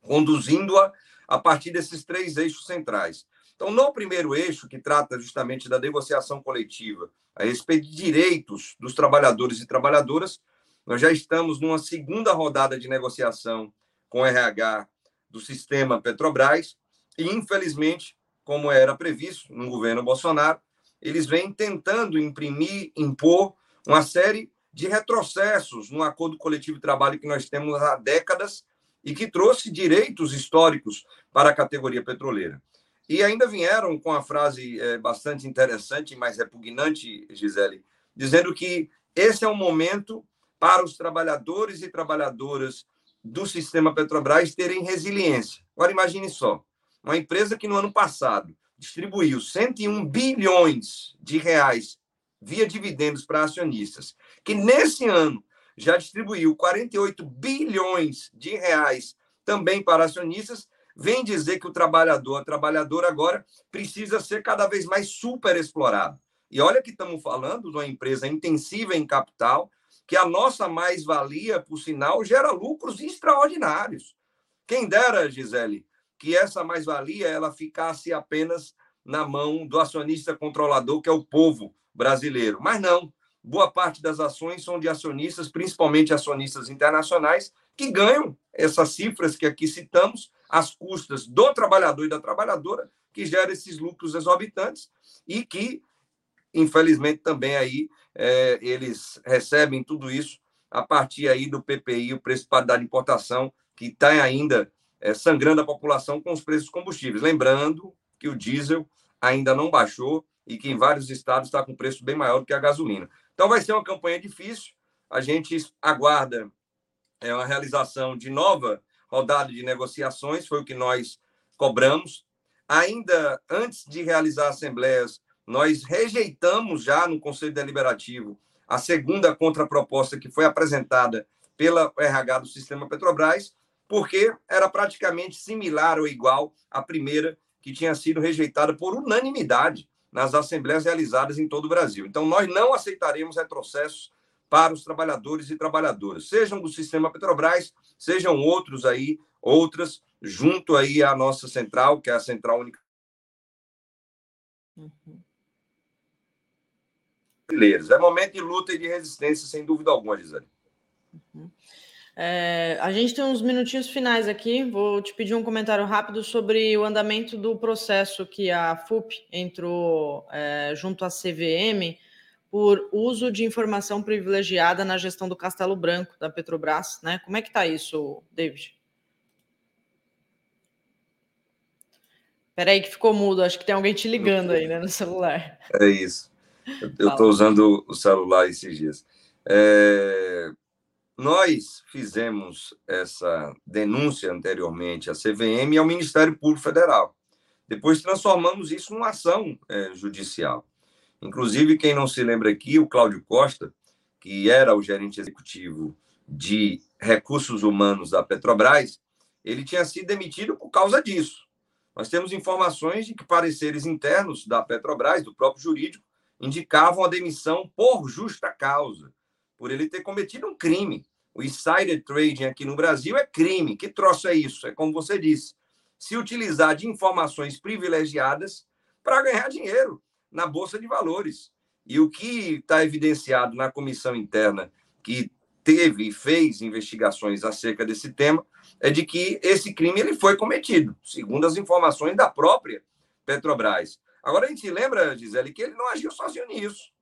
conduzindo-a a partir desses três eixos centrais. Então, no primeiro eixo, que trata justamente da negociação coletiva a respeito de direitos dos trabalhadores e trabalhadoras, nós já estamos numa segunda rodada de negociação com o RH do sistema Petrobras e, infelizmente, como era previsto no governo Bolsonaro, eles vêm tentando imprimir, impor uma série de retrocessos no acordo coletivo de trabalho que nós temos há décadas e que trouxe direitos históricos para a categoria petroleira. E ainda vieram com a frase é, bastante interessante, mas repugnante, Gisele, dizendo que esse é um momento para os trabalhadores e trabalhadoras do sistema Petrobras terem resiliência. Agora, imagine só: uma empresa que no ano passado distribuiu 101 bilhões de reais via dividendos para acionistas, que nesse ano já distribuiu 48 bilhões de reais também para acionistas, vem dizer que o trabalhador, a trabalhadora agora precisa ser cada vez mais super explorado. E olha que estamos falando de uma empresa intensiva em capital, que a nossa mais-valia, por sinal, gera lucros extraordinários. Quem dera, Gisele, que essa mais-valia ela ficasse apenas na mão do acionista controlador, que é o povo brasileiro. Mas não, boa parte das ações são de acionistas, principalmente acionistas internacionais, que ganham essas cifras que aqui citamos às custas do trabalhador e da trabalhadora, que gera esses lucros exorbitantes e que, infelizmente, também aí é, eles recebem tudo isso a partir aí do PPI, o preço para de importação, que está ainda é, sangrando a população com os preços dos combustíveis. Lembrando que o diesel ainda não baixou e que em vários estados está com preço bem maior do que a gasolina. Então vai ser uma campanha difícil. A gente aguarda é, uma realização de nova rodada de negociações, foi o que nós cobramos. Ainda antes de realizar assembleias, nós rejeitamos já no Conselho Deliberativo a segunda contraproposta que foi apresentada pela RH do Sistema Petrobras, porque era praticamente similar ou igual à primeira que tinha sido rejeitada por unanimidade nas assembleias realizadas em todo o Brasil. Então, nós não aceitaremos retrocessos para os trabalhadores e trabalhadoras, sejam do sistema Petrobras, sejam outros aí, outras, junto aí à nossa central, que é a Central Única. Uhum. É momento de luta e de resistência, sem dúvida alguma, Gisele. Uhum. É, a gente tem uns minutinhos finais aqui. Vou te pedir um comentário rápido sobre o andamento do processo que a FUP entrou é, junto à CVM por uso de informação privilegiada na gestão do Castelo Branco da Petrobras, né? Como é que está isso, David? Peraí que ficou mudo, acho que tem alguém te ligando aí né, no celular. É isso. Eu estou usando o celular esses dias. É, nós fizemos essa denúncia anteriormente à CVM e ao Ministério Público Federal. Depois transformamos isso numa ação é, judicial. Inclusive, quem não se lembra aqui, o Cláudio Costa, que era o gerente executivo de recursos humanos da Petrobras, ele tinha sido demitido por causa disso. Nós temos informações de que pareceres internos da Petrobras, do próprio jurídico, indicavam a demissão por justa causa por ele ter cometido um crime. O insider trading aqui no Brasil é crime. Que troço é isso? É como você disse, se utilizar de informações privilegiadas para ganhar dinheiro na bolsa de valores. E o que está evidenciado na comissão interna que teve e fez investigações acerca desse tema é de que esse crime ele foi cometido, segundo as informações da própria Petrobras. Agora a gente lembra, Gisele, que ele não agiu sozinho nisso.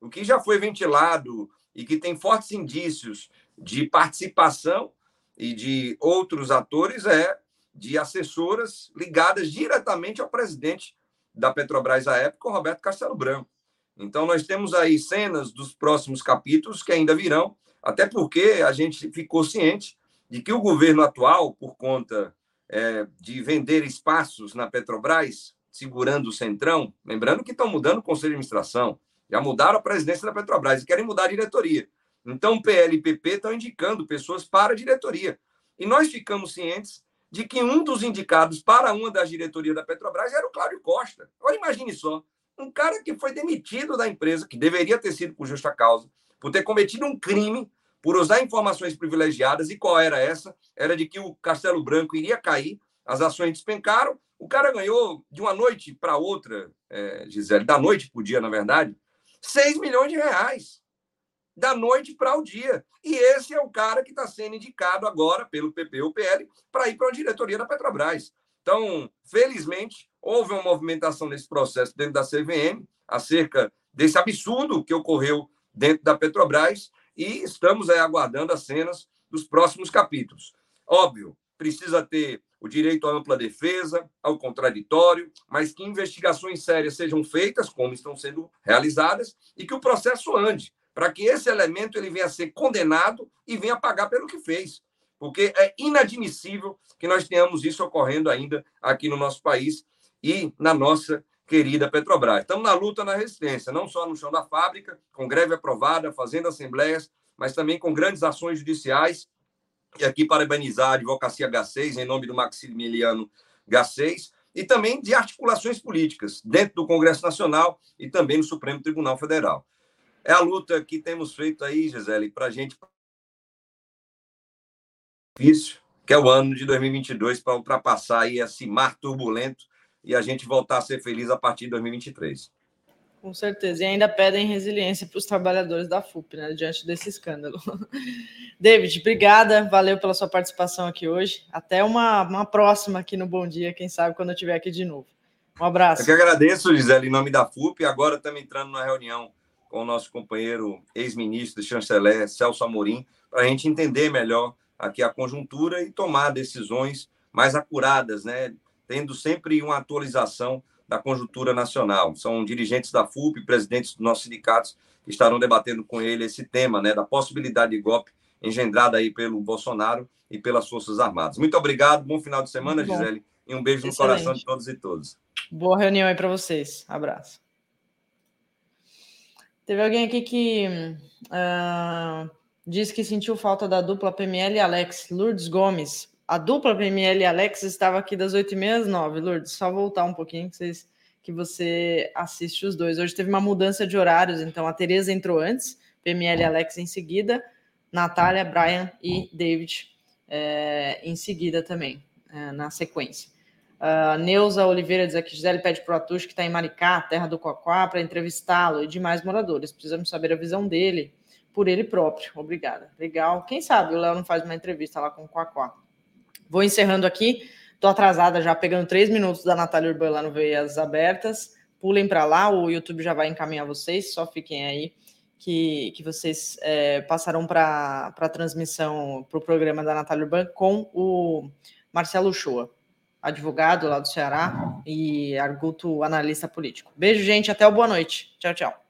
O que já foi ventilado e que tem fortes indícios de participação e de outros atores é de assessoras ligadas diretamente ao presidente da Petrobras à época, o Roberto Castelo Branco. Então, nós temos aí cenas dos próximos capítulos que ainda virão, até porque a gente ficou ciente de que o governo atual, por conta é, de vender espaços na Petrobras, segurando o Centrão, lembrando que estão mudando o Conselho de Administração, já mudaram a presidência da Petrobras e querem mudar a diretoria. Então, o PL e PP estão indicando pessoas para a diretoria. E nós ficamos cientes de que um dos indicados para uma das diretorias da Petrobras era o Cláudio Costa. Agora, imagine só, um cara que foi demitido da empresa, que deveria ter sido por justa causa, por ter cometido um crime, por usar informações privilegiadas. E qual era essa? Era de que o Castelo Branco iria cair, as ações despencaram, o cara ganhou de uma noite para outra, é, Gisele, da noite para o dia, na verdade, 6 milhões de reais. Da noite para o dia. E esse é o cara que está sendo indicado agora pelo PP ou PL para ir para a diretoria da Petrobras. Então, felizmente, houve uma movimentação nesse processo dentro da CVM acerca desse absurdo que ocorreu dentro da Petrobras e estamos aí aguardando as cenas dos próximos capítulos. Óbvio, precisa ter o direito à ampla defesa, ao contraditório, mas que investigações sérias sejam feitas, como estão sendo realizadas, e que o processo ande, para que esse elemento ele venha a ser condenado e venha pagar pelo que fez porque é inadmissível que nós tenhamos isso ocorrendo ainda aqui no nosso país e na nossa querida Petrobras. Estamos na luta, na resistência, não só no chão da fábrica, com greve aprovada, fazendo assembleias, mas também com grandes ações judiciais. E aqui parabenizar a Advocacia H6, em nome do Maximiliano H6, e também de articulações políticas dentro do Congresso Nacional e também no Supremo Tribunal Federal. É a luta que temos feito aí, Gisele, para a gente difícil, que é o ano de 2022, para ultrapassar esse mar turbulento e a gente voltar a ser feliz a partir de 2023. Com certeza. E ainda pedem resiliência para os trabalhadores da FUP, né, diante desse escândalo. [LAUGHS] David, obrigada, valeu pela sua participação aqui hoje. Até uma, uma próxima aqui no Bom Dia, quem sabe quando eu estiver aqui de novo. Um abraço. Eu que agradeço, Gisele, em nome da FUP. Agora estamos entrando na reunião com o nosso companheiro ex-ministro, chanceler Celso Amorim, para a gente entender melhor aqui a conjuntura e tomar decisões mais acuradas, né? tendo sempre uma atualização da conjuntura nacional. São dirigentes da FUP, presidentes dos nossos sindicatos, que estarão debatendo com ele esse tema, né, da possibilidade de golpe engendrada aí pelo Bolsonaro e pelas Forças Armadas. Muito obrigado, bom final de semana, Gisele, e um beijo Excelente. no coração de todos e todas. Boa reunião aí para vocês. Abraço. Teve alguém aqui que uh, Diz que sentiu falta da dupla PML e Alex. Lourdes Gomes. A dupla PML e Alex estava aqui das 8h30 às 9 Lourdes, só voltar um pouquinho que, vocês, que você assiste os dois. Hoje teve uma mudança de horários, então a Tereza entrou antes, PML e Alex em seguida, Natália, Brian e David é, em seguida também, é, na sequência. Uh, Neuza Oliveira diz aqui: Gisele pede para o Atush, que está em Maricá, terra do Cocoá, para entrevistá-lo e demais moradores. Precisamos saber a visão dele por ele próprio. Obrigada. Legal. Quem sabe o Léo não faz uma entrevista lá com o Quaquá. Vou encerrando aqui. Estou atrasada já, pegando três minutos da Natália Urbana lá no Veias Abertas. Pulem para lá, o YouTube já vai encaminhar vocês, só fiquem aí que, que vocês é, passarão para a transmissão, para o programa da Natália Urbana com o Marcelo Shoa, advogado lá do Ceará e arguto analista político. Beijo, gente, até o boa noite. Tchau, tchau.